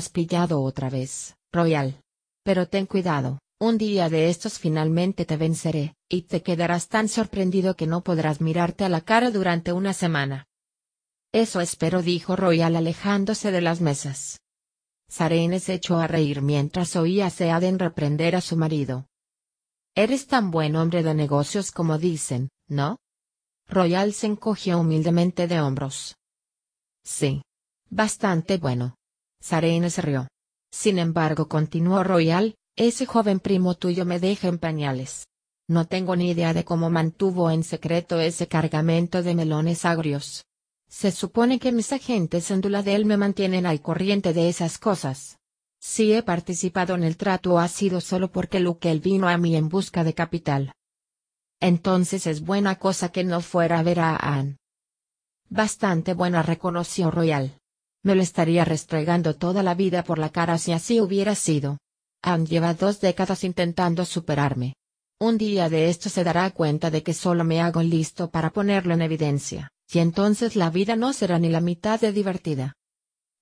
has pillado otra vez, Royal. Pero ten cuidado, un día de estos finalmente te venceré, y te quedarás tan sorprendido que no podrás mirarte a la cara durante una semana. Eso espero, dijo Royal alejándose de las mesas. Sarene se echó a reír mientras oía a Seaden reprender a su marido. Eres tan buen hombre de negocios como dicen, ¿no? Royal se encogió humildemente de hombros. Sí. Bastante bueno. Sarene se rió. Sin embargo, continuó Royal, ese joven primo tuyo me deja en pañales. No tengo ni idea de cómo mantuvo en secreto ese cargamento de melones agrios. Se supone que mis agentes en Duladel me mantienen al corriente de esas cosas. Si he participado en el trato ha sido solo porque Luke vino a mí en busca de capital. Entonces es buena cosa que no fuera a ver a Anne. Bastante buena reconoció Royal. Me lo estaría restregando toda la vida por la cara si así hubiera sido. Anne lleva dos décadas intentando superarme. Un día de esto se dará cuenta de que solo me hago listo para ponerlo en evidencia, y entonces la vida no será ni la mitad de divertida.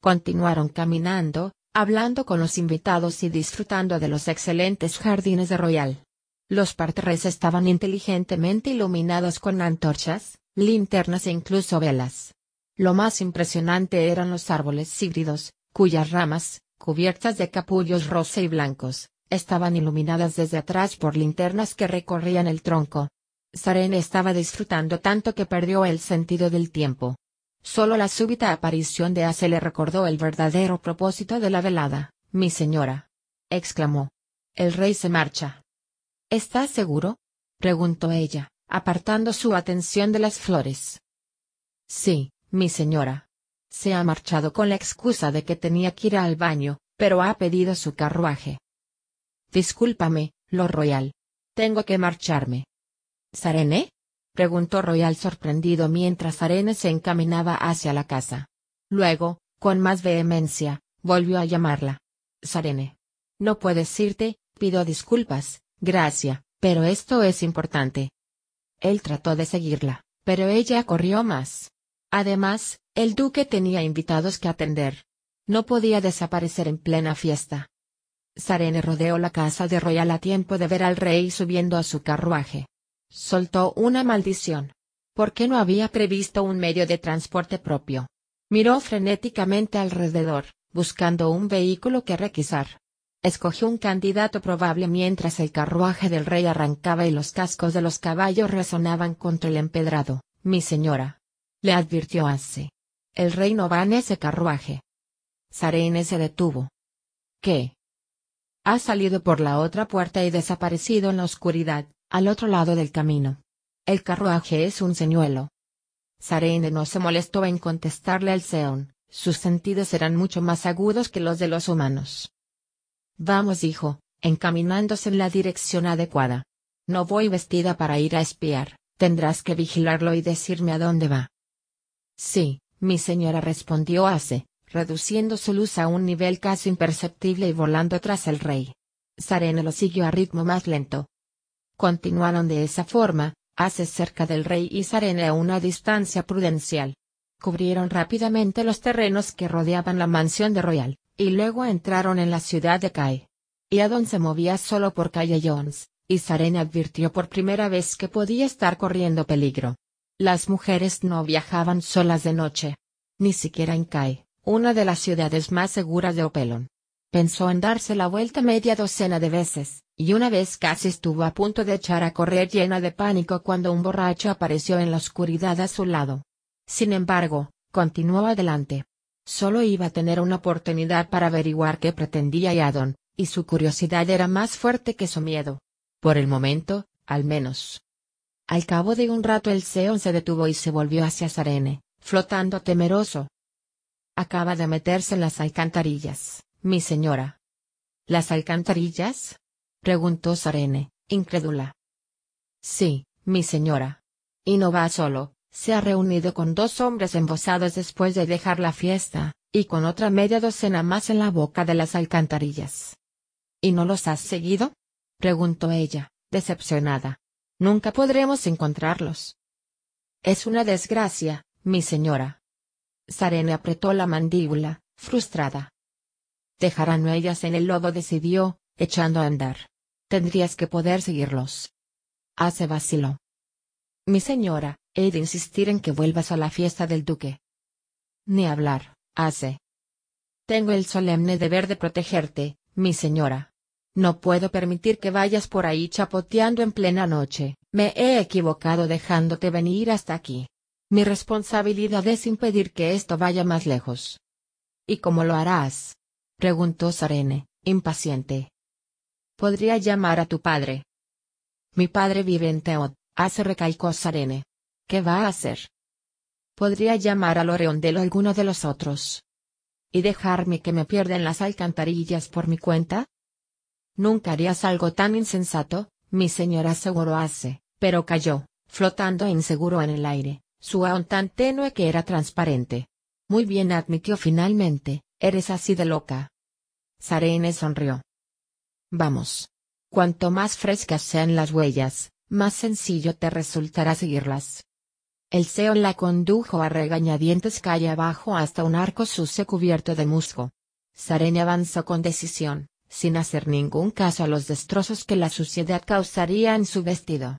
Continuaron caminando, hablando con los invitados y disfrutando de los excelentes jardines de Royal. Los parterres estaban inteligentemente iluminados con antorchas, linternas e incluso velas. Lo más impresionante eran los árboles híbridos, cuyas ramas, cubiertas de capullos rosa y blancos, estaban iluminadas desde atrás por linternas que recorrían el tronco. Sarene estaba disfrutando tanto que perdió el sentido del tiempo. Solo la súbita aparición de Ace le recordó el verdadero propósito de la velada, mi señora. exclamó. El rey se marcha. ¿Estás seguro? preguntó ella, apartando su atención de las flores. Sí, mi señora. Se ha marchado con la excusa de que tenía que ir al baño, pero ha pedido su carruaje. Discúlpame, Lord Royal. Tengo que marcharme. ¿Sarene? preguntó Royal sorprendido mientras Sarene se encaminaba hacia la casa. Luego, con más vehemencia, volvió a llamarla. Sarene. No puedes irte, pido disculpas, gracia, pero esto es importante. Él trató de seguirla, pero ella corrió más. Además, el duque tenía invitados que atender. No podía desaparecer en plena fiesta. Sarene rodeó la casa de Royal a tiempo de ver al rey subiendo a su carruaje. Soltó una maldición. ¿Por qué no había previsto un medio de transporte propio? Miró frenéticamente alrededor, buscando un vehículo que requisar. Escogió un candidato probable mientras el carruaje del rey arrancaba y los cascos de los caballos resonaban contra el empedrado. Mi señora, le advirtió Ace. El rey no va en ese carruaje. Sarene se detuvo. ¿Qué? Ha salido por la otra puerta y desaparecido en la oscuridad, al otro lado del camino. El carruaje es un señuelo. Sarene no se molestó en contestarle al Seon, sus sentidos eran mucho más agudos que los de los humanos. Vamos, dijo, encaminándose en la dirección adecuada. No voy vestida para ir a espiar, tendrás que vigilarlo y decirme a dónde va. Sí, mi señora respondió Ace, reduciendo su luz a un nivel casi imperceptible y volando tras el rey. Sarene lo siguió a ritmo más lento. Continuaron de esa forma, Ace cerca del rey y Sarene a una distancia prudencial. Cubrieron rápidamente los terrenos que rodeaban la mansión de Royal, y luego entraron en la ciudad de Kai. Adon se movía solo por calle Jones, y Sarene advirtió por primera vez que podía estar corriendo peligro. Las mujeres no viajaban solas de noche. Ni siquiera en Kai, una de las ciudades más seguras de Opelon. Pensó en darse la vuelta media docena de veces, y una vez casi estuvo a punto de echar a correr llena de pánico cuando un borracho apareció en la oscuridad a su lado. Sin embargo, continuó adelante. Solo iba a tener una oportunidad para averiguar qué pretendía Yadon, y su curiosidad era más fuerte que su miedo. Por el momento, al menos. Al cabo de un rato el Seon se detuvo y se volvió hacia Sarene, flotando temeroso. Acaba de meterse en las alcantarillas, mi señora. ¿Las alcantarillas? preguntó Sarene, incrédula. Sí, mi señora. Y no va solo, se ha reunido con dos hombres embosados después de dejar la fiesta, y con otra media docena más en la boca de las alcantarillas. ¿Y no los has seguido? preguntó ella, decepcionada. Nunca podremos encontrarlos. Es una desgracia, mi señora. Sarene apretó la mandíbula, frustrada. Dejarán huellas en el lodo decidió, echando a andar. Tendrías que poder seguirlos. Hace vaciló. Mi señora, he de insistir en que vuelvas a la fiesta del duque. Ni hablar, hace. Tengo el solemne deber de protegerte, mi señora. No puedo permitir que vayas por ahí chapoteando en plena noche. Me he equivocado dejándote venir hasta aquí. Mi responsabilidad es impedir que esto vaya más lejos. ¿Y cómo lo harás? preguntó Sarene, impaciente. Podría llamar a tu padre. Mi padre vive en Teot, hace recalcó Sarene. ¿Qué va a hacer? Podría llamar a Loreondel o alguno de los otros. ¿Y dejarme que me pierda en las alcantarillas por mi cuenta? Nunca harías algo tan insensato, mi señora seguro hace, pero cayó, flotando inseguro en el aire, su aún tan tenue que era transparente. Muy bien admitió finalmente, eres así de loca. Sarene sonrió. Vamos. Cuanto más frescas sean las huellas, más sencillo te resultará seguirlas. El Seo la condujo a regañadientes calle abajo hasta un arco sucio cubierto de musgo. Sarene avanzó con decisión, sin hacer ningún caso a los destrozos que la suciedad causaría en su vestido.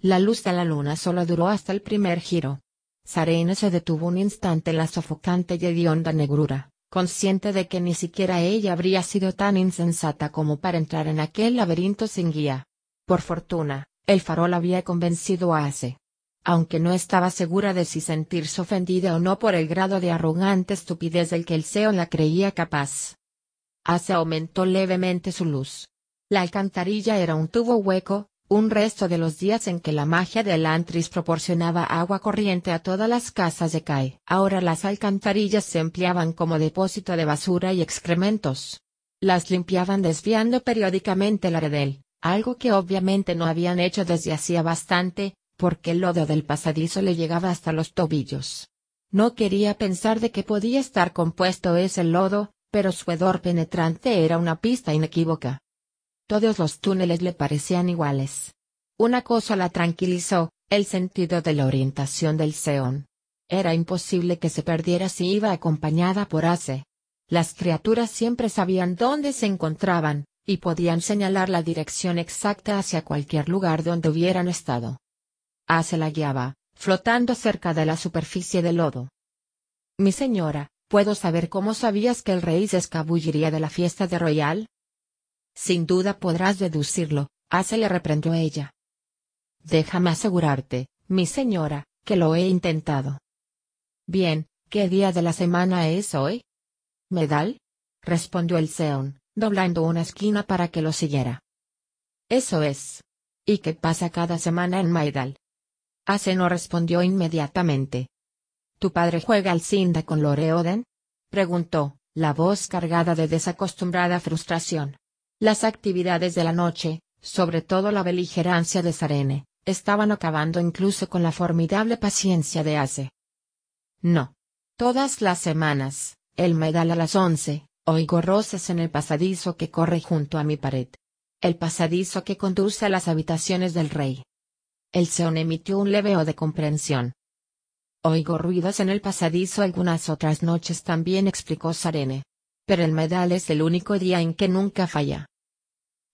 La luz de la luna solo duró hasta el primer giro. Sarene se detuvo un instante en la sofocante y hedionda negrura, consciente de que ni siquiera ella habría sido tan insensata como para entrar en aquel laberinto sin guía. Por fortuna, el farol había convencido a Ace. Aunque no estaba segura de si sentirse ofendida o no por el grado de arrogante estupidez del que el Seon la creía capaz. Ace aumentó levemente su luz. La alcantarilla era un tubo hueco, un resto de los días en que la magia del Antris proporcionaba agua corriente a todas las casas de Kai. Ahora las alcantarillas se empleaban como depósito de basura y excrementos. Las limpiaban desviando periódicamente la redel, algo que obviamente no habían hecho desde hacía bastante, porque el lodo del pasadizo le llegaba hasta los tobillos. No quería pensar de qué podía estar compuesto ese lodo, pero su hedor penetrante era una pista inequívoca. Todos los túneles le parecían iguales. Una cosa la tranquilizó, el sentido de la orientación del Seón. Era imposible que se perdiera si iba acompañada por Ace. Las criaturas siempre sabían dónde se encontraban, y podían señalar la dirección exacta hacia cualquier lugar donde hubieran estado. Ace la guiaba, flotando cerca de la superficie del lodo. Mi señora, ¿puedo saber cómo sabías que el rey se escabulliría de la fiesta de Royal? Sin duda podrás deducirlo, Hace le reprendió ella. Déjame asegurarte, mi señora, que lo he intentado. Bien, ¿qué día de la semana es hoy? ¿Medal? respondió el Seon, doblando una esquina para que lo siguiera. Eso es. ¿Y qué pasa cada semana en Maidal? Ace no respondió inmediatamente. ¿Tu padre juega al Cinda con Loreoden? preguntó, la voz cargada de desacostumbrada frustración. Las actividades de la noche, sobre todo la beligerancia de Sarene, estaban acabando incluso con la formidable paciencia de Ace. No. Todas las semanas, el medal a las once, oigo roces en el pasadizo que corre junto a mi pared. El pasadizo que conduce a las habitaciones del rey. El Seon emitió un leveo de comprensión. Oigo ruidos en el pasadizo algunas otras noches también explicó Sarene. Pero el medal es el único día en que nunca falla.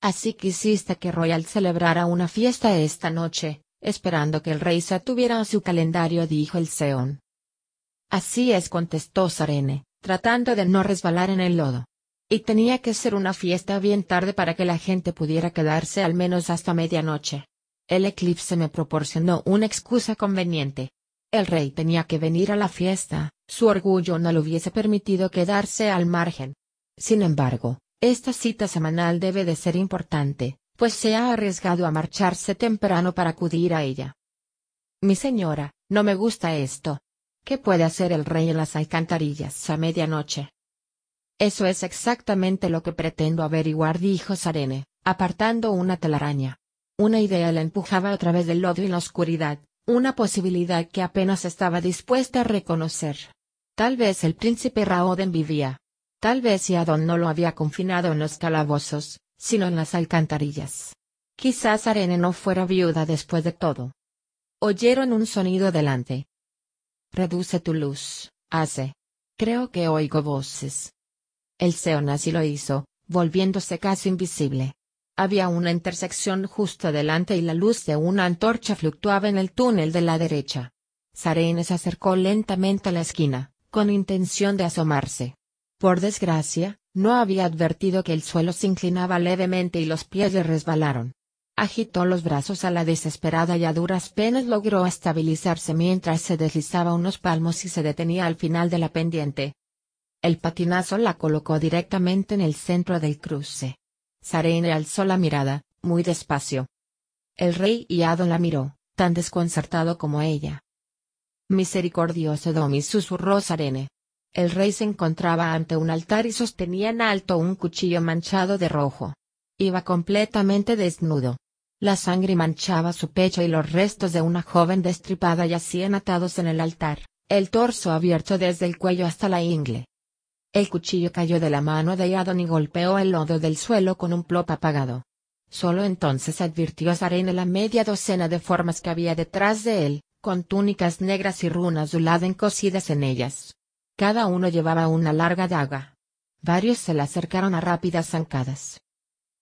Así quisiste que Royal celebrara una fiesta esta noche, esperando que el rey se tuviera a su calendario, dijo el Seón. Así es, contestó Sarene, tratando de no resbalar en el lodo. Y tenía que ser una fiesta bien tarde para que la gente pudiera quedarse al menos hasta medianoche. El eclipse me proporcionó una excusa conveniente. El rey tenía que venir a la fiesta, su orgullo no le hubiese permitido quedarse al margen. Sin embargo, esta cita semanal debe de ser importante, pues se ha arriesgado a marcharse temprano para acudir a ella. Mi señora, no me gusta esto. ¿Qué puede hacer el rey en las alcantarillas a medianoche? Eso es exactamente lo que pretendo averiguar, dijo Sarene, apartando una telaraña. Una idea la empujaba a través del lodo y la oscuridad, una posibilidad que apenas estaba dispuesta a reconocer. Tal vez el príncipe Raoden vivía, Tal vez Yadon no lo había confinado en los calabozos, sino en las alcantarillas. Quizás Arene no fuera viuda después de todo. Oyeron un sonido delante. Reduce tu luz, hace. Creo que oigo voces. El Seon así lo hizo, volviéndose casi invisible. Había una intersección justo delante y la luz de una antorcha fluctuaba en el túnel de la derecha. Sarene se acercó lentamente a la esquina, con intención de asomarse. Por desgracia, no había advertido que el suelo se inclinaba levemente y los pies le resbalaron. Agitó los brazos a la desesperada y a duras penas logró estabilizarse mientras se deslizaba unos palmos y se detenía al final de la pendiente. El patinazo la colocó directamente en el centro del cruce. Sarene alzó la mirada, muy despacio. El rey Iado la miró, tan desconcertado como ella. Misericordioso Domi susurró Sarene. El rey se encontraba ante un altar y sostenía en alto un cuchillo manchado de rojo. Iba completamente desnudo. La sangre manchaba su pecho y los restos de una joven destripada yacían atados en el altar, el torso abierto desde el cuello hasta la ingle. El cuchillo cayó de la mano de Yadon y golpeó el lodo del suelo con un plop apagado. Solo entonces advirtió Sarene la media docena de formas que había detrás de él, con túnicas negras y runas Uladen cosidas en ellas. Cada uno llevaba una larga daga. Varios se le acercaron a rápidas zancadas.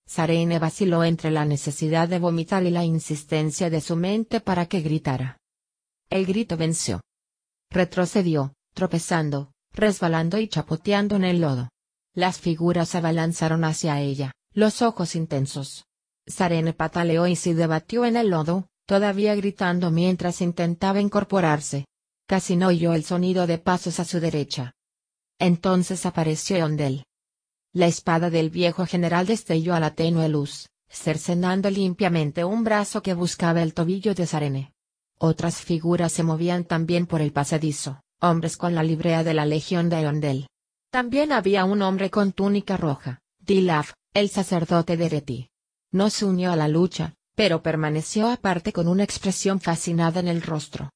Sarene vaciló entre la necesidad de vomitar y la insistencia de su mente para que gritara. El grito venció. Retrocedió, tropezando, resbalando y chapoteando en el lodo. Las figuras se abalanzaron hacia ella, los ojos intensos. Sarene pataleó y se debatió en el lodo, todavía gritando mientras intentaba incorporarse. Casi no oyó el sonido de pasos a su derecha. Entonces apareció Ondel. La espada del viejo general destelló a la tenue luz, cercenando limpiamente un brazo que buscaba el tobillo de Sarene. Otras figuras se movían también por el pasadizo, hombres con la librea de la legión de Ondel. También había un hombre con túnica roja, Dilaf, el sacerdote de Reti. No se unió a la lucha, pero permaneció aparte con una expresión fascinada en el rostro.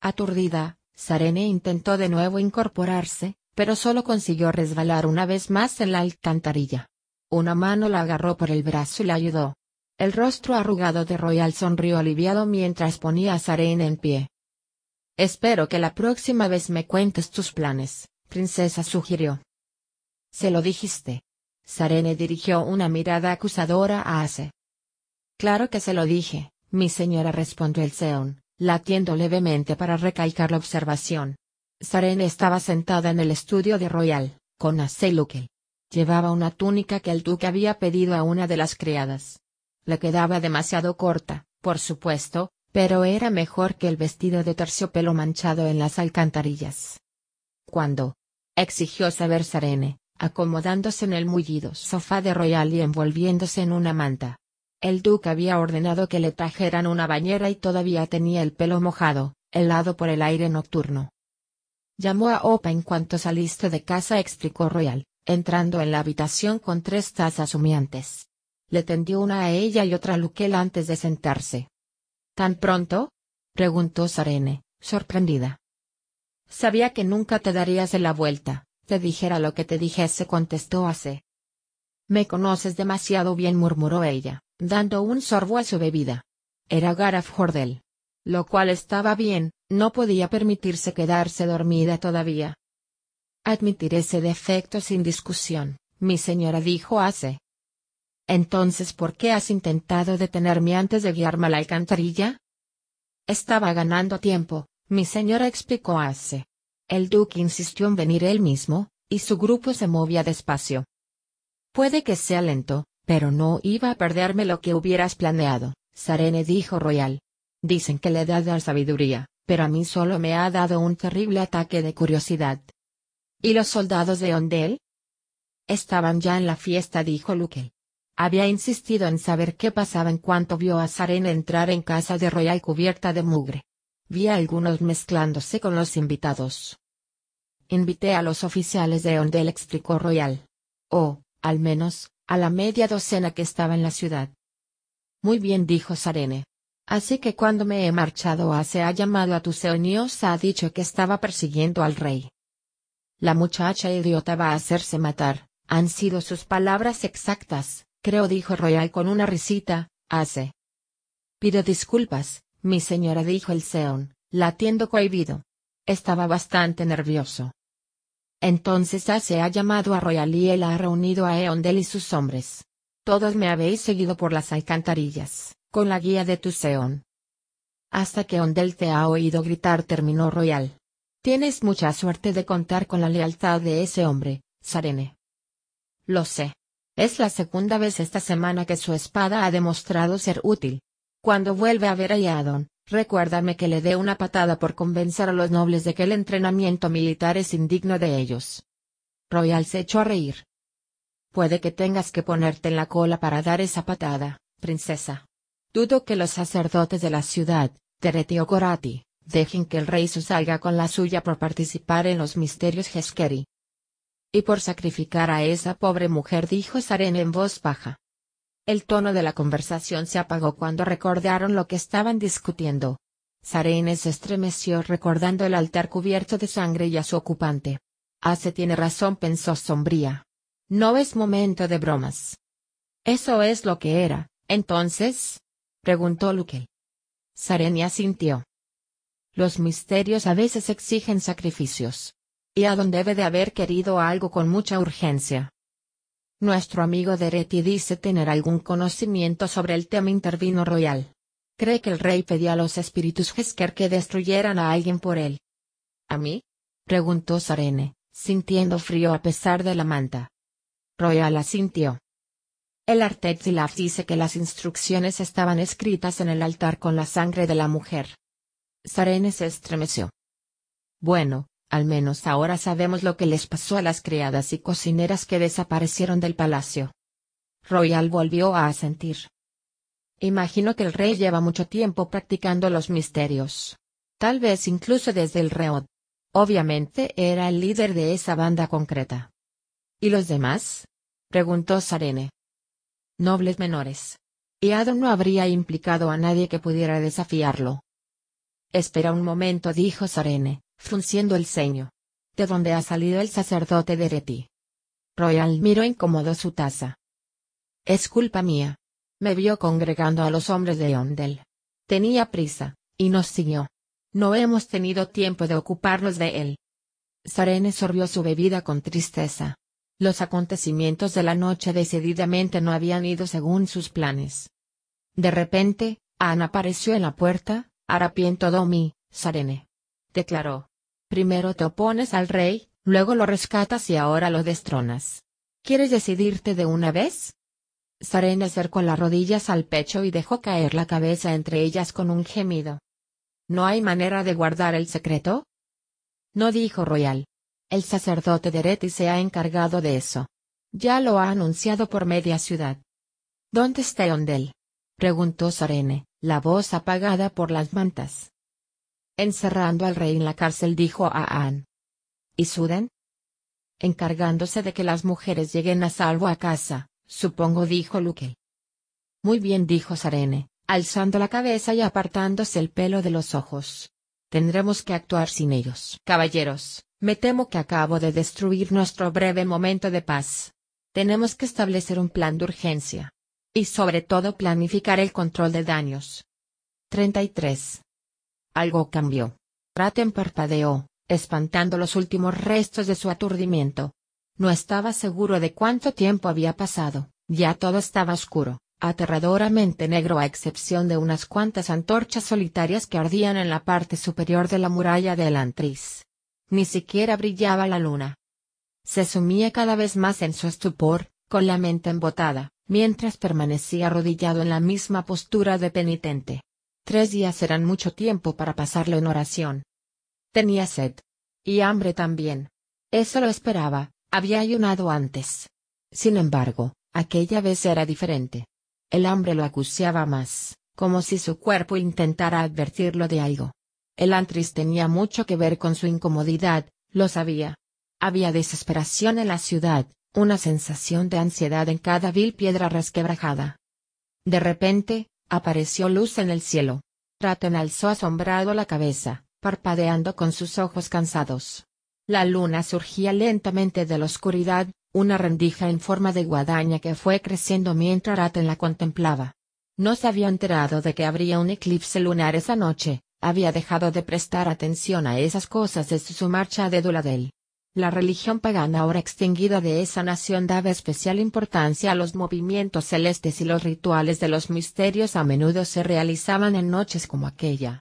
Aturdida, Sarene intentó de nuevo incorporarse, pero solo consiguió resbalar una vez más en la alcantarilla. Una mano la agarró por el brazo y la ayudó. El rostro arrugado de Royal sonrió aliviado mientras ponía a Sarene en pie. Espero que la próxima vez me cuentes tus planes, princesa sugirió. Se lo dijiste. Sarene dirigió una mirada acusadora a Ace. Claro que se lo dije, mi señora respondió el Seon, latiendo levemente para recalcar la observación. Sarene estaba sentada en el estudio de Royal, con Luke. Llevaba una túnica que el duque había pedido a una de las criadas. Le quedaba demasiado corta, por supuesto, pero era mejor que el vestido de terciopelo manchado en las alcantarillas. ¿Cuándo? exigió saber Sarene, acomodándose en el mullido sofá de Royal y envolviéndose en una manta. El duque había ordenado que le trajeran una bañera y todavía tenía el pelo mojado, helado por el aire nocturno. Llamó a Opa en cuanto saliste de casa, explicó Royal, entrando en la habitación con tres tazas humeantes. Le tendió una a ella y otra a Luquel antes de sentarse. ¿Tan pronto? preguntó Sarene, sorprendida. Sabía que nunca te darías de la vuelta, te dijera lo que te dijese, contestó Ace. Me conoces demasiado bien, murmuró ella, dando un sorbo a su bebida. Era Gareth Hordel. Lo cual estaba bien, no podía permitirse quedarse dormida todavía. Admitiré ese defecto sin discusión, mi señora dijo Ace. Entonces, ¿por qué has intentado detenerme antes de guiarme a la alcantarilla? Estaba ganando tiempo, mi señora explicó Ace. El duque insistió en venir él mismo, y su grupo se movía despacio. Puede que sea lento, pero no iba a perderme lo que hubieras planeado, Sarene dijo Royal. Dicen que le da la sabiduría, pero a mí solo me ha dado un terrible ataque de curiosidad. ¿Y los soldados de Ondel? Estaban ya en la fiesta, dijo Luke. Había insistido en saber qué pasaba en cuanto vio a Saren entrar en casa de Royal cubierta de mugre. Vi a algunos mezclándose con los invitados. Invité a los oficiales de Ondel, explicó Royal. O, al menos, a la media docena que estaba en la ciudad. Muy bien, dijo Sarene. Así que cuando me he marchado se ha llamado a tu señor ha dicho que estaba persiguiendo al rey. La muchacha idiota va a hacerse matar, han sido sus palabras exactas, creo dijo Royal con una risita, hace. Pido disculpas, mi señora dijo el Seon, latiendo cohibido. Estaba bastante nervioso. Entonces se ha llamado a Royal y él ha reunido a Eondel y sus hombres. Todos me habéis seguido por las alcantarillas, con la guía de Tuseon. Hasta que Ondel te ha oído gritar terminó Royal. Tienes mucha suerte de contar con la lealtad de ese hombre, Sarene. Lo sé. Es la segunda vez esta semana que su espada ha demostrado ser útil. Cuando vuelve a ver a Yadon, recuérdame que le dé una patada por convencer a los nobles de que el entrenamiento militar es indigno de ellos. Royal se echó a reír. Puede que tengas que ponerte en la cola para dar esa patada, princesa. Dudo que los sacerdotes de la ciudad, Tereti o Korati, dejen que el rey su salga con la suya por participar en los misterios Heskeri. Y por sacrificar a esa pobre mujer dijo Saren en voz baja. El tono de la conversación se apagó cuando recordaron lo que estaban discutiendo. Sarene se estremeció recordando el altar cubierto de sangre y a su ocupante. Hace tiene razón pensó sombría. No es momento de bromas. Eso es lo que era, entonces, preguntó Luke. Sarenia sintió. Los misterios a veces exigen sacrificios. Y Adon debe de haber querido algo con mucha urgencia. Nuestro amigo Dereti dice tener algún conocimiento sobre el tema intervino royal. Cree que el rey pedía a los espíritus Hesker que destruyeran a alguien por él. ¿A mí? preguntó Sarene, sintiendo frío a pesar de la manta. Royal asintió. El Artetzilaf dice que las instrucciones estaban escritas en el altar con la sangre de la mujer. Sarene se estremeció. Bueno, al menos ahora sabemos lo que les pasó a las criadas y cocineras que desaparecieron del palacio. Royal volvió a asentir. Imagino que el rey lleva mucho tiempo practicando los misterios. Tal vez incluso desde el Reod. Obviamente era el líder de esa banda concreta. ¿Y los demás? preguntó Sarene. Nobles menores. Y Adon no habría implicado a nadie que pudiera desafiarlo. Espera un momento, dijo Sarene frunciendo el ceño. ¿De dónde ha salido el sacerdote de Reti? Royal miró incómodo su taza. Es culpa mía. Me vio congregando a los hombres de Ondel. Tenía prisa, y nos siguió. No hemos tenido tiempo de ocuparnos de él. Sarene sorbió su bebida con tristeza. Los acontecimientos de la noche decididamente no habían ido según sus planes. De repente, Anne apareció en la puerta, harapiento Domi, Sarene declaró. Primero te opones al rey, luego lo rescatas y ahora lo destronas. ¿Quieres decidirte de una vez? Sarene acercó las rodillas al pecho y dejó caer la cabeza entre ellas con un gemido. ¿No hay manera de guardar el secreto? No dijo Royal. El sacerdote de Reti se ha encargado de eso. Ya lo ha anunciado por media ciudad. ¿Dónde está Ondel? preguntó Sarene, la voz apagada por las mantas. Encerrando al rey en la cárcel dijo a Anne. ¿Y Suden? Encargándose de que las mujeres lleguen a salvo a casa, supongo dijo Luke. Muy bien dijo Sarene, alzando la cabeza y apartándose el pelo de los ojos. Tendremos que actuar sin ellos. Caballeros, me temo que acabo de destruir nuestro breve momento de paz. Tenemos que establecer un plan de urgencia. Y sobre todo planificar el control de daños. 33. Algo cambió. Raten parpadeó, espantando los últimos restos de su aturdimiento. No estaba seguro de cuánto tiempo había pasado, ya todo estaba oscuro, aterradoramente negro a excepción de unas cuantas antorchas solitarias que ardían en la parte superior de la muralla de Elantris. Ni siquiera brillaba la luna. Se sumía cada vez más en su estupor, con la mente embotada, mientras permanecía arrodillado en la misma postura de penitente. Tres días eran mucho tiempo para pasarlo en oración. Tenía sed. Y hambre también. Eso lo esperaba, había ayunado antes. Sin embargo, aquella vez era diferente. El hambre lo acuciaba más, como si su cuerpo intentara advertirlo de algo. El antris tenía mucho que ver con su incomodidad, lo sabía. Había desesperación en la ciudad, una sensación de ansiedad en cada vil piedra resquebrajada. De repente, Apareció luz en el cielo. Raten alzó asombrado la cabeza, parpadeando con sus ojos cansados. La luna surgía lentamente de la oscuridad, una rendija en forma de guadaña que fue creciendo mientras Raten la contemplaba. No se había enterado de que habría un eclipse lunar esa noche, había dejado de prestar atención a esas cosas desde su marcha de Duladel. La religión pagana ahora extinguida de esa nación daba especial importancia a los movimientos celestes y los rituales de los misterios a menudo se realizaban en noches como aquella.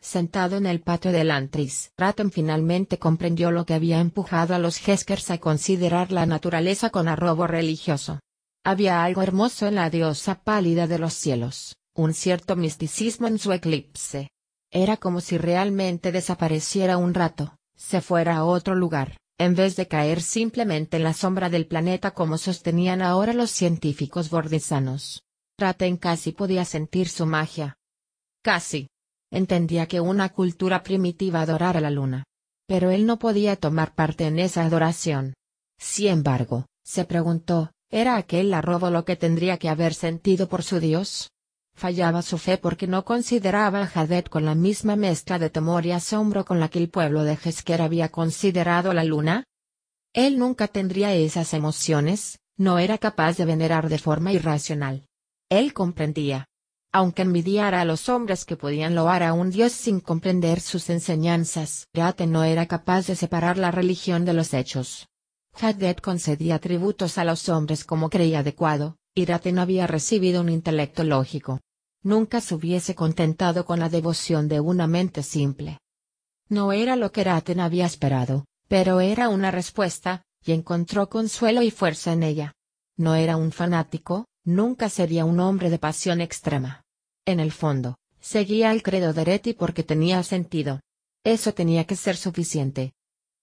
Sentado en el patio del Antris, Ratten finalmente comprendió lo que había empujado a los Heskers a considerar la naturaleza con arrobo religioso. Había algo hermoso en la diosa pálida de los cielos, un cierto misticismo en su eclipse. Era como si realmente desapareciera un rato, se fuera a otro lugar, en vez de caer simplemente en la sombra del planeta como sostenían ahora los científicos bordisanos. Raten casi podía sentir su magia. Casi. Entendía que una cultura primitiva adorara la luna. Pero él no podía tomar parte en esa adoración. Sin embargo, se preguntó, ¿era aquel arrobo lo que tendría que haber sentido por su Dios? Fallaba su fe porque no consideraba a Jadet con la misma mezcla de temor y asombro con la que el pueblo de Jesker había considerado la luna. Él nunca tendría esas emociones, no era capaz de venerar de forma irracional. Él comprendía. Aunque envidiara a los hombres que podían loar a un dios sin comprender sus enseñanzas, Gate no era capaz de separar la religión de los hechos. Haddad concedía tributos a los hombres como creía adecuado, y Rate no había recibido un intelecto lógico nunca se hubiese contentado con la devoción de una mente simple. No era lo que Raten había esperado, pero era una respuesta, y encontró consuelo y fuerza en ella. No era un fanático, nunca sería un hombre de pasión extrema. En el fondo, seguía el credo de Reti porque tenía sentido. Eso tenía que ser suficiente.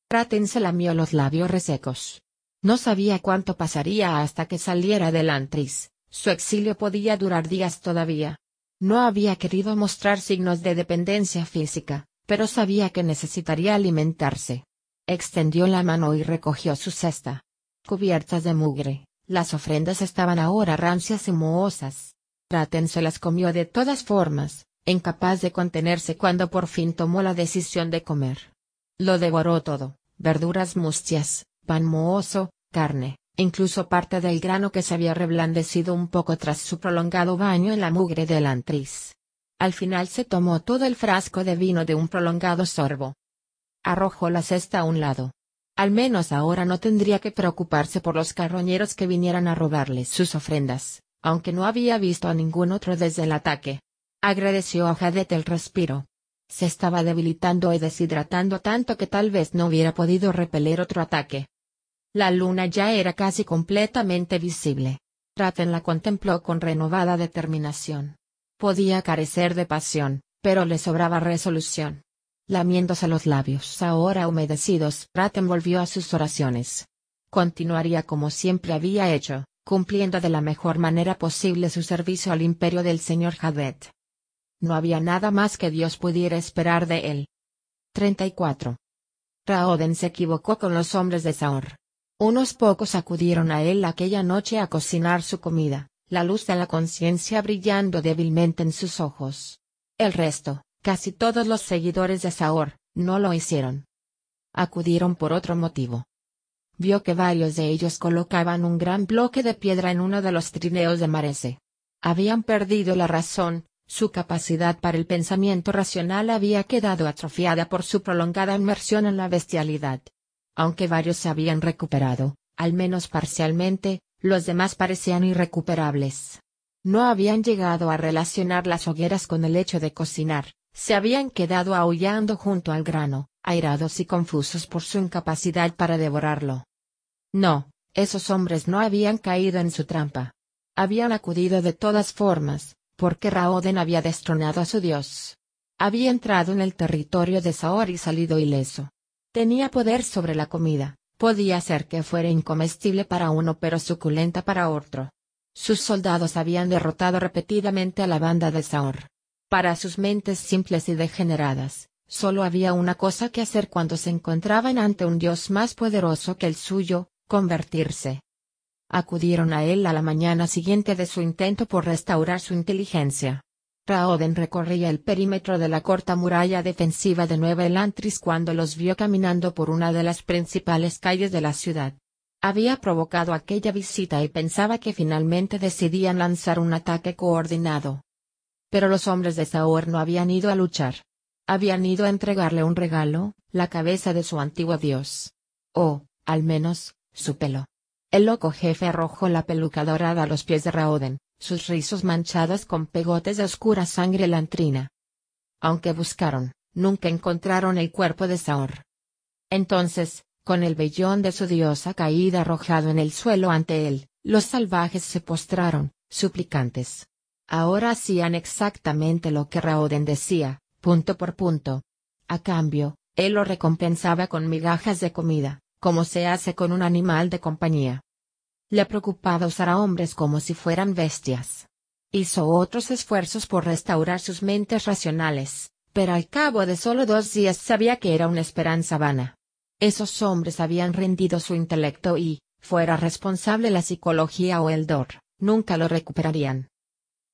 Raten se lamió los labios resecos. No sabía cuánto pasaría hasta que saliera del antris, su exilio podía durar días todavía. No había querido mostrar signos de dependencia física, pero sabía que necesitaría alimentarse. Extendió la mano y recogió su cesta. Cubiertas de mugre, las ofrendas estaban ahora rancias y mohosas. Raten se las comió de todas formas, incapaz de contenerse cuando por fin tomó la decisión de comer. Lo devoró todo, verduras mustias, pan mohoso, carne, incluso parte del grano que se había reblandecido un poco tras su prolongado baño en la mugre del antris. Al final se tomó todo el frasco de vino de un prolongado sorbo. Arrojó la cesta a un lado. Al menos ahora no tendría que preocuparse por los carroñeros que vinieran a robarle sus ofrendas, aunque no había visto a ningún otro desde el ataque. Agradeció a Jadet el respiro. Se estaba debilitando y deshidratando tanto que tal vez no hubiera podido repeler otro ataque. La luna ya era casi completamente visible. Ratten la contempló con renovada determinación. Podía carecer de pasión, pero le sobraba resolución. Lamiéndose los labios ahora humedecidos, Ratten volvió a sus oraciones. Continuaría como siempre había hecho, cumpliendo de la mejor manera posible su servicio al imperio del señor Hadet. No había nada más que Dios pudiera esperar de él. 34. Raoden se equivocó con los hombres de Saur. Unos pocos acudieron a él aquella noche a cocinar su comida, la luz de la conciencia brillando débilmente en sus ojos. El resto, casi todos los seguidores de Saor, no lo hicieron. Acudieron por otro motivo. Vio que varios de ellos colocaban un gran bloque de piedra en uno de los trineos de Marese. Habían perdido la razón, su capacidad para el pensamiento racional había quedado atrofiada por su prolongada inmersión en la bestialidad. Aunque varios se habían recuperado, al menos parcialmente, los demás parecían irrecuperables. No habían llegado a relacionar las hogueras con el hecho de cocinar, se habían quedado aullando junto al grano, airados y confusos por su incapacidad para devorarlo. No, esos hombres no habían caído en su trampa. Habían acudido de todas formas, porque Raoden había destronado a su dios. Había entrado en el territorio de Saor y salido ileso. Tenía poder sobre la comida, podía ser que fuera incomestible para uno pero suculenta para otro. Sus soldados habían derrotado repetidamente a la banda de Saur. Para sus mentes simples y degeneradas, solo había una cosa que hacer cuando se encontraban ante un dios más poderoso que el suyo, convertirse. Acudieron a él a la mañana siguiente de su intento por restaurar su inteligencia. Raoden recorría el perímetro de la corta muralla defensiva de Nueva Elantris cuando los vio caminando por una de las principales calles de la ciudad. Había provocado aquella visita y pensaba que finalmente decidían lanzar un ataque coordinado. Pero los hombres de Saur no habían ido a luchar. Habían ido a entregarle un regalo, la cabeza de su antiguo dios. O, al menos, su pelo. El loco jefe arrojó la peluca dorada a los pies de Raoden, sus rizos manchados con pegotes de oscura sangre lantrina. Aunque buscaron, nunca encontraron el cuerpo de Saor. Entonces, con el vellón de su diosa caída arrojado en el suelo ante él, los salvajes se postraron, suplicantes. Ahora hacían exactamente lo que Raoden decía, punto por punto. A cambio, él lo recompensaba con migajas de comida, como se hace con un animal de compañía. Le preocupaba usar a hombres como si fueran bestias. Hizo otros esfuerzos por restaurar sus mentes racionales, pero al cabo de solo dos días sabía que era una esperanza vana. Esos hombres habían rendido su intelecto y, fuera responsable la psicología o el DOR, nunca lo recuperarían.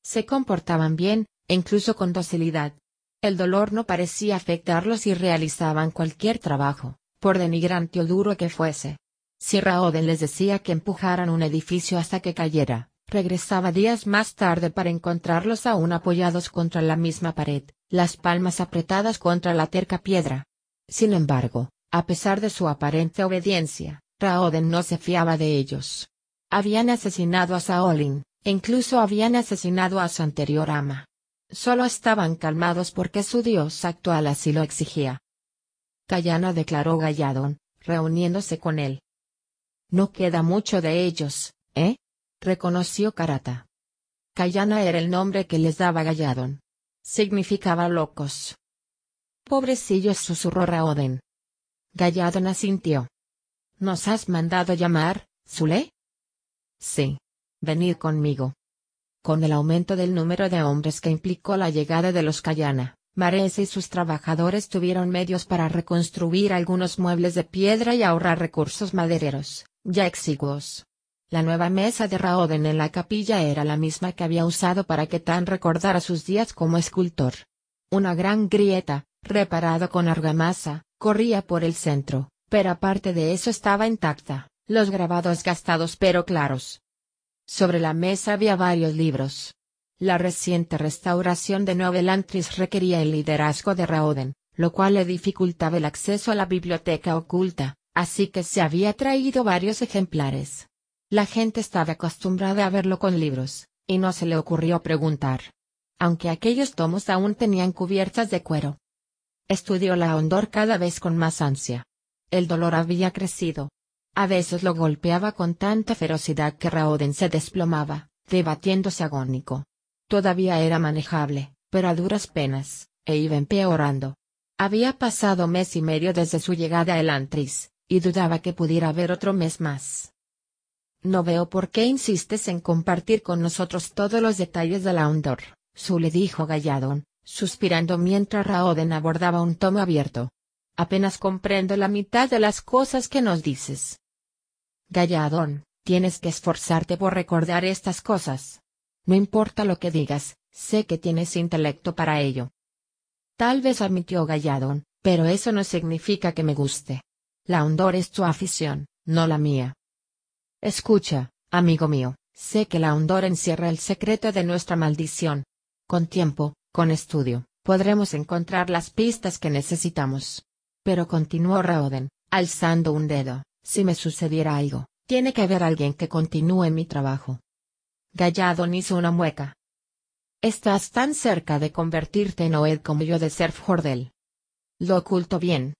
Se comportaban bien, incluso con docilidad. El dolor no parecía afectarlos y realizaban cualquier trabajo, por denigrante o duro que fuese. Si Raoden les decía que empujaran un edificio hasta que cayera, regresaba días más tarde para encontrarlos aún apoyados contra la misma pared, las palmas apretadas contra la terca piedra. Sin embargo, a pesar de su aparente obediencia, Raoden no se fiaba de ellos. Habían asesinado a Saolin, e incluso habían asesinado a su anterior ama. Solo estaban calmados porque su dios actual así lo exigía. Cayana declaró Galladon, reuniéndose con él. No queda mucho de ellos, ¿eh? reconoció Karata. Cayana era el nombre que les daba Galladon. Significaba locos. Pobrecillos susurró Raoden. Galladon asintió. ¿Nos has mandado llamar, Zule? Sí. Venid conmigo. Con el aumento del número de hombres que implicó la llegada de los Cayana, Mares y sus trabajadores tuvieron medios para reconstruir algunos muebles de piedra y ahorrar recursos madereros, ya exiguos. La nueva mesa de Raoden en la capilla era la misma que había usado para que Tan recordara sus días como escultor. Una gran grieta, reparado con argamasa, corría por el centro, pero aparte de eso estaba intacta, los grabados gastados pero claros. Sobre la mesa había varios libros, la reciente restauración de Novelantris requería el liderazgo de Raoden, lo cual le dificultaba el acceso a la biblioteca oculta, así que se había traído varios ejemplares. La gente estaba acostumbrada a verlo con libros, y no se le ocurrió preguntar. Aunque aquellos tomos aún tenían cubiertas de cuero. Estudió la hondor cada vez con más ansia. El dolor había crecido. A veces lo golpeaba con tanta ferocidad que Raoden se desplomaba, debatiéndose agónico. Todavía era manejable, pero a duras penas, e iba empeorando. Había pasado mes y medio desde su llegada a Elantris, y dudaba que pudiera haber otro mes más. No veo por qué insistes en compartir con nosotros todos los detalles de la Ondor, Su le dijo Galladon, suspirando mientras Raoden abordaba un tomo abierto. Apenas comprendo la mitad de las cosas que nos dices. Galladón, tienes que esforzarte por recordar estas cosas. No importa lo que digas, sé que tienes intelecto para ello. Tal vez admitió Galladón, pero eso no significa que me guste. La hondor es tu afición, no la mía. Escucha, amigo mío, sé que la hondor encierra el secreto de nuestra maldición. Con tiempo, con estudio, podremos encontrar las pistas que necesitamos. Pero continuó Raoden, alzando un dedo, si me sucediera algo, tiene que haber alguien que continúe mi trabajo. Galladon hizo una mueca. Estás tan cerca de convertirte en Oed como yo de ser Jordel. Lo oculto bien.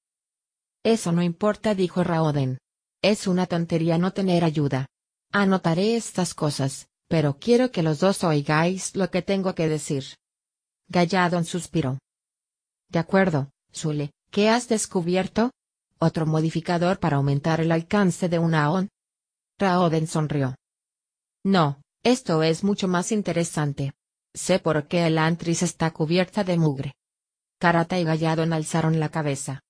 Eso no importa, dijo Raoden. Es una tontería no tener ayuda. Anotaré estas cosas, pero quiero que los dos oigáis lo que tengo que decir. Galladon suspiró. De acuerdo, Zule, ¿qué has descubierto? ¿Otro modificador para aumentar el alcance de una ON? Raoden sonrió. No, esto es mucho más interesante. Sé por qué el antris está cubierta de mugre. Karata y Galladon alzaron la cabeza.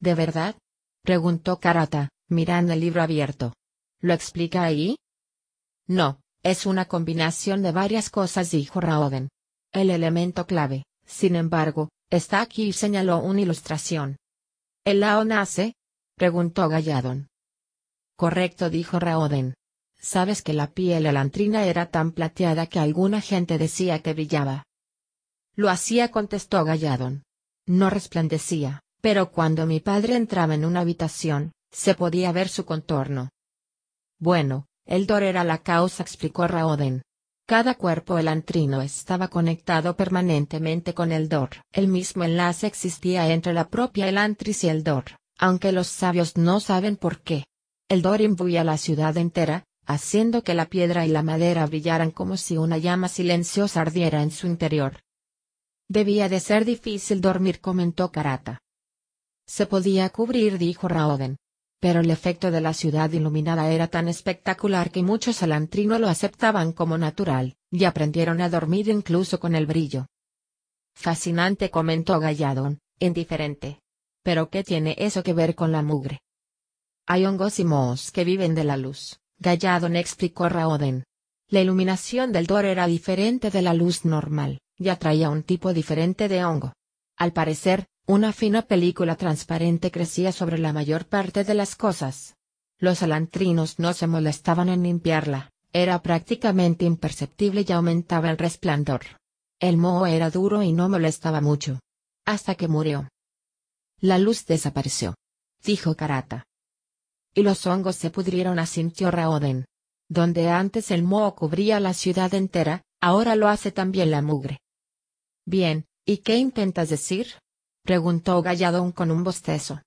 ¿De verdad? preguntó Karata, mirando el libro abierto. ¿Lo explica ahí? No, es una combinación de varias cosas, dijo Raoden. El elemento clave, sin embargo, está aquí y señaló una ilustración. ¿El Lao nace? preguntó Galladon. Correcto, dijo Raoden. Sabes que la piel elantrina era tan plateada que alguna gente decía que brillaba. Lo hacía, contestó Galladon. No resplandecía, pero cuando mi padre entraba en una habitación, Se podía ver su contorno. Bueno, el Dor era la causa, explicó Raoden. Cada cuerpo elantrino estaba conectado permanentemente con el Dor. El mismo enlace existía entre la propia Elantris y el Dor, aunque los sabios no saben por qué. El Dor imbuía la ciudad entera, haciendo que la piedra y la madera brillaran como si una llama silenciosa ardiera en su interior. Debía de ser difícil dormir, comentó Karata. Se podía cubrir, dijo Raoden. Pero el efecto de la ciudad iluminada era tan espectacular que muchos alantrinos lo aceptaban como natural, y aprendieron a dormir incluso con el brillo. Fascinante, comentó Galladon, indiferente. Pero ¿qué tiene eso que ver con la mugre? Hay hongos y mohos que viven de la luz, Galladon explicó Raoden. La iluminación del Dor era diferente de la luz normal, y atraía un tipo diferente de hongo. Al parecer, una fina película transparente crecía sobre la mayor parte de las cosas. Los alantrinos no se molestaban en limpiarla, era prácticamente imperceptible y aumentaba el resplandor. El moho era duro y no molestaba mucho. Hasta que murió. La luz desapareció. Dijo Karata. Y los hongos se pudrieron asintió Raoden. Donde antes el moho cubría la ciudad entera, ahora lo hace también la mugre. Bien, ¿y qué intentas decir? Preguntó Galladón con un bostezo.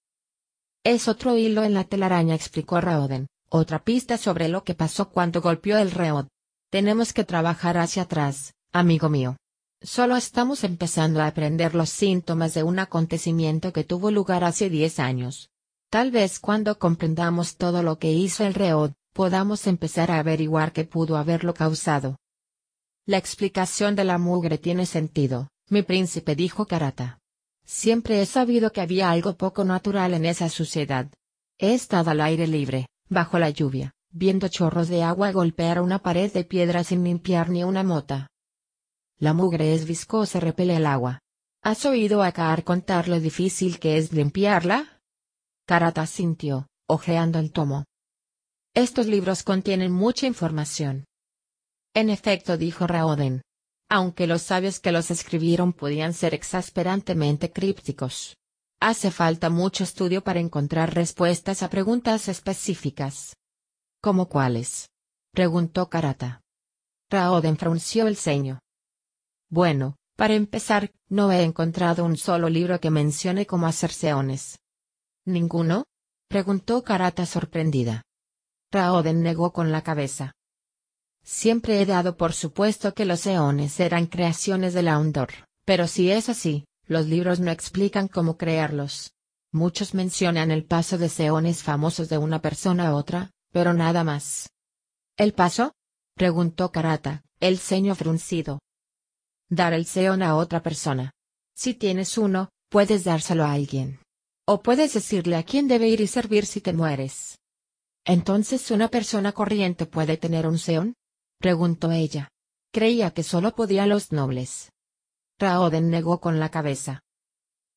Es otro hilo en la telaraña, explicó Raoden, otra pista sobre lo que pasó cuando golpeó el reod. Tenemos que trabajar hacia atrás, amigo mío. Solo estamos empezando a aprender los síntomas de un acontecimiento que tuvo lugar hace diez años. Tal vez cuando comprendamos todo lo que hizo el reod, podamos empezar a averiguar qué pudo haberlo causado. La explicación de la mugre tiene sentido, mi príncipe dijo Karata. Siempre he sabido que había algo poco natural en esa suciedad. He estado al aire libre, bajo la lluvia, viendo chorros de agua golpear una pared de piedra sin limpiar ni una mota. La mugre es viscosa repele el agua. ¿Has oído a Kaar contar lo difícil que es limpiarla? Karata sintió, ojeando el tomo. Estos libros contienen mucha información. En efecto, dijo Raoden, aunque los sabios que los escribieron podían ser exasperantemente crípticos. Hace falta mucho estudio para encontrar respuestas a preguntas específicas. ¿Cómo cuáles? preguntó Karata. Raoden frunció el ceño. Bueno, para empezar, no he encontrado un solo libro que mencione cómo hacer seones. ¿Ninguno? preguntó Karata sorprendida. Raoden negó con la cabeza. Siempre he dado por supuesto que los eones eran creaciones de la Undor, pero si es así, los libros no explican cómo crearlos. Muchos mencionan el paso de seones famosos de una persona a otra, pero nada más. ¿El paso? preguntó Karata, el ceño fruncido. Dar el seón a otra persona. Si tienes uno, puedes dárselo a alguien. O puedes decirle a quién debe ir y servir si te mueres. Entonces una persona corriente puede tener un seón? Preguntó ella. Creía que solo podía los nobles. Raoden negó con la cabeza.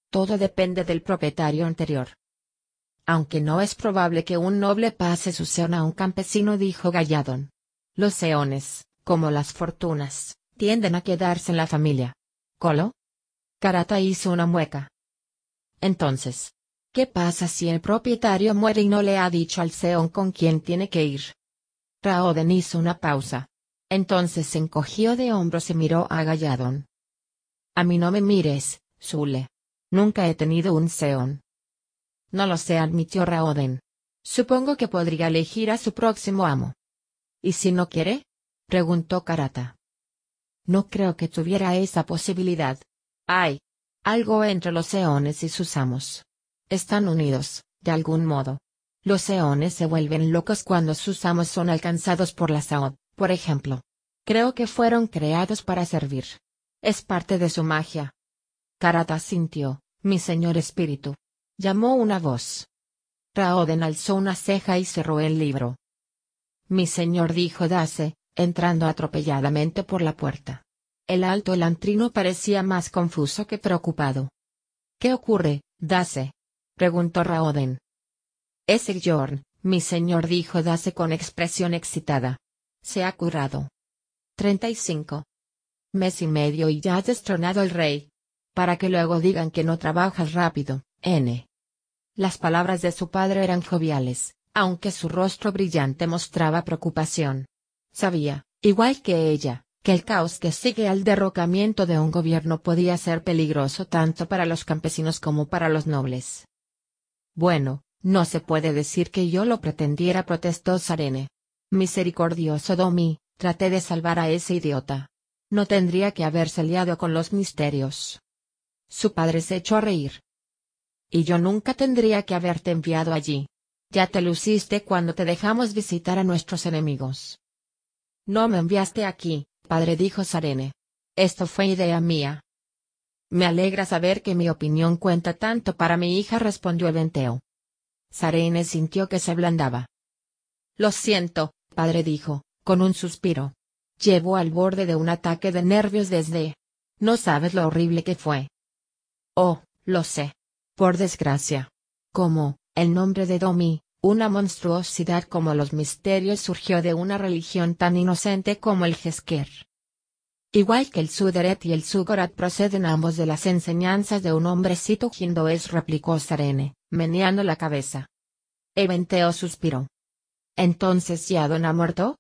Todo depende del propietario anterior. Aunque no es probable que un noble pase su seón a un campesino, dijo Galladon. Los seones, como las fortunas, tienden a quedarse en la familia. ¿Colo? Karata hizo una mueca. Entonces, ¿qué pasa si el propietario muere y no le ha dicho al seón con quién tiene que ir? Raoden hizo una pausa. Entonces se encogió de hombros y miró a Galladon. A mí no me mires, Zule. Nunca he tenido un Seón. No lo sé, admitió Raoden. Supongo que podría elegir a su próximo amo. ¿Y si no quiere? preguntó Karata. No creo que tuviera esa posibilidad. Hay algo entre los Seones y sus amos. Están unidos, de algún modo. Los Eones se vuelven locos cuando sus amos son alcanzados por la Saod por ejemplo. Creo que fueron creados para servir. Es parte de su magia. Karata sintió, mi señor espíritu. Llamó una voz. Raoden alzó una ceja y cerró el libro. Mi señor dijo Dase, entrando atropelladamente por la puerta. El alto elantrino parecía más confuso que preocupado. ¿Qué ocurre, Dase? preguntó Raoden. Es Jorn, mi señor dijo Dase con expresión excitada. Se ha curado. 35. Mes y medio y ya has destronado al rey. Para que luego digan que no trabajas rápido, N. Las palabras de su padre eran joviales, aunque su rostro brillante mostraba preocupación. Sabía, igual que ella, que el caos que sigue al derrocamiento de un gobierno podía ser peligroso tanto para los campesinos como para los nobles. Bueno, no se puede decir que yo lo pretendiera, protestó Sarene. Misericordioso Domi, traté de salvar a ese idiota. No tendría que haberse liado con los misterios. Su padre se echó a reír. Y yo nunca tendría que haberte enviado allí. Ya te luciste cuando te dejamos visitar a nuestros enemigos. No me enviaste aquí, padre dijo Sarene. Esto fue idea mía. Me alegra saber que mi opinión cuenta tanto para mi hija respondió Eventeo. Sarene sintió que se ablandaba. Lo siento, padre dijo, con un suspiro. Llevó al borde de un ataque de nervios desde... No sabes lo horrible que fue. Oh, lo sé. Por desgracia. Como, el nombre de Domi, una monstruosidad como los misterios surgió de una religión tan inocente como el Jesker. Igual que el Suderet y el Sugorat proceden ambos de las enseñanzas de un hombrecito hindoés replicó Sarene, meneando la cabeza. Eventeo suspiró. ¿Entonces Yadon ha muerto?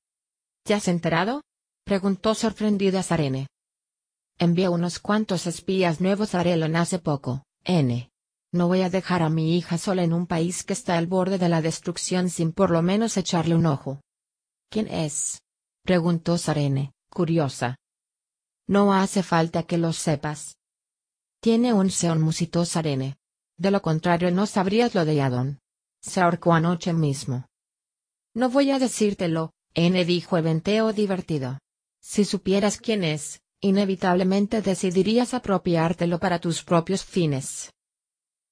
¿Ya has enterado? preguntó sorprendida Sarene. Envié unos cuantos espías nuevos a Arelon hace poco, N. No voy a dejar a mi hija sola en un país que está al borde de la destrucción sin por lo menos echarle un ojo. ¿Quién es? preguntó Sarene, curiosa. No hace falta que lo sepas. Tiene un seón musitó Sarene. De lo contrario no sabrías lo de Yadon. Se ahorcó anoche mismo. No voy a decírtelo, N dijo Eventeo divertido. Si supieras quién es, inevitablemente decidirías apropiártelo para tus propios fines.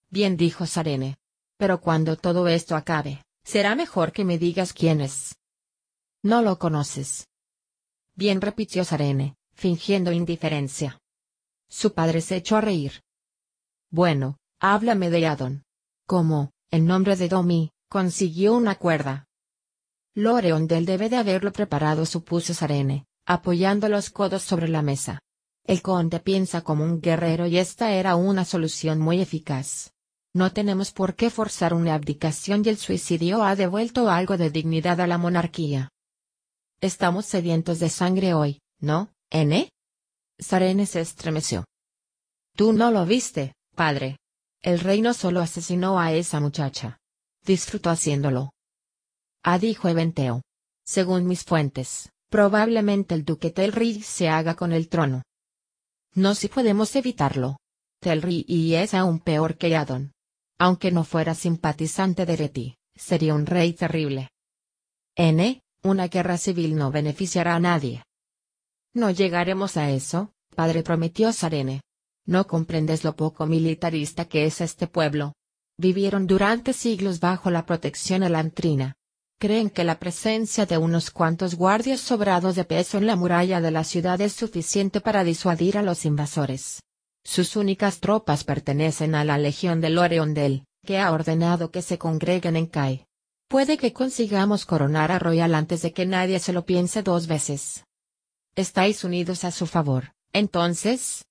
Bien dijo Sarene. Pero cuando todo esto acabe, será mejor que me digas quién es. No lo conoces. Bien repitió Sarene, fingiendo indiferencia. Su padre se echó a reír. Bueno, háblame de Adon. ¿Cómo, en nombre de Domi, consiguió una cuerda? Loreondel debe de haberlo preparado, supuso Sarene, apoyando los codos sobre la mesa. El conde piensa como un guerrero y esta era una solución muy eficaz. No tenemos por qué forzar una abdicación y el suicidio ha devuelto algo de dignidad a la monarquía. Estamos sedientos de sangre hoy, ¿no, N? Sarene se estremeció. Tú no lo viste, padre. El rey no solo asesinó a esa muchacha. Disfrutó haciéndolo. Ah, dijo Eventeo. Según mis fuentes, Probablemente el duque Telri se haga con el trono. No si podemos evitarlo. Telri y es aún peor que Adon. Aunque no fuera simpatizante de Reti, sería un rey terrible. N, una guerra civil no beneficiará a nadie. No llegaremos a eso, padre prometió Sarene. No comprendes lo poco militarista que es este pueblo. Vivieron durante siglos bajo la protección elantrina, creen que la presencia de unos cuantos guardias sobrados de peso en la muralla de la ciudad es suficiente para disuadir a los invasores. Sus únicas tropas pertenecen a la Legión de Loreondel, que ha ordenado que se congreguen en Kai. Puede que consigamos coronar a Royal antes de que nadie se lo piense dos veces. Estáis unidos a su favor, entonces.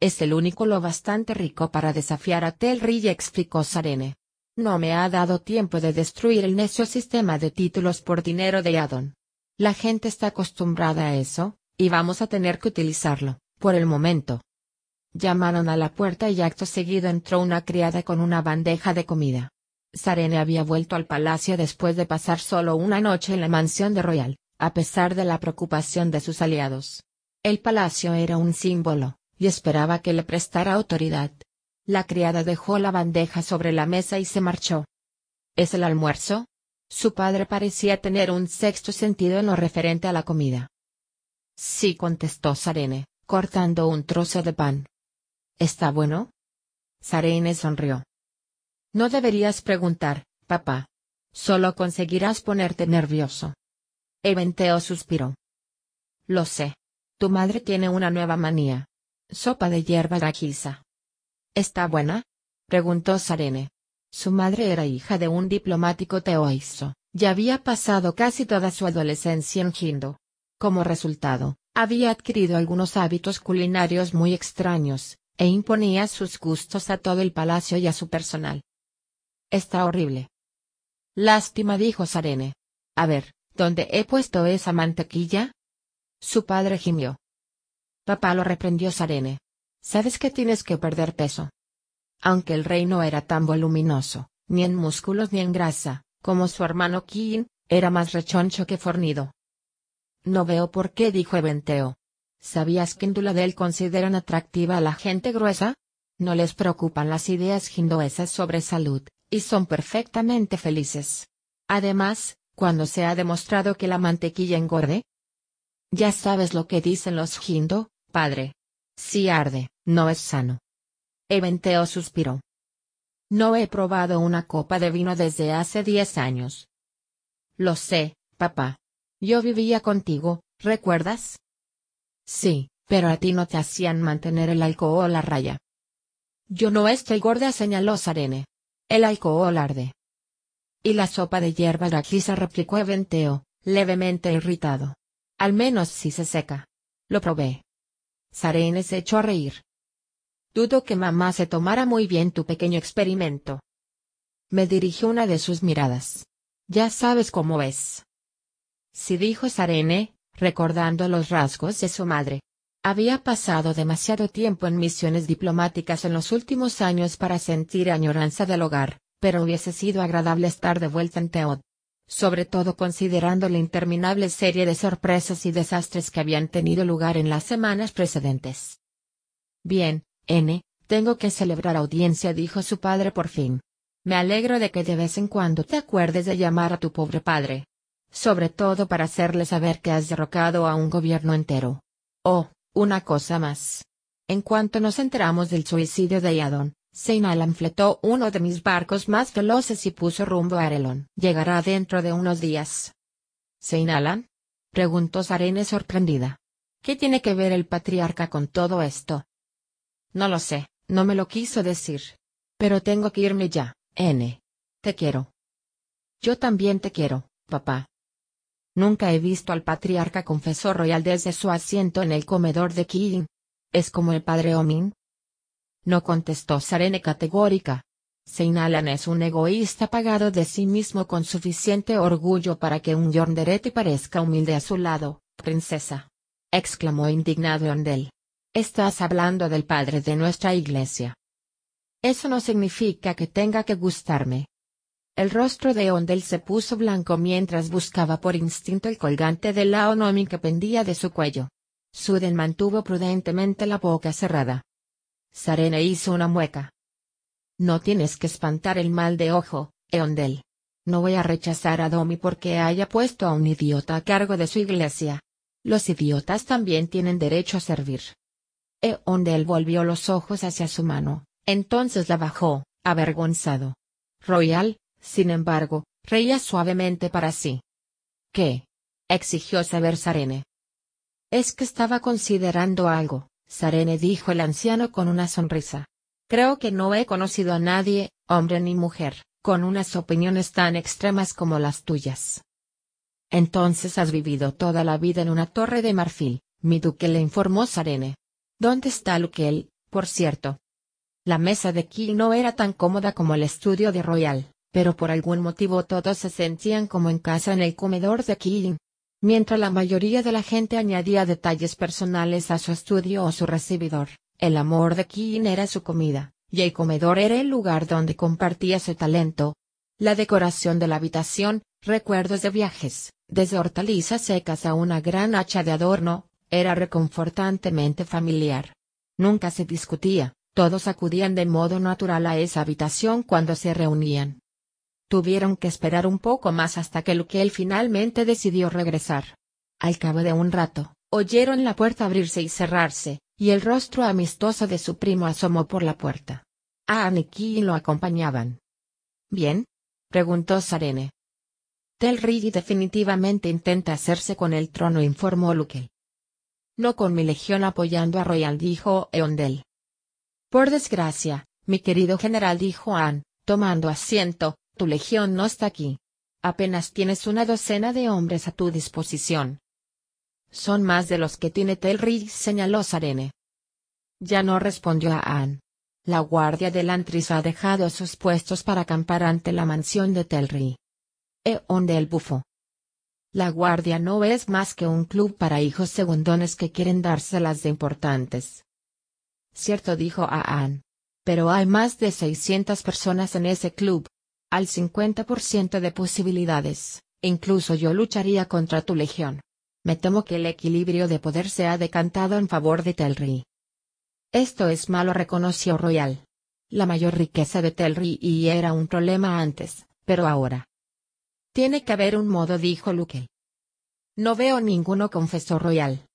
Es el único lo bastante rico para desafiar a Telri, explicó Sarene. No me ha dado tiempo de destruir el necio sistema de títulos por dinero de Adon. La gente está acostumbrada a eso, y vamos a tener que utilizarlo, por el momento. Llamaron a la puerta y acto seguido entró una criada con una bandeja de comida. Sarene había vuelto al palacio después de pasar solo una noche en la mansión de Royal, a pesar de la preocupación de sus aliados. El palacio era un símbolo, y esperaba que le prestara autoridad. La criada dejó la bandeja sobre la mesa y se marchó. ¿Es el almuerzo? Su padre parecía tener un sexto sentido en lo referente a la comida. Sí, contestó Sarene, cortando un trozo de pan. ¿Está bueno? Sarene sonrió. No deberías preguntar, papá. Solo conseguirás ponerte nervioso. Eventeo suspiró. Lo sé. Tu madre tiene una nueva manía. Sopa de hierba raquiza. ¿Está buena? preguntó Sarene. Su madre era hija de un diplomático teoiso, y había pasado casi toda su adolescencia en Hindo. Como resultado, había adquirido algunos hábitos culinarios muy extraños, e imponía sus gustos a todo el palacio y a su personal. Está horrible. Lástima dijo Sarene. A ver, ¿dónde he puesto esa mantequilla? Su padre gimió. Papá lo reprendió Sarene. Sabes que tienes que perder peso. Aunque el rey no era tan voluminoso, ni en músculos ni en grasa, como su hermano Kiin, era más rechoncho que fornido. No veo por qué dijo Eventeo. ¿Sabías que en Duladel consideran atractiva a la gente gruesa? No les preocupan las ideas hinduesas sobre salud, y son perfectamente felices. Además, cuando se ha demostrado que la mantequilla engorde. Ya sabes lo que dicen los hindu, padre. Si arde, no es sano. Eventeo suspiró. No he probado una copa de vino desde hace diez años. Lo sé, papá. Yo vivía contigo, ¿recuerdas? Sí, pero a ti no te hacían mantener el alcohol a raya. Yo no estoy gorda, señaló Sarene. El alcohol arde. Y la sopa de hierba se replicó Eventeo, levemente irritado. Al menos si se seca. Lo probé. Sarene se echó a reír. Dudo que mamá se tomara muy bien tu pequeño experimento. Me dirigió una de sus miradas. Ya sabes cómo es. Sí dijo Sarene, recordando los rasgos de su madre. Había pasado demasiado tiempo en misiones diplomáticas en los últimos años para sentir añoranza del hogar, pero hubiese sido agradable estar de vuelta en Teod. Sobre todo considerando la interminable serie de sorpresas y desastres que habían tenido lugar en las semanas precedentes. Bien, N, tengo que celebrar audiencia, dijo su padre por fin. Me alegro de que de vez en cuando te acuerdes de llamar a tu pobre padre sobre todo para hacerle saber que has derrocado a un gobierno entero. Oh, una cosa más. En cuanto nos enteramos del suicidio de Yadon, Seinalan fletó uno de mis barcos más veloces y puso rumbo a Arelon. Llegará dentro de unos días. ¿Seinalan? preguntó Sarene sorprendida. ¿Qué tiene que ver el patriarca con todo esto? No lo sé, no me lo quiso decir. Pero tengo que irme ya, N. Te quiero. Yo también te quiero, papá. Nunca he visto al patriarca confesor royal desde su asiento en el comedor de Kiin. ¿Es como el padre Omin? No contestó Sarene categórica. Seinalan es un egoísta pagado de sí mismo con suficiente orgullo para que un Yonderete parezca humilde a su lado, princesa. exclamó indignado Yondel. Estás hablando del padre de nuestra iglesia. Eso no significa que tenga que gustarme, el rostro de Ondel se puso blanco mientras buscaba por instinto el colgante de Laonomi que pendía de su cuello. Suden mantuvo prudentemente la boca cerrada. Sarene hizo una mueca. No tienes que espantar el mal de ojo, Eondel. No voy a rechazar a Domi porque haya puesto a un idiota a cargo de su iglesia. Los idiotas también tienen derecho a servir. Eondel volvió los ojos hacia su mano, entonces la bajó, avergonzado. Royal, sin embargo, reía suavemente para sí. ¿Qué? exigió saber Sarene. Es que estaba considerando algo, Sarene dijo el anciano con una sonrisa. Creo que no he conocido a nadie, hombre ni mujer, con unas opiniones tan extremas como las tuyas. Entonces has vivido toda la vida en una torre de marfil, mi duque le informó Sarene. ¿Dónde está Luquel, por cierto? La mesa de Kiel no era tan cómoda como el estudio de Royal pero por algún motivo todos se sentían como en casa en el comedor de Kiin. Mientras la mayoría de la gente añadía detalles personales a su estudio o su recibidor, el amor de Kiin era su comida, y el comedor era el lugar donde compartía su talento. La decoración de la habitación, recuerdos de viajes, desde hortalizas secas a una gran hacha de adorno, era reconfortantemente familiar. Nunca se discutía, todos acudían de modo natural a esa habitación cuando se reunían. Tuvieron que esperar un poco más hasta que Luquel finalmente decidió regresar. Al cabo de un rato, oyeron la puerta abrirse y cerrarse, y el rostro amistoso de su primo asomó por la puerta. A y lo acompañaban. ¿Bien? preguntó Sarene. Telrigi definitivamente intenta hacerse con el trono, informó Luquel. No con mi legión apoyando a Royal, dijo Eondel. Por desgracia, mi querido general, dijo Anne, tomando asiento, tu legión no está aquí. Apenas tienes una docena de hombres a tu disposición. Son más de los que tiene Telri, señaló Sarene. Ya no respondió a la guardia del Antris ha dejado sus puestos para acampar ante la mansión de Telri. ¿E onde el bufo? La guardia no es más que un club para hijos segundones que quieren dárselas de importantes. Cierto dijo Aan. Pero hay más de 600 personas en ese club. Al 50% de posibilidades, incluso yo lucharía contra tu legión. Me temo que el equilibrio de poder se ha decantado en favor de Telri. Esto es malo, reconoció Royal. La mayor riqueza de Telri y era un problema antes, pero ahora. Tiene que haber un modo, dijo Luke. No veo ninguno, confesó Royal.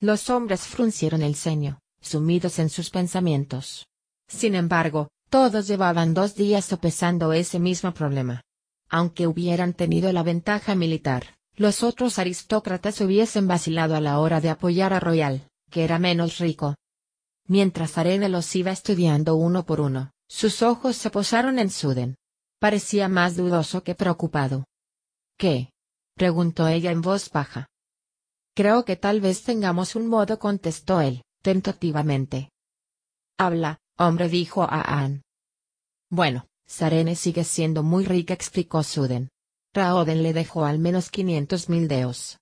Los hombres fruncieron el ceño, sumidos en sus pensamientos. Sin embargo, todos llevaban dos días sopesando ese mismo problema. Aunque hubieran tenido la ventaja militar, los otros aristócratas hubiesen vacilado a la hora de apoyar a Royal, que era menos rico, Mientras Arene los iba estudiando uno por uno, sus ojos se posaron en Suden. Parecía más dudoso que preocupado. ¿Qué? preguntó ella en voz baja. Creo que tal vez tengamos un modo, contestó él, tentativamente. Habla, hombre, dijo a Anne. Bueno, Sarene sigue siendo muy rica, explicó Suden. Raoden le dejó al menos quinientos mil deos.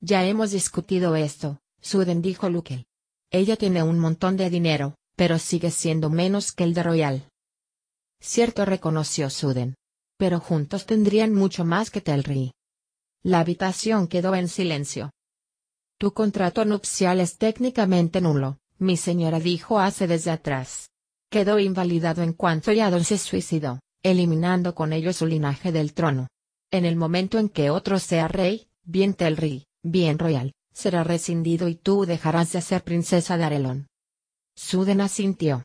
Ya hemos discutido esto, Suden dijo Lukel. Ella tiene un montón de dinero, pero sigue siendo menos que el de Royal. Cierto reconoció Suden. Pero juntos tendrían mucho más que Telri. La habitación quedó en silencio. Tu contrato nupcial es técnicamente nulo, mi señora dijo hace desde atrás. Quedó invalidado en cuanto Yadon se suicidó, eliminando con ello su linaje del trono. En el momento en que otro sea rey, bien Telri, bien Royal, será rescindido y tú dejarás de ser princesa de Arelon. Suden asintió.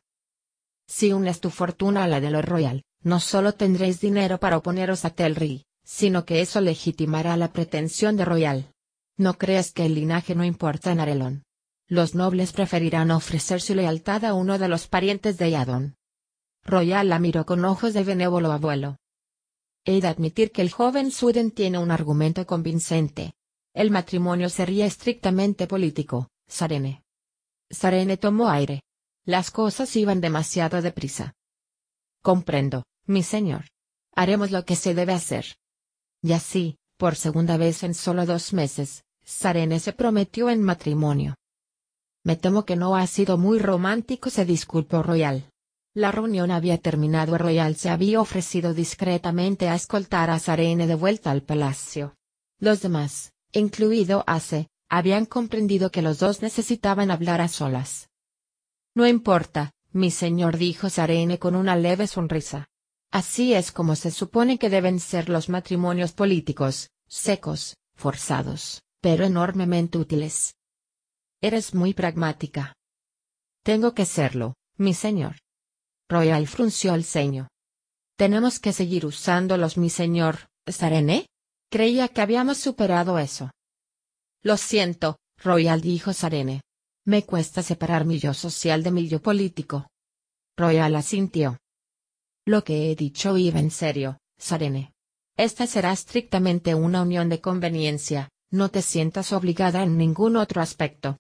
Si unes tu fortuna a la de lo royal, no solo tendréis dinero para oponeros a Telri, sino que eso legitimará la pretensión de royal. No creas que el linaje no importa en Arelon. Los nobles preferirán ofrecer su lealtad a uno de los parientes de Yadon. Royal la miró con ojos de benévolo abuelo. He de admitir que el joven Suden tiene un argumento convincente, el matrimonio sería estrictamente político, Sarene. Sarene tomó aire. Las cosas iban demasiado deprisa. Comprendo, mi señor. Haremos lo que se debe hacer. Y así, por segunda vez en solo dos meses, Sarene se prometió en matrimonio. Me temo que no ha sido muy romántico, se disculpó Royal. La reunión había terminado Royal se había ofrecido discretamente a escoltar a Sarene de vuelta al palacio. Los demás, incluido Ace, habían comprendido que los dos necesitaban hablar a solas. No importa, mi señor dijo Sarene con una leve sonrisa. Así es como se supone que deben ser los matrimonios políticos, secos, forzados, pero enormemente útiles. Eres muy pragmática. Tengo que serlo, mi señor. Royal frunció el ceño. Tenemos que seguir usándolos, mi señor, Sarene. Creía que habíamos superado eso. Lo siento, Royal dijo Sarene. Me cuesta separar mi yo social de mi yo político. Royal asintió. Lo que he dicho iba en serio, Sarene. Esta será estrictamente una unión de conveniencia, no te sientas obligada en ningún otro aspecto.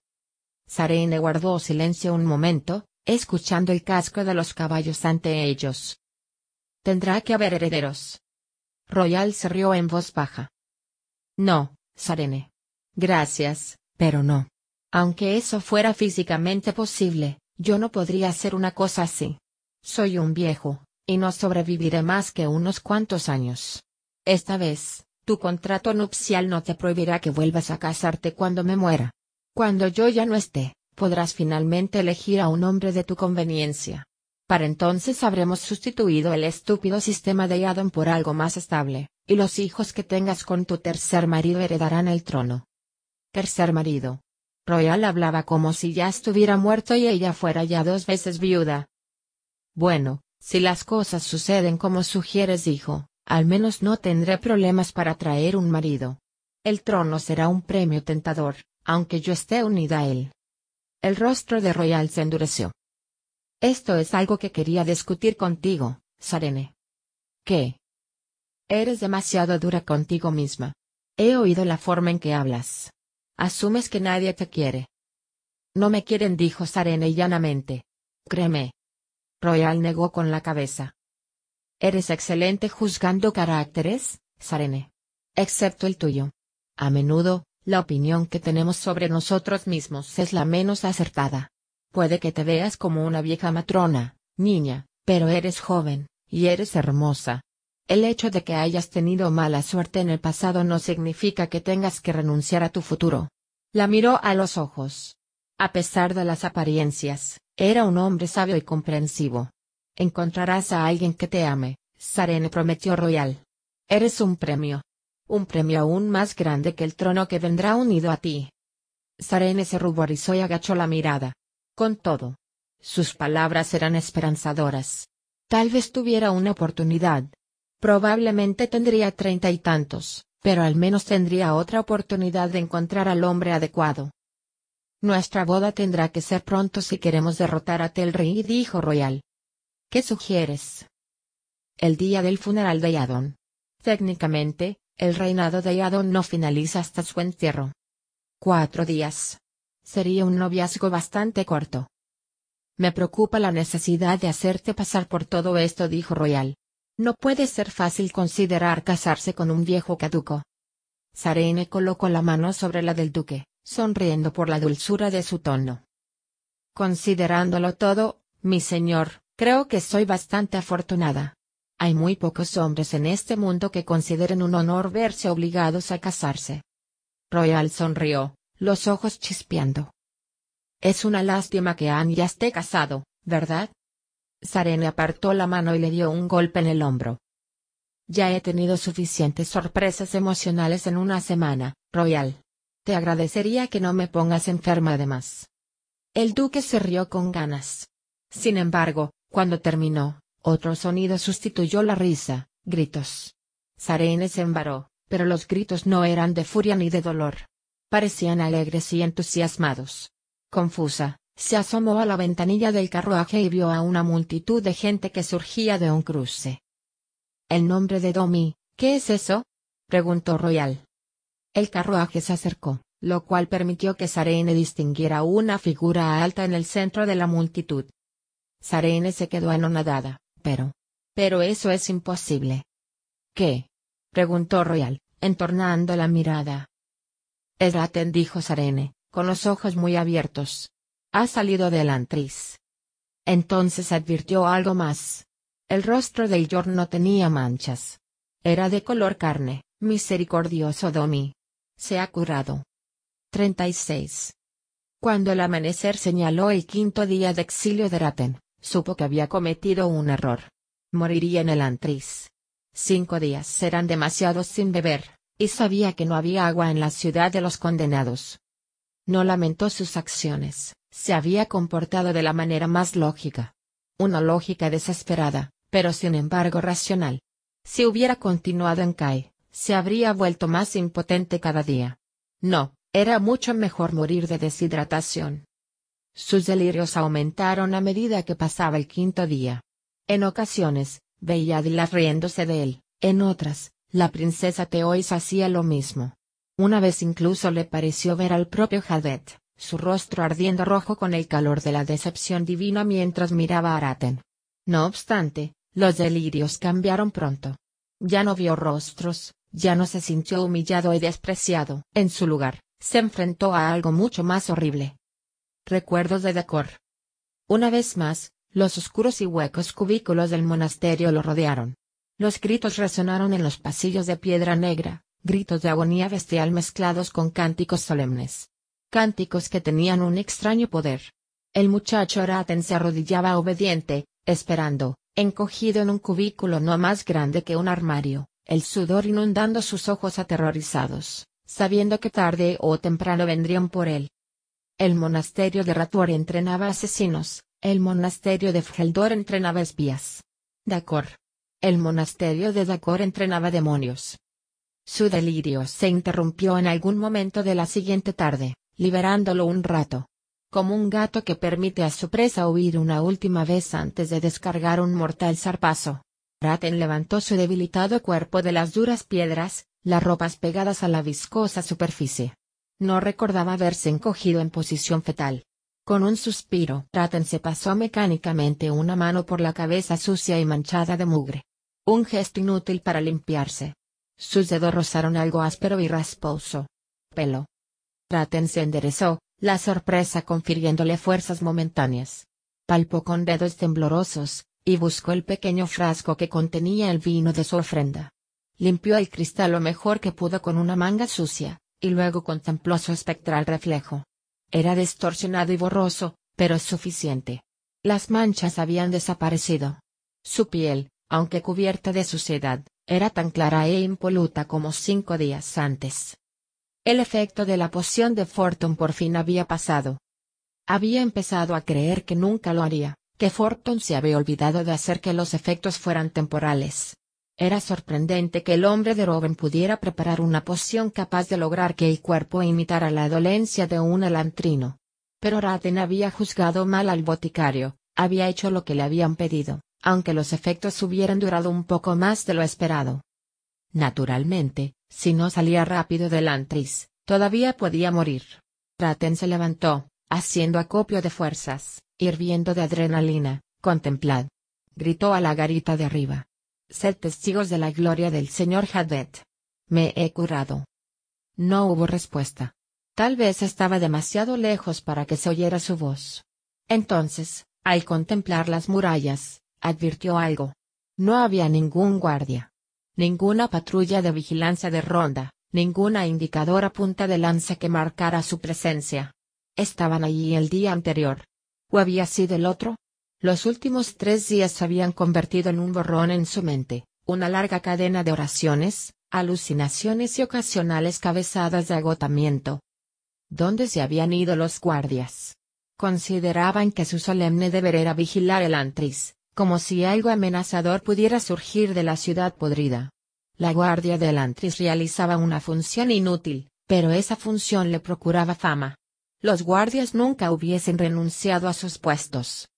Sarene guardó silencio un momento, escuchando el casco de los caballos ante ellos. Tendrá que haber herederos. Royal se rió en voz baja. No, Sarene. Gracias, pero no. Aunque eso fuera físicamente posible, yo no podría hacer una cosa así. Soy un viejo, y no sobreviviré más que unos cuantos años. Esta vez, tu contrato nupcial no te prohibirá que vuelvas a casarte cuando me muera. Cuando yo ya no esté, podrás finalmente elegir a un hombre de tu conveniencia. Para entonces habremos sustituido el estúpido sistema de Yadon por algo más estable, y los hijos que tengas con tu tercer marido heredarán el trono. Tercer marido. Royal hablaba como si ya estuviera muerto y ella fuera ya dos veces viuda. Bueno, si las cosas suceden como sugieres, dijo, al menos no tendré problemas para traer un marido. El trono será un premio tentador, aunque yo esté unida a él. El rostro de Royal se endureció. Esto es algo que quería discutir contigo, Sarene. ¿Qué? Eres demasiado dura contigo misma. He oído la forma en que hablas. Asumes que nadie te quiere. No me quieren, dijo Sarene llanamente. Créeme. Royal negó con la cabeza. Eres excelente juzgando caracteres, Sarene. Excepto el tuyo. A menudo, la opinión que tenemos sobre nosotros mismos es la menos acertada. Puede que te veas como una vieja matrona, niña, pero eres joven, y eres hermosa. El hecho de que hayas tenido mala suerte en el pasado no significa que tengas que renunciar a tu futuro. La miró a los ojos. A pesar de las apariencias, era un hombre sabio y comprensivo. Encontrarás a alguien que te ame, Sarene prometió Royal. Eres un premio. Un premio aún más grande que el trono que vendrá unido a ti. Sarene se ruborizó y agachó la mirada. Con todo. Sus palabras eran esperanzadoras. Tal vez tuviera una oportunidad. Probablemente tendría treinta y tantos, pero al menos tendría otra oportunidad de encontrar al hombre adecuado. Nuestra boda tendrá que ser pronto si queremos derrotar a Telri, dijo Royal. ¿Qué sugieres? El día del funeral de Yadon. Técnicamente, el reinado de Yadon no finaliza hasta su entierro. Cuatro días. Sería un noviazgo bastante corto. Me preocupa la necesidad de hacerte pasar por todo esto, dijo Royal. No puede ser fácil considerar casarse con un viejo caduco. Sarene colocó la mano sobre la del duque, sonriendo por la dulzura de su tono. Considerándolo todo, mi señor, creo que soy bastante afortunada. Hay muy pocos hombres en este mundo que consideren un honor verse obligados a casarse. Royal sonrió, los ojos chispeando. Es una lástima que Anne ya esté casado, ¿verdad? Sarene apartó la mano y le dio un golpe en el hombro. Ya he tenido suficientes sorpresas emocionales en una semana, Royal. Te agradecería que no me pongas enferma además. El duque se rió con ganas. Sin embargo, cuando terminó, otro sonido sustituyó la risa, gritos. Sarene se embaró, pero los gritos no eran de furia ni de dolor. Parecían alegres y entusiasmados. Confusa, se asomó a la ventanilla del carruaje y vio a una multitud de gente que surgía de un cruce. El nombre de Domi, ¿qué es eso? preguntó Royal. El carruaje se acercó, lo cual permitió que Sarene distinguiera una figura alta en el centro de la multitud. Sarene se quedó anonadada, pero... Pero eso es imposible. ¿Qué? preguntó Royal, entornando la mirada. Es Raten dijo Sarene, con los ojos muy abiertos. Ha salido del antris. Entonces advirtió algo más. El rostro de Yor no tenía manchas. Era de color carne, misericordioso Domi. Se ha curado. 36. Cuando el amanecer señaló el quinto día de exilio de Raten, supo que había cometido un error. Moriría en el antris. Cinco días serán demasiados sin beber, y sabía que no había agua en la ciudad de los condenados. No lamentó sus acciones, se había comportado de la manera más lógica. Una lógica desesperada, pero sin embargo racional. Si hubiera continuado en Kai, se habría vuelto más impotente cada día. No, era mucho mejor morir de deshidratación. Sus delirios aumentaron a medida que pasaba el quinto día. En ocasiones, veía a riéndose de él, en otras, la princesa Teois hacía lo mismo. Una vez incluso le pareció ver al propio Hadet, su rostro ardiendo rojo con el calor de la decepción divina mientras miraba a Araten. No obstante, los delirios cambiaron pronto. Ya no vio rostros, ya no se sintió humillado y despreciado. En su lugar, se enfrentó a algo mucho más horrible. Recuerdos de Decor. Una vez más, los oscuros y huecos cubículos del monasterio lo rodearon. Los gritos resonaron en los pasillos de piedra negra, gritos de agonía bestial mezclados con cánticos solemnes. Cánticos que tenían un extraño poder. El muchacho Araten se arrodillaba obediente, esperando, encogido en un cubículo no más grande que un armario, el sudor inundando sus ojos aterrorizados, sabiendo que tarde o temprano vendrían por él. El monasterio de Ratuor entrenaba asesinos, el monasterio de Fjeldor entrenaba espías. Dakor. El monasterio de Dakor entrenaba demonios. Su delirio se interrumpió en algún momento de la siguiente tarde, liberándolo un rato. Como un gato que permite a su presa huir una última vez antes de descargar un mortal zarpazo. Raten levantó su debilitado cuerpo de las duras piedras, las ropas pegadas a la viscosa superficie. No recordaba haberse encogido en posición fetal. Con un suspiro, Ratten se pasó mecánicamente una mano por la cabeza sucia y manchada de mugre. Un gesto inútil para limpiarse. Sus dedos rozaron algo áspero y rasposo. Pelo. Ratten se enderezó, la sorpresa confiriéndole fuerzas momentáneas. Palpó con dedos temblorosos, y buscó el pequeño frasco que contenía el vino de su ofrenda. Limpió el cristal lo mejor que pudo con una manga sucia, y luego contempló su espectral reflejo. Era distorsionado y borroso, pero suficiente. Las manchas habían desaparecido. Su piel, aunque cubierta de suciedad, era tan clara e impoluta como cinco días antes. El efecto de la poción de Fortune por fin había pasado. Había empezado a creer que nunca lo haría, que Fortune se había olvidado de hacer que los efectos fueran temporales. Era sorprendente que el hombre de Robin pudiera preparar una poción capaz de lograr que el cuerpo imitara la dolencia de un elantrino. Pero Raten había juzgado mal al boticario, había hecho lo que le habían pedido, aunque los efectos hubieran durado un poco más de lo esperado. Naturalmente, si no salía rápido del antris, todavía podía morir. Raten se levantó, haciendo acopio de fuerzas, hirviendo de adrenalina, contemplad. Gritó a la garita de arriba. Sed testigos de la gloria del señor Hadet. Me he curado. No hubo respuesta. Tal vez estaba demasiado lejos para que se oyera su voz. Entonces, al contemplar las murallas, advirtió algo. No había ningún guardia. Ninguna patrulla de vigilancia de ronda, ninguna indicadora punta de lanza que marcara su presencia. Estaban allí el día anterior. ¿O había sido el otro? Los últimos tres días se habían convertido en un borrón en su mente, una larga cadena de oraciones, alucinaciones y ocasionales cabezadas de agotamiento. ¿Dónde se habían ido los guardias? Consideraban que su solemne deber era vigilar el antris, como si algo amenazador pudiera surgir de la ciudad podrida. La guardia del antris realizaba una función inútil, pero esa función le procuraba fama. Los guardias nunca hubiesen renunciado a sus puestos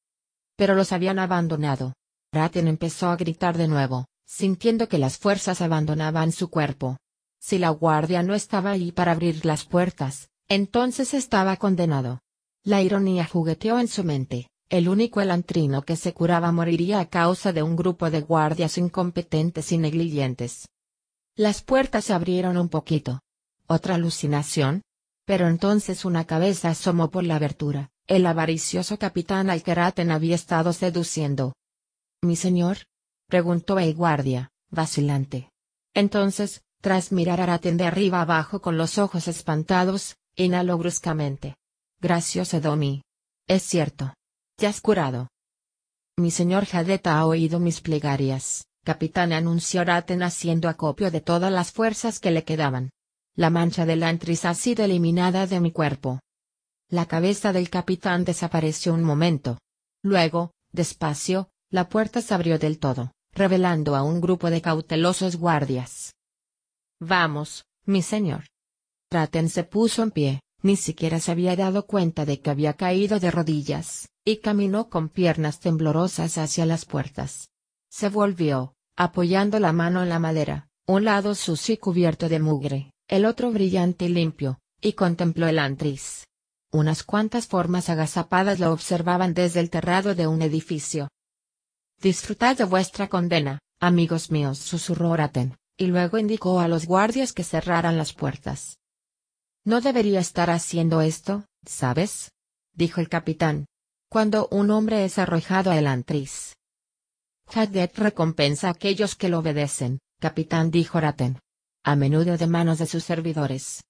pero los habían abandonado. Raten empezó a gritar de nuevo, sintiendo que las fuerzas abandonaban su cuerpo. Si la guardia no estaba allí para abrir las puertas, entonces estaba condenado. La ironía jugueteó en su mente, el único elantrino que se curaba moriría a causa de un grupo de guardias incompetentes y negligentes. Las puertas se abrieron un poquito. ¿Otra alucinación? Pero entonces una cabeza asomó por la abertura, el avaricioso capitán al que Raten había estado seduciendo. ¿Mi señor? preguntó el guardia, vacilante. Entonces, tras mirar a Raten de arriba abajo con los ojos espantados, inhaló bruscamente. Gracioso Domi. Es cierto. ¿Te has curado? Mi señor Jadeta ha oído mis plegarias, capitán anunció Raten haciendo acopio de todas las fuerzas que le quedaban. La mancha de la antris ha sido eliminada de mi cuerpo. La cabeza del capitán desapareció un momento. Luego, despacio, la puerta se abrió del todo, revelando a un grupo de cautelosos guardias. Vamos, mi señor. Traten se puso en pie, ni siquiera se había dado cuenta de que había caído de rodillas, y caminó con piernas temblorosas hacia las puertas. Se volvió, apoyando la mano en la madera, un lado sucio y cubierto de mugre, el otro brillante y limpio, y contempló el antris. Unas cuantas formas agazapadas lo observaban desde el terrado de un edificio. Disfrutad de vuestra condena, amigos míos, susurró Raten, y luego indicó a los guardias que cerraran las puertas. No debería estar haciendo esto, ¿sabes? dijo el capitán. Cuando un hombre es arrojado a el. Hadet recompensa a aquellos que lo obedecen, capitán dijo Raten. A menudo de manos de sus servidores.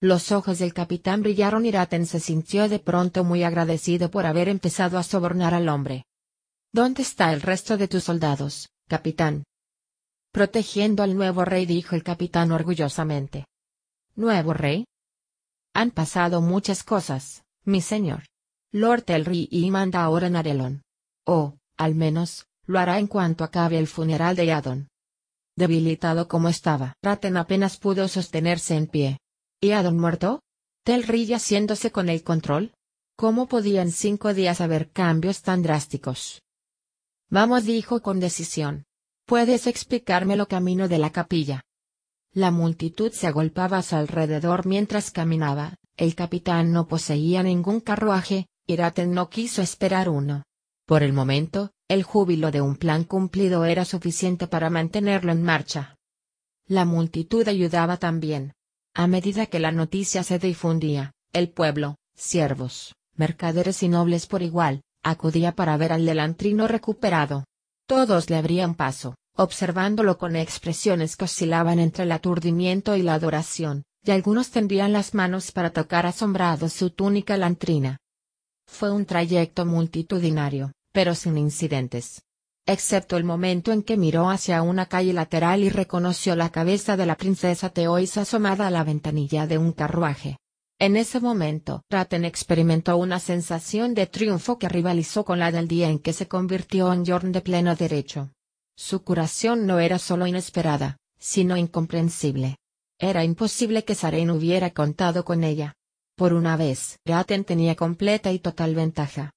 Los ojos del capitán brillaron y Raten se sintió de pronto muy agradecido por haber empezado a sobornar al hombre. ¿Dónde está el resto de tus soldados, capitán? Protegiendo al nuevo rey dijo el capitán orgullosamente. ¿Nuevo rey? Han pasado muchas cosas, mi señor. Lord y manda ahora en Arelon. O, al menos, lo hará en cuanto acabe el funeral de Adon. Debilitado como estaba, Raten apenas pudo sostenerse en pie. ¿Y Adon muerto? ¿Telri haciéndose con el control? ¿Cómo podían cinco días haber cambios tan drásticos? Vamos, dijo con decisión. ¿Puedes explicármelo camino de la capilla? La multitud se agolpaba a su alrededor mientras caminaba, el capitán no poseía ningún carruaje, Iraten no quiso esperar uno. Por el momento, el júbilo de un plan cumplido era suficiente para mantenerlo en marcha. La multitud ayudaba también. A medida que la noticia se difundía, el pueblo, siervos, mercaderes y nobles por igual, acudía para ver al delantrino recuperado. Todos le abrían paso, observándolo con expresiones que oscilaban entre el aturdimiento y la adoración, y algunos tendían las manos para tocar asombrados su túnica lantrina. Fue un trayecto multitudinario, pero sin incidentes. Excepto el momento en que miró hacia una calle lateral y reconoció la cabeza de la princesa Teois asomada a la ventanilla de un carruaje. En ese momento, Ratten experimentó una sensación de triunfo que rivalizó con la del día en que se convirtió en Jorn de pleno derecho. Su curación no era solo inesperada, sino incomprensible. Era imposible que Saren hubiera contado con ella. Por una vez, Ratten tenía completa y total ventaja.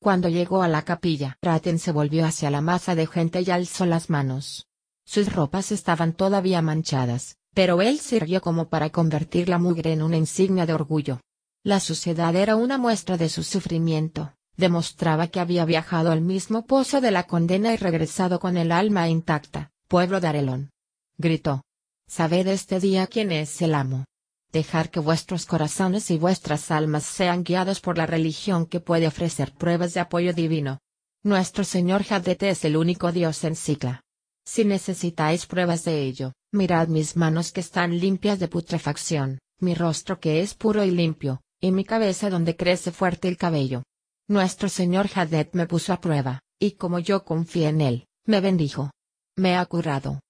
Cuando llegó a la capilla, Ratten se volvió hacia la masa de gente y alzó las manos. Sus ropas estaban todavía manchadas, pero él sirvió como para convertir la mugre en una insignia de orgullo. La suciedad era una muestra de su sufrimiento, demostraba que había viajado al mismo pozo de la condena y regresado con el alma intacta, pueblo de Arelón. Gritó. Sabed este día quién es el amo. Dejar que vuestros corazones y vuestras almas sean guiados por la religión que puede ofrecer pruebas de apoyo divino. Nuestro Señor Hadet es el único Dios en cicla. Si necesitáis pruebas de ello, mirad mis manos que están limpias de putrefacción, mi rostro que es puro y limpio, y mi cabeza donde crece fuerte el cabello. Nuestro Señor Hadet me puso a prueba, y como yo confié en él, me bendijo. Me ha curado.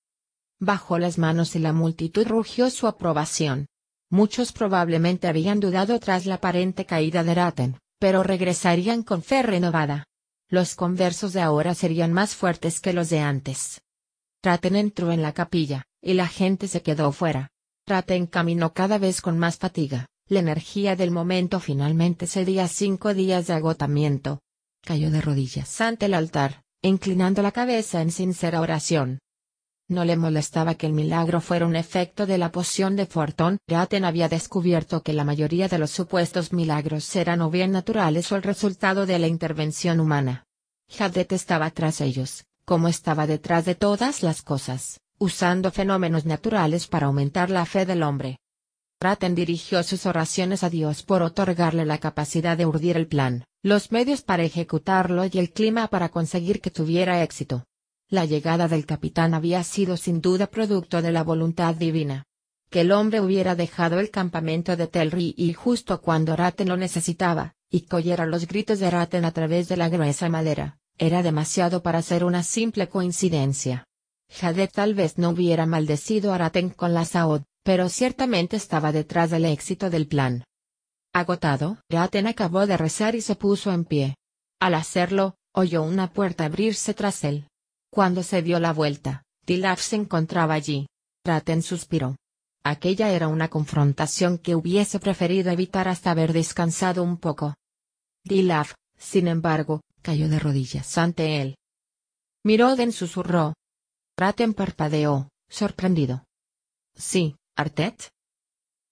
Bajó las manos y la multitud rugió su aprobación. Muchos probablemente habían dudado tras la aparente caída de Raten, pero regresarían con fe renovada. Los conversos de ahora serían más fuertes que los de antes. Raten entró en la capilla, y la gente se quedó fuera. Raten caminó cada vez con más fatiga, la energía del momento finalmente cedía cinco días de agotamiento. Cayó de rodillas ante el altar, inclinando la cabeza en sincera oración. No le molestaba que el milagro fuera un efecto de la poción de Fortón. Raten había descubierto que la mayoría de los supuestos milagros eran o bien naturales o el resultado de la intervención humana. Jadet estaba tras ellos, como estaba detrás de todas las cosas, usando fenómenos naturales para aumentar la fe del hombre. Raten dirigió sus oraciones a Dios por otorgarle la capacidad de urdir el plan, los medios para ejecutarlo y el clima para conseguir que tuviera éxito. La llegada del capitán había sido sin duda producto de la voluntad divina. Que el hombre hubiera dejado el campamento de Telri y justo cuando Raten lo necesitaba, y que oyera los gritos de Raten a través de la gruesa madera, era demasiado para ser una simple coincidencia. Jadet tal vez no hubiera maldecido a Raten con la Saud, pero ciertamente estaba detrás del éxito del plan. Agotado, Raten acabó de rezar y se puso en pie. Al hacerlo, oyó una puerta abrirse tras él. Cuando se dio la vuelta, Dilaf se encontraba allí. Raten suspiró. Aquella era una confrontación que hubiese preferido evitar hasta haber descansado un poco. Dilaf, sin embargo, cayó de rodillas ante él. Miroden susurró. Raten parpadeó, sorprendido. Sí, Artet.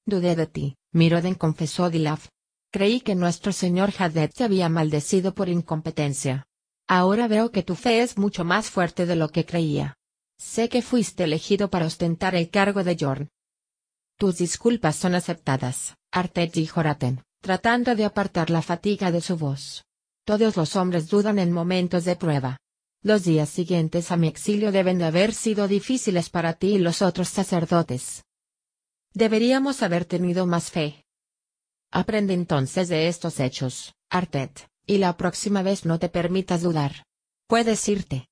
Dudé de ti, Miroden confesó Dilaf. Creí que nuestro señor Hadet te había maldecido por incompetencia. Ahora veo que tu fe es mucho más fuerte de lo que creía. Sé que fuiste elegido para ostentar el cargo de Jorn. Tus disculpas son aceptadas, Artet dijo Raten, tratando de apartar la fatiga de su voz. Todos los hombres dudan en momentos de prueba. Los días siguientes a mi exilio deben de haber sido difíciles para ti y los otros sacerdotes. Deberíamos haber tenido más fe. Aprende entonces de estos hechos, Artet, y la próxima vez no te permitas dudar. Puedes irte.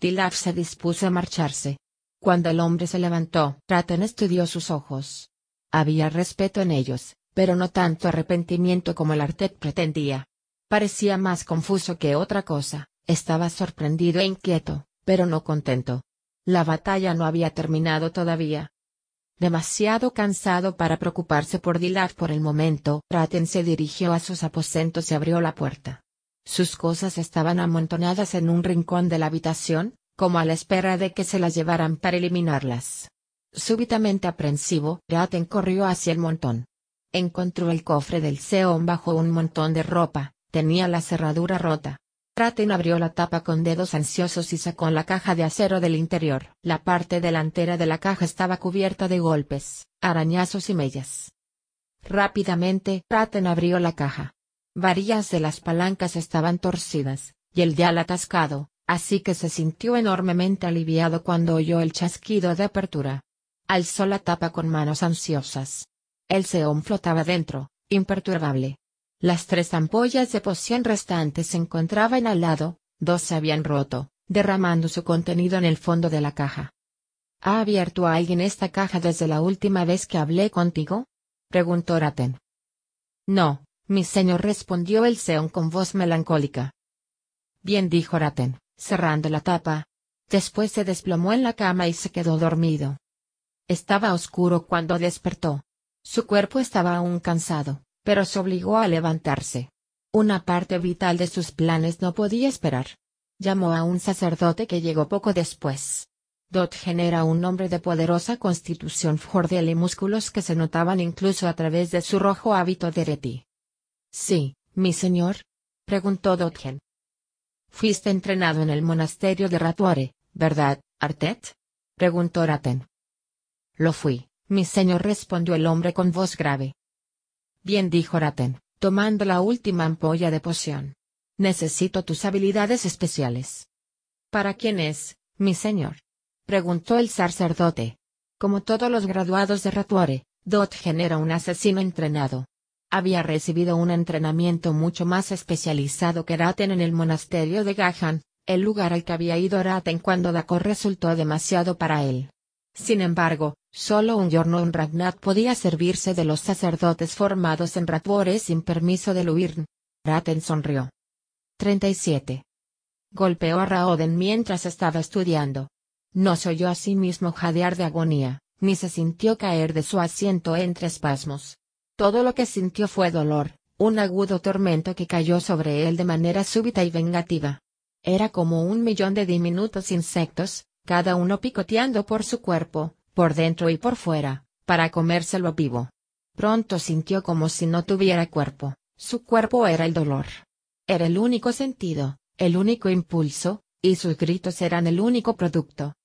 Dilaf se dispuso a marcharse. Cuando el hombre se levantó, Raten estudió sus ojos. Había respeto en ellos, pero no tanto arrepentimiento como el Artet pretendía. Parecía más confuso que otra cosa, estaba sorprendido e inquieto, pero no contento. La batalla no había terminado todavía. Demasiado cansado para preocuparse por Dilaf por el momento, Raten se dirigió a sus aposentos y abrió la puerta. Sus cosas estaban amontonadas en un rincón de la habitación, como a la espera de que se las llevaran para eliminarlas. Súbitamente aprensivo, Raten corrió hacia el montón. Encontró el cofre del Seón bajo un montón de ropa, Tenía la cerradura rota. Raten abrió la tapa con dedos ansiosos y sacó la caja de acero del interior. La parte delantera de la caja estaba cubierta de golpes, arañazos y mellas. Rápidamente, Raten abrió la caja. Varias de las palancas estaban torcidas, y el dial atascado, así que se sintió enormemente aliviado cuando oyó el chasquido de apertura. Alzó la tapa con manos ansiosas. El seón flotaba dentro, imperturbable. Las tres ampollas de poción restantes se encontraban al lado, dos se habían roto, derramando su contenido en el fondo de la caja. ¿Ha abierto alguien esta caja desde la última vez que hablé contigo? preguntó Raten. No, mi señor respondió el Seón con voz melancólica. Bien dijo Raten, cerrando la tapa. Después se desplomó en la cama y se quedó dormido. Estaba oscuro cuando despertó. Su cuerpo estaba aún cansado, pero se obligó a levantarse. Una parte vital de sus planes no podía esperar. Llamó a un sacerdote que llegó poco después. Dotgen era un hombre de poderosa constitución fordial y músculos que se notaban incluso a través de su rojo hábito de reti. Sí, mi señor. preguntó Dotgen. Fuiste entrenado en el monasterio de Ratuare, ¿verdad, Artet? preguntó Raten. Lo fui, mi señor respondió el hombre con voz grave. Bien dijo Raten, tomando la última ampolla de poción. Necesito tus habilidades especiales. ¿Para quién es, mi señor? preguntó el sacerdote. Como todos los graduados de Ratuare, Dotgen era un asesino entrenado, había recibido un entrenamiento mucho más especializado que Raten en el monasterio de Gahan, el lugar al que había ido Raten cuando Dakor resultó demasiado para él. Sin embargo, solo un Yornon Ragnat podía servirse de los sacerdotes formados en Ratwore sin permiso de Luirn. Raten sonrió. 37. Golpeó a Raoden mientras estaba estudiando. No se oyó a sí mismo jadear de agonía, ni se sintió caer de su asiento entre espasmos. Todo lo que sintió fue dolor, un agudo tormento que cayó sobre él de manera súbita y vengativa. Era como un millón de diminutos insectos, cada uno picoteando por su cuerpo, por dentro y por fuera, para comérselo vivo. Pronto sintió como si no tuviera cuerpo, su cuerpo era el dolor. Era el único sentido, el único impulso, y sus gritos eran el único producto.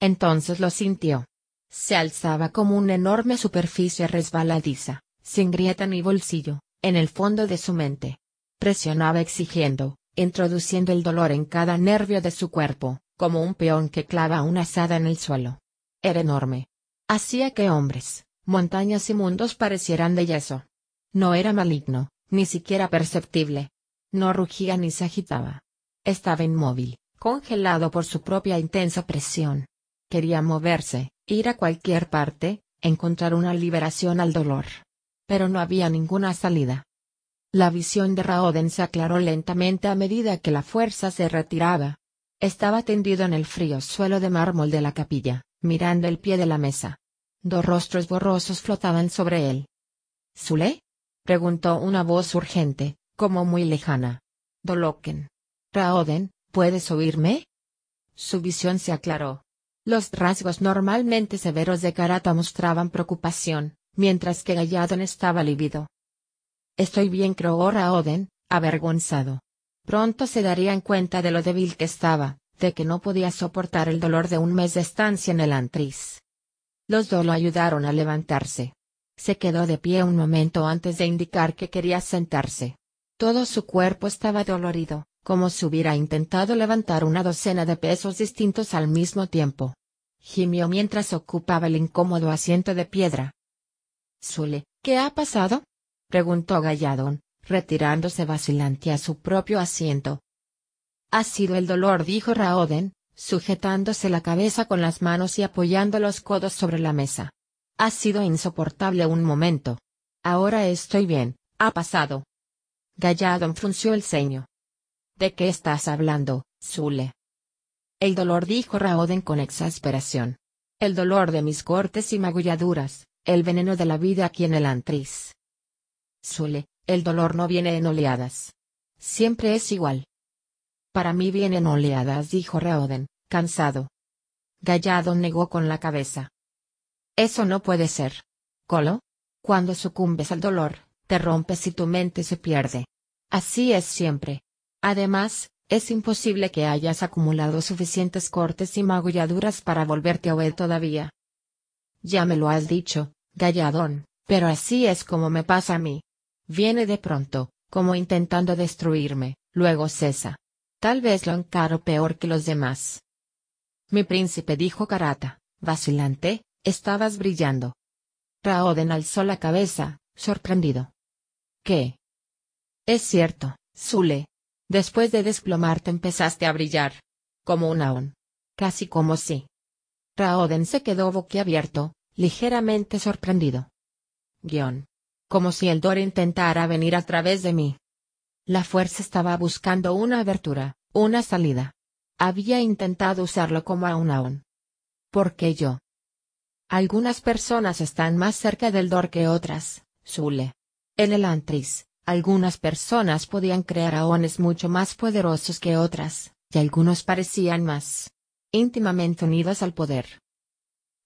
Entonces lo sintió. Se alzaba como una enorme superficie resbaladiza sin grieta ni bolsillo, en el fondo de su mente. Presionaba exigiendo, introduciendo el dolor en cada nervio de su cuerpo, como un peón que clava una asada en el suelo. Era enorme. Hacía que hombres, montañas y mundos parecieran de yeso. No era maligno, ni siquiera perceptible. No rugía ni se agitaba. Estaba inmóvil, congelado por su propia intensa presión. Quería moverse, ir a cualquier parte, encontrar una liberación al dolor pero no había ninguna salida. La visión de Raoden se aclaró lentamente a medida que la fuerza se retiraba. Estaba tendido en el frío suelo de mármol de la capilla, mirando el pie de la mesa. Dos rostros borrosos flotaban sobre él. ¿Zule? preguntó una voz urgente, como muy lejana. Doloken. Raoden, ¿puedes oírme? Su visión se aclaró. Los rasgos normalmente severos de Karata mostraban preocupación, mientras que Galladon estaba lívido. Estoy bien, croó Oden, avergonzado. Pronto se darían cuenta de lo débil que estaba, de que no podía soportar el dolor de un mes de estancia en el antris. Los dos lo ayudaron a levantarse. Se quedó de pie un momento antes de indicar que quería sentarse. Todo su cuerpo estaba dolorido, como si hubiera intentado levantar una docena de pesos distintos al mismo tiempo. Gimió mientras ocupaba el incómodo asiento de piedra. Zule, ¿qué ha pasado? preguntó Galladón, retirándose vacilante a su propio asiento. Ha sido el dolor, dijo Raoden, sujetándose la cabeza con las manos y apoyando los codos sobre la mesa. Ha sido insoportable un momento. Ahora estoy bien, ha pasado. Galladón frunció el ceño. ¿De qué estás hablando, Zule? El dolor, dijo Raoden con exasperación. El dolor de mis cortes y magulladuras, el veneno de la vida aquí en el antris. Zule, el dolor no viene en oleadas. Siempre es igual. Para mí viene en oleadas, dijo Reoden, cansado. Gallado negó con la cabeza. Eso no puede ser. Colo. Cuando sucumbes al dolor, te rompes y tu mente se pierde. Así es siempre. Además, es imposible que hayas acumulado suficientes cortes y magulladuras para volverte Obed todavía. Ya me lo has dicho, galladón, pero así es como me pasa a mí. Viene de pronto, como intentando destruirme, luego cesa. Tal vez lo encaro peor que los demás. Mi príncipe dijo Karata, vacilante, estabas brillando. Raoden alzó la cabeza, sorprendido. ¿Qué? Es cierto, Zule. Después de desplomarte empezaste a brillar. Como un aón. Casi como si. Raoden se quedó boquiabierto, ligeramente sorprendido. Guión. Como si el Dor intentara venir a través de mí. La fuerza estaba buscando una abertura, una salida. Había intentado usarlo como a un aón. ¿Por qué yo? Algunas personas están más cerca del Dor que otras, Zule. En el Antris, algunas personas podían crear aones mucho más poderosos que otras, y algunos parecían más íntimamente unidos al poder.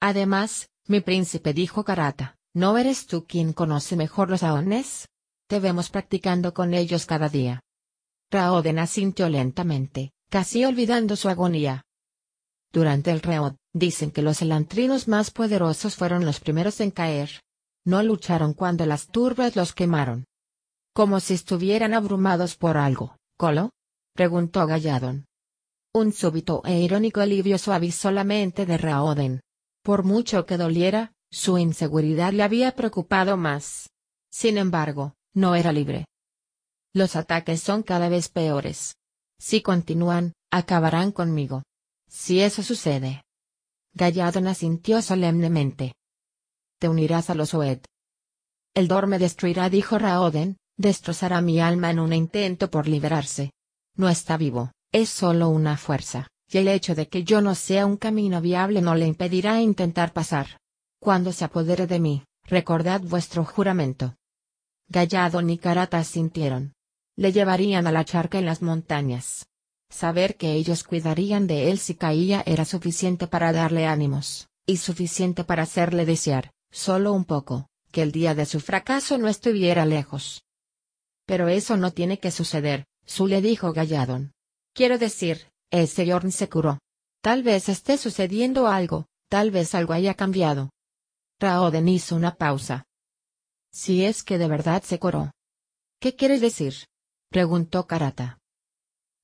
Además, mi príncipe dijo Karata, ¿no eres tú quien conoce mejor los aones? Te vemos practicando con ellos cada día. Raoden asintió lentamente, casi olvidando su agonía. Durante el Reod, dicen que los elantrinos más poderosos fueron los primeros en caer. No lucharon cuando las turbas los quemaron. Como si estuvieran abrumados por algo, ¿Colo? preguntó Galladon. Un súbito e irónico alivio suavizó la mente de Raoden. Por mucho que doliera, su inseguridad le había preocupado más. Sin embargo, no era libre. Los ataques son cada vez peores. Si continúan, acabarán conmigo. Si eso sucede. Galladon asintió solemnemente. Te unirás a los Oed. El Dor me destruirá, dijo Raoden, destrozará mi alma en un intento por liberarse. No está vivo, es solo una fuerza, y el hecho de que yo no sea un camino viable no le impedirá intentar pasar. Cuando se apodere de mí, recordad vuestro juramento. Gallado ni Karata sintieron. Le llevarían a la charca en las montañas. Saber que ellos cuidarían de él si caía era suficiente para darle ánimos, y suficiente para hacerle desear, solo un poco, que el día de su fracaso no estuviera lejos. Pero eso no tiene que suceder, le dijo Galladon. Quiero decir, ese Yorn se curó. Tal vez esté sucediendo algo, tal vez algo haya cambiado. Raoden hizo una pausa. Si es que de verdad se curó. ¿Qué quieres decir? Preguntó Karata.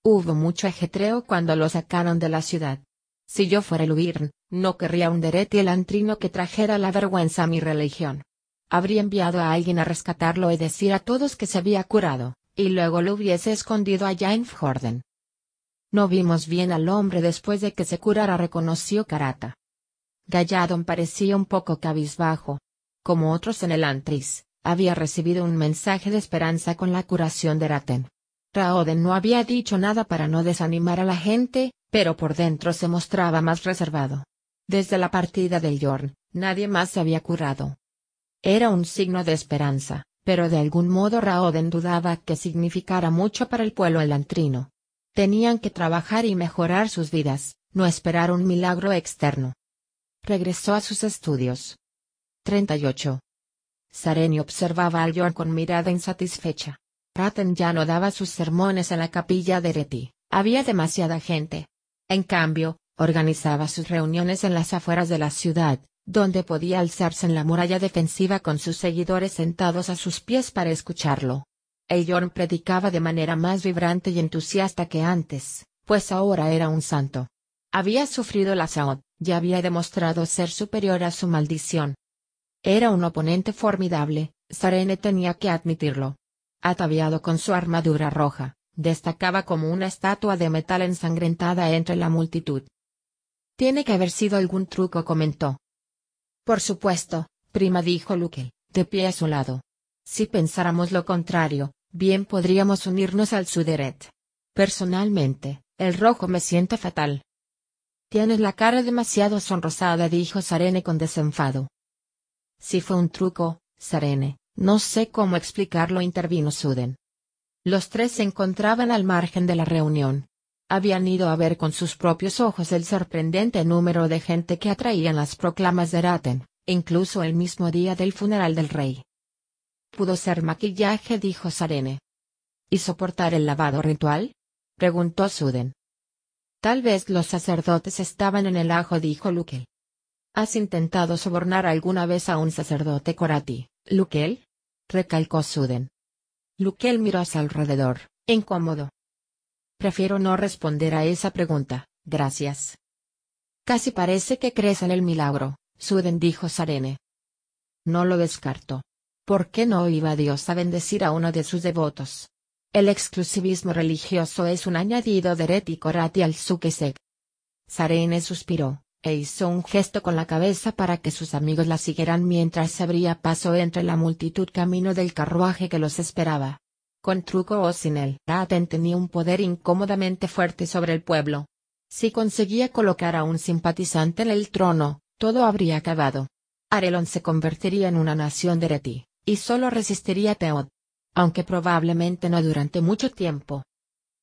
Hubo mucho ajetreo cuando lo sacaron de la ciudad. Si yo fuera el Ubirn, no querría un Dereti el antrino que trajera la vergüenza a mi religión habría enviado a alguien a rescatarlo y decir a todos que se había curado, y luego lo hubiese escondido allá en Fjorden. No vimos bien al hombre después de que se curara, reconoció Karata. Galladon parecía un poco cabizbajo. Como otros en el Antris, había recibido un mensaje de esperanza con la curación de Raten. Raoden no había dicho nada para no desanimar a la gente, pero por dentro se mostraba más reservado. Desde la partida del Yorn, nadie más se había curado. Era un signo de esperanza, pero de algún modo Raoden dudaba que significara mucho para el pueblo elantrino. Tenían que trabajar y mejorar sus vidas, no esperar un milagro externo. Regresó a sus estudios. 38. Sareni observaba al Yorn con mirada insatisfecha. Praten ya no daba sus sermones en la capilla de Reti, había demasiada gente. En cambio, organizaba sus reuniones en las afueras de la ciudad, donde podía alzarse en la muralla defensiva con sus seguidores sentados a sus pies para escucharlo. Eyorn predicaba de manera más vibrante y entusiasta que antes, pues ahora era un santo. Había sufrido la Saot, y había demostrado ser superior a su maldición. Era un oponente formidable, Sarene tenía que admitirlo. Ataviado con su armadura roja, destacaba como una estatua de metal ensangrentada entre la multitud. Tiene que haber sido algún truco, comentó. Por supuesto, prima dijo Luke, de pie a su lado. Si pensáramos lo contrario, bien podríamos unirnos al Suderet. Personalmente, el rojo me siente fatal. Tienes la cara demasiado sonrosada, dijo Sarene con desenfado. Si fue un truco, Sarene, no sé cómo explicarlo, intervino Suden. Los tres se encontraban al margen de la reunión. Habían ido a ver con sus propios ojos el sorprendente número de gente que atraían las proclamas de Raten, incluso el mismo día del funeral del rey. Pudo ser maquillaje, dijo Sarene. ¿Y soportar el lavado ritual? preguntó Suden. Tal vez los sacerdotes estaban en el ajo, dijo Lukel. ¿Has intentado sobornar alguna vez a un sacerdote Korati, Lukel? recalcó Suden. Lukel miró hacia alrededor, incómodo. Prefiero no responder a esa pregunta, gracias. Casi parece que crees en el milagro, Suden dijo Sarene. No lo descarto. ¿Por qué no iba Dios a bendecir a uno de sus devotos? El exclusivismo religioso es un añadido de Reti Korati al Sukesek. Sarene suspiró, e hizo un gesto con la cabeza para que sus amigos la siguieran mientras se abría paso entre la multitud camino del carruaje que los esperaba. Con truco o sin él, Raten tenía un poder incómodamente fuerte sobre el pueblo. Si conseguía colocar a un simpatizante en el trono, todo habría acabado. Arelon se convertiría en una nación de Reti, y solo resistiría Teod. Aunque probablemente no durante mucho tiempo.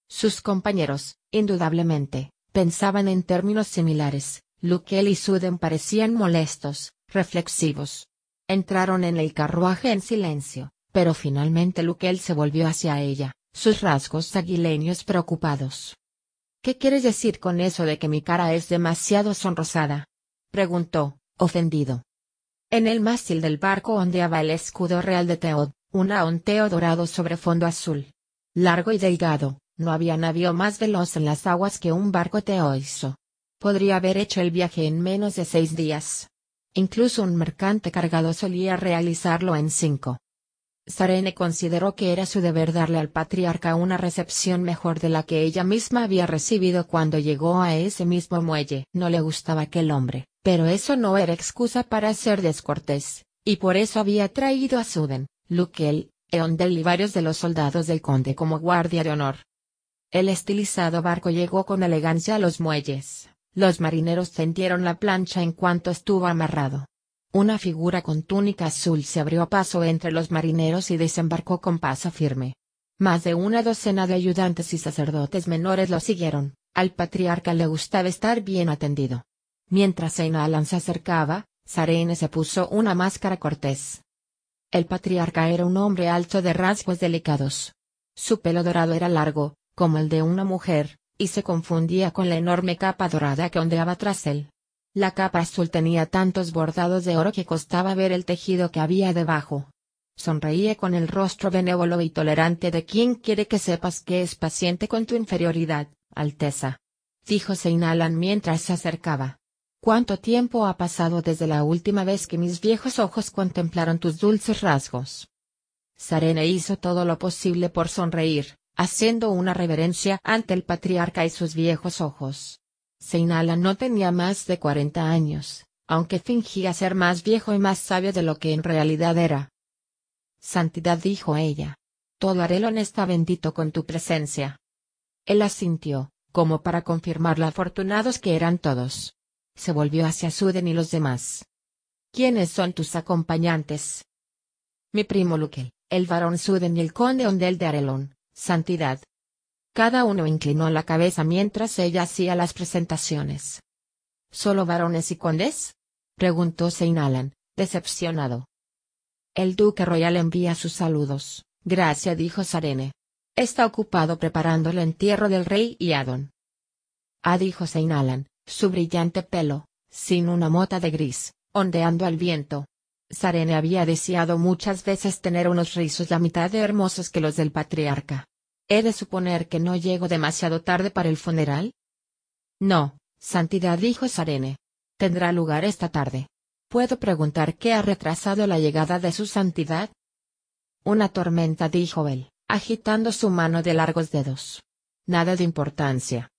Sus compañeros, indudablemente, pensaban en términos similares, Lukel y Suden parecían molestos, reflexivos. Entraron en el carruaje en silencio, pero finalmente Lukel se volvió hacia ella, sus rasgos aguileños preocupados. ¿Qué quieres decir con eso de que mi cara es demasiado sonrosada? preguntó, ofendido. En el mástil del barco ondeaba el escudo real de Teod, un aonteo dorado sobre fondo azul. Largo y delgado, no había navío más veloz en las aguas que un barco teoiso podría haber hecho el viaje en menos de seis días. Incluso un mercante cargado solía realizarlo en cinco. Sarene consideró que era su deber darle al patriarca una recepción mejor de la que ella misma había recibido cuando llegó a ese mismo muelle. No le gustaba aquel hombre, pero eso no era excusa para ser descortés, y por eso había traído a Suden, Lukel, Eondel y varios de los soldados del conde como guardia de honor. El estilizado barco llegó con elegancia a los muelles. Los marineros tendieron la plancha en cuanto estuvo amarrado. Una figura con túnica azul se abrió paso entre los marineros y desembarcó con paso firme. Más de una docena de ayudantes y sacerdotes menores lo siguieron, al patriarca le gustaba estar bien atendido. Mientras Einalan se acercaba, Sarene se puso una máscara cortés. El patriarca era un hombre alto de rasgos delicados. Su pelo dorado era largo, como el de una mujer, y se confundía con la enorme capa dorada que ondeaba tras él. La capa azul tenía tantos bordados de oro que costaba ver el tejido que había debajo. Sonreía con el rostro benévolo y tolerante de quien quiere que sepas que es paciente con tu inferioridad, Alteza. Dijo Seinalan mientras se acercaba. ¿Cuánto tiempo ha pasado desde la última vez que mis viejos ojos contemplaron tus dulces rasgos? Sarene hizo todo lo posible por sonreír, haciendo una reverencia ante el patriarca y sus viejos ojos. Seinala no tenía más de cuarenta años, aunque fingía ser más viejo y más sabio de lo que en realidad era. Santidad dijo ella. Todo Arelon está bendito con tu presencia. Él asintió, como para confirmar lo afortunados que eran todos. Se volvió hacia Suden y los demás. ¿Quiénes son tus acompañantes? Mi primo Luke, el varón Suden y el conde Ondel de Arelon, Santidad. Cada uno inclinó la cabeza mientras ella hacía las presentaciones. ¿Solo varones y condes? preguntó Seinalan, decepcionado. El duque royal envía sus saludos, gracias dijo Sarene. Está ocupado preparando el entierro del rey y Adon. Ah dijo Seinalan, su brillante pelo, sin una mota de gris, ondeando al viento. Sarene había deseado muchas veces tener unos rizos la mitad de hermosos que los del patriarca. ¿He de suponer que no llego demasiado tarde para el funeral? No, Santidad dijo Sarene. Tendrá lugar esta tarde. ¿Puedo preguntar qué ha retrasado la llegada de su santidad? Una tormenta dijo él, agitando su mano de largos dedos. Nada de importancia.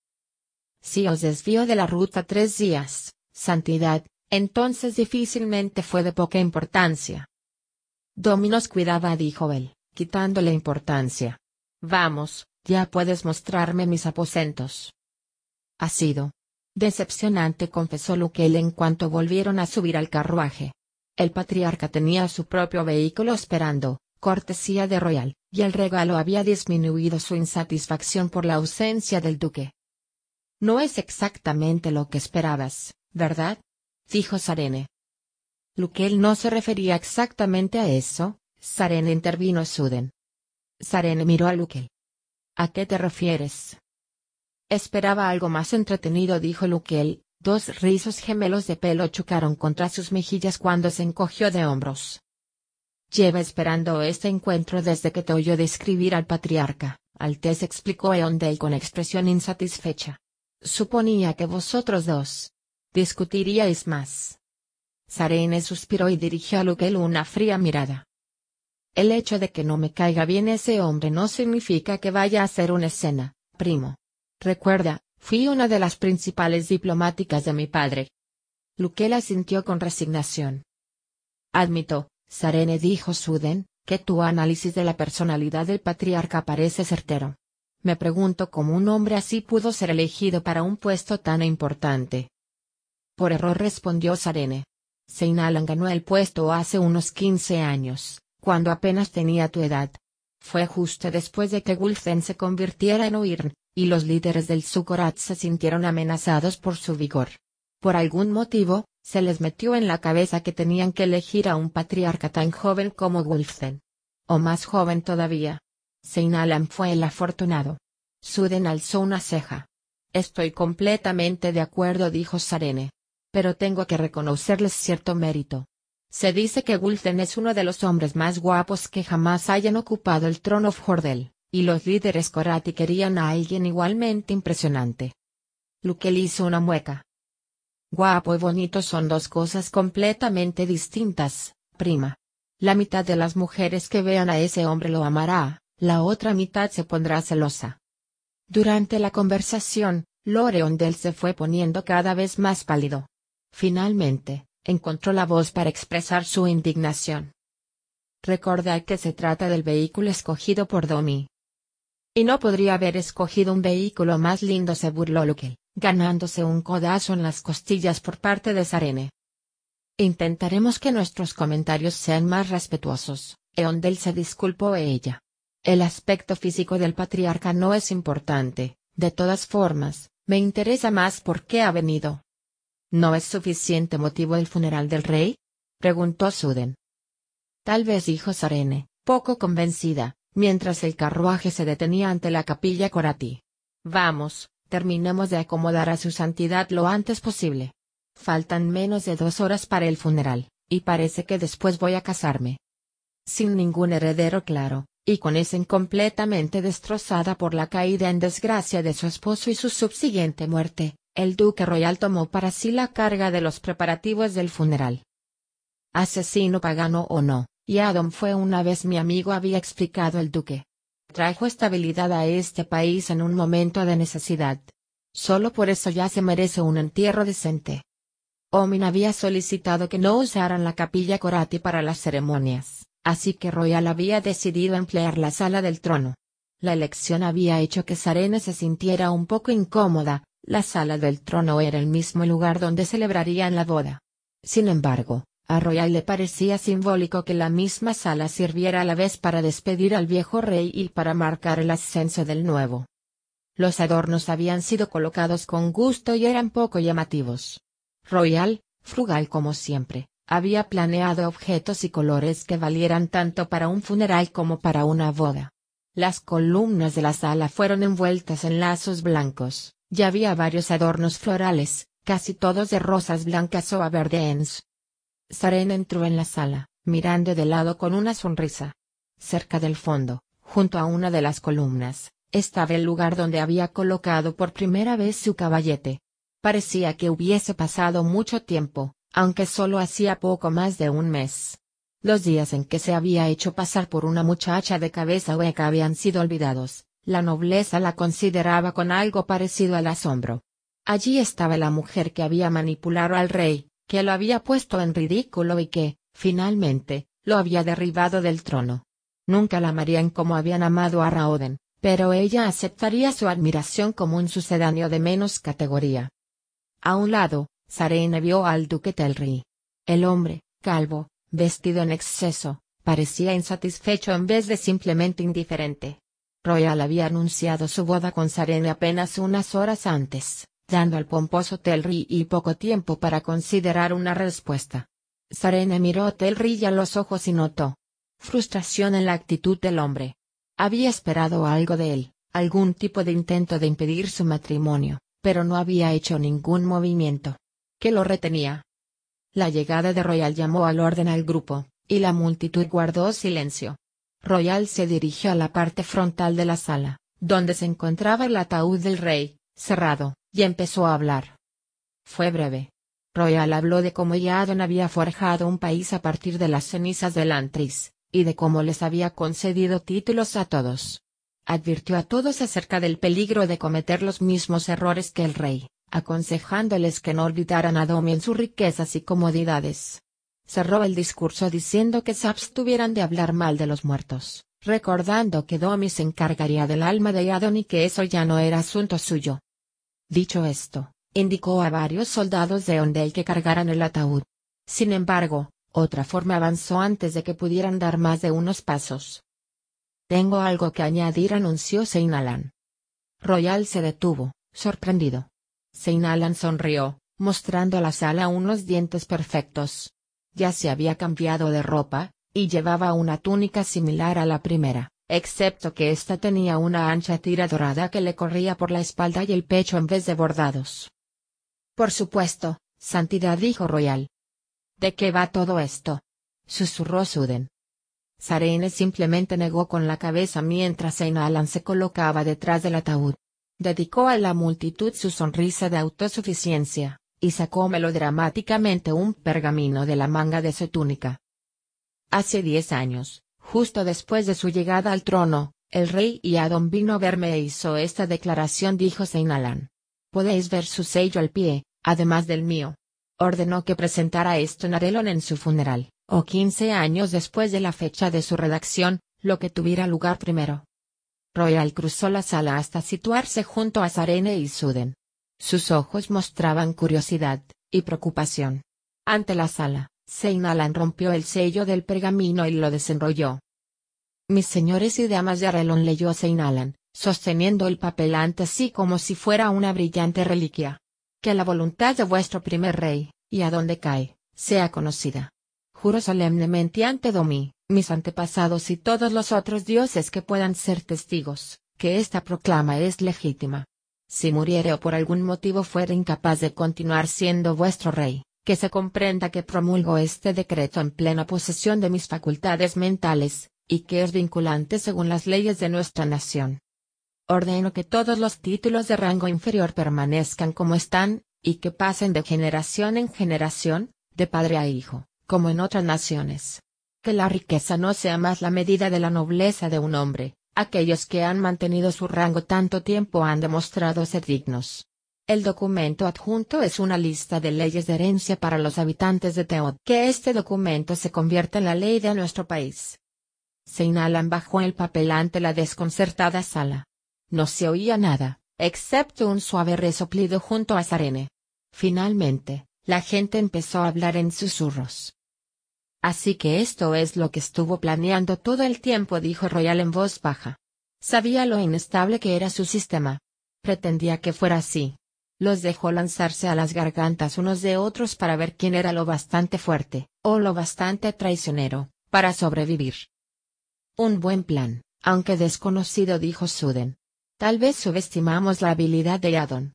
Si os desvío de la ruta tres días, santidad, entonces difícilmente fue de poca importancia. Dominos cuidaba, dijo él, quitándole importancia. Vamos, ya puedes mostrarme mis aposentos. Ha sido. Decepcionante, confesó Luquel en cuanto volvieron a subir al carruaje. El patriarca tenía su propio vehículo esperando, cortesía de Royal, y el regalo había disminuido su insatisfacción por la ausencia del duque. No es exactamente lo que esperabas, ¿verdad? Dijo Sarene. Luquel no se refería exactamente a eso, Sarene intervino Suden. Sarene miró a Luquel, ¿A qué te refieres? Esperaba algo más entretenido, dijo Luquel. Dos rizos gemelos de pelo chocaron contra sus mejillas cuando se encogió de hombros. Lleva esperando este encuentro desde que te oyó describir al patriarca, Altez explicó Eondale con expresión insatisfecha. Suponía que vosotros dos discutiríais más. Sarene suspiró y dirigió a Luquel una fría mirada. El hecho de que no me caiga bien ese hombre no significa que vaya a hacer una escena, primo. Recuerda, fui una de las principales diplomáticas de mi padre. Luquela sintió con resignación. Admito, Sarene dijo Suden, que tu análisis de la personalidad del patriarca parece certero. Me pregunto cómo un hombre así pudo ser elegido para un puesto tan importante. Por error respondió Sarene. Seinalan ganó el puesto hace unos 15 años, cuando apenas tenía tu edad. Fue justo después de que Gulfen se convirtiera en Oirn, y los líderes del Sukorat se sintieron amenazados por su vigor. Por algún motivo, se les metió en la cabeza que tenían que elegir a un patriarca tan joven como Gulfen. O más joven todavía. Seinalan fue el afortunado. Suden alzó una ceja. Estoy completamente de acuerdo, dijo Sarene pero tengo que reconocerles cierto mérito. Se dice que Gulfen es uno de los hombres más guapos que jamás hayan ocupado el trono of Hordel, y los líderes Korati querían a alguien igualmente impresionante. Lukel hizo una mueca. Guapo y bonito son dos cosas completamente distintas, prima. La mitad de las mujeres que vean a ese hombre lo amará, la otra mitad se pondrá celosa. Durante la conversación, Loreondel se fue poniendo cada vez más pálido. Finalmente, encontró la voz para expresar su indignación. Recuerda que se trata del vehículo escogido por Domi. Y no podría haber escogido un vehículo más lindo, se burló Luke, ganándose un codazo en las costillas por parte de Sarene. Intentaremos que nuestros comentarios sean más respetuosos, Eondel se disculpó ella. El aspecto físico del patriarca no es importante, de todas formas, me interesa más por qué ha venido. ¿No es suficiente motivo el funeral del rey? preguntó Suden. Tal vez dijo Sarene, poco convencida, mientras el carruaje se detenía ante la capilla Corati. Vamos, terminemos de acomodar a su santidad lo antes posible. Faltan menos de dos horas para el funeral, y parece que después voy a casarme. Sin ningún heredero claro, y con Esen completamente destrozada por la caída en desgracia de su esposo y su subsiguiente muerte, el duque royal tomó para sí la carga de los preparativos del funeral. Asesino pagano o no, y Adam fue una vez mi amigo había explicado el duque. Trajo estabilidad a este país en un momento de necesidad. Solo por eso ya se merece un entierro decente. Omin había solicitado que no usaran la capilla Corati para las ceremonias, así que Royal había decidido emplear la sala del trono. La elección había hecho que Sarene se sintiera un poco incómoda, la sala del trono era el mismo lugar donde celebrarían la boda. Sin embargo, a Royal le parecía simbólico que la misma sala sirviera a la vez para despedir al viejo rey y para marcar el ascenso del nuevo. Los adornos habían sido colocados con gusto y eran poco llamativos. Royal, frugal como siempre, había planeado objetos y colores que valieran tanto para un funeral como para una boda. Las columnas de la sala fueron envueltas en lazos blancos, ya había varios adornos florales, casi todos de rosas blancas o verdeens. Saren entró en la sala, mirando de lado con una sonrisa. Cerca del fondo, junto a una de las columnas, estaba el lugar donde había colocado por primera vez su caballete. Parecía que hubiese pasado mucho tiempo, aunque solo hacía poco más de un mes. Los días en que se había hecho pasar por una muchacha de cabeza hueca habían sido olvidados, la nobleza la consideraba con algo parecido al asombro. Allí estaba la mujer que había manipulado al rey, que lo había puesto en ridículo y que, finalmente, lo había derribado del trono. Nunca la amarían como habían amado a Raoden, pero ella aceptaría su admiración como un sucedáneo de menos categoría. A un lado, Sarene vio al duque Telri. El hombre, calvo, vestido en exceso, parecía insatisfecho en vez de simplemente indiferente. Royal había anunciado su boda con Sarene apenas unas horas antes, dando al pomposo Telri y poco tiempo para considerar una respuesta. Sarene miró a Telri a los ojos y notó frustración en la actitud del hombre. Había esperado algo de él, algún tipo de intento de impedir su matrimonio, pero no había hecho ningún movimiento. ¿Qué lo retenía? La llegada de Royal llamó al orden al grupo, y la multitud guardó silencio. Royal se dirigió a la parte frontal de la sala, donde se encontraba el ataúd del rey, cerrado, y empezó a hablar. Fue breve. Royal habló de cómo Yadon había forjado un país a partir de las cenizas del Antris, y de cómo les había concedido títulos a todos. Advirtió a todos acerca del peligro de cometer los mismos errores que el rey, aconsejándoles que no olvidaran a Domi en sus riquezas y comodidades. Cerró el discurso diciendo que se abstuvieran de hablar mal de los muertos, recordando que Domi se encargaría del alma de Adon y que eso ya no era asunto suyo. Dicho esto, indicó a varios soldados de Ondel que cargaran el ataúd. Sin embargo, otra forma avanzó antes de que pudieran dar más de unos pasos. Tengo algo que añadir, anunció Seinalan. Royal se detuvo, sorprendido. Seinalan sonrió, mostrando a la sala unos dientes perfectos ya se había cambiado de ropa, y llevaba una túnica similar a la primera, excepto que ésta tenía una ancha tira dorada que le corría por la espalda y el pecho en vez de bordados. Por supuesto, Santidad dijo Royal. ¿De qué va todo esto? susurró Suden. Sarene simplemente negó con la cabeza mientras Alan se colocaba detrás del ataúd. Dedicó a la multitud su sonrisa de autosuficiencia y sacó melodramáticamente un pergamino de la manga de su túnica. Hace diez años, justo después de su llegada al trono, el rey Adon vino a verme e hizo esta declaración dijo Seinalan. Podéis ver su sello al pie, además del mío. Ordenó que presentara esto en Arelon en su funeral, o quince años después de la fecha de su redacción, lo que tuviera lugar primero. Royal cruzó la sala hasta situarse junto a Sarene y Suden. Sus ojos mostraban curiosidad y preocupación. Ante la sala, Seinalan rompió el sello del pergamino y lo desenrolló. Mis señores y damas de Arelon leyó Seinalan, sosteniendo el papel ante sí como si fuera una brillante reliquia. Que la voluntad de vuestro primer rey, y a donde cae, sea conocida. Juro solemnemente ante Domi, mis antepasados y todos los otros dioses que puedan ser testigos, que esta proclama es legítima, si muriere o por algún motivo fuera incapaz de continuar siendo vuestro rey, que se comprenda que promulgo este decreto en plena posesión de mis facultades mentales, y que es vinculante según las leyes de nuestra nación. Ordeno que todos los títulos de rango inferior permanezcan como están, y que pasen de generación en generación, de padre a hijo, como en otras naciones. Que la riqueza no sea más la medida de la nobleza de un hombre, Aquellos que han mantenido su rango tanto tiempo han demostrado ser dignos. El documento adjunto es una lista de leyes de herencia para los habitantes de Teod. Que este documento se convierta en la ley de nuestro país. Seinalan bajó el papel ante la desconcertada sala. No se oía nada, excepto un suave resoplido junto a Sarene. Finalmente, la gente empezó a hablar en susurros. Así que esto es lo que estuvo planeando todo el tiempo, dijo Royal en voz baja. Sabía lo inestable que era su sistema. Pretendía que fuera así. Los dejó lanzarse a las gargantas unos de otros para ver quién era lo bastante fuerte, o lo bastante traicionero, para sobrevivir. Un buen plan, aunque desconocido, dijo Suden. Tal vez subestimamos la habilidad de Adon.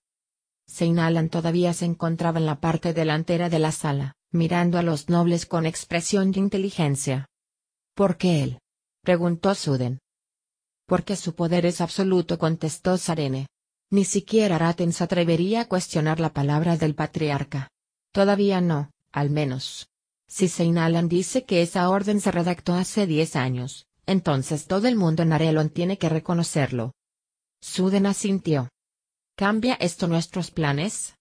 Seinalan todavía se encontraba en la parte delantera de la sala mirando a los nobles con expresión de inteligencia. ¿Por qué él? preguntó Suden. Porque su poder es absoluto, contestó Sarene. Ni siquiera Raten se atrevería a cuestionar la palabra del patriarca. Todavía no, al menos. Si Seinalan dice que esa orden se redactó hace diez años, entonces todo el mundo en Arelon tiene que reconocerlo. Suden asintió. ¿Cambia esto nuestros planes?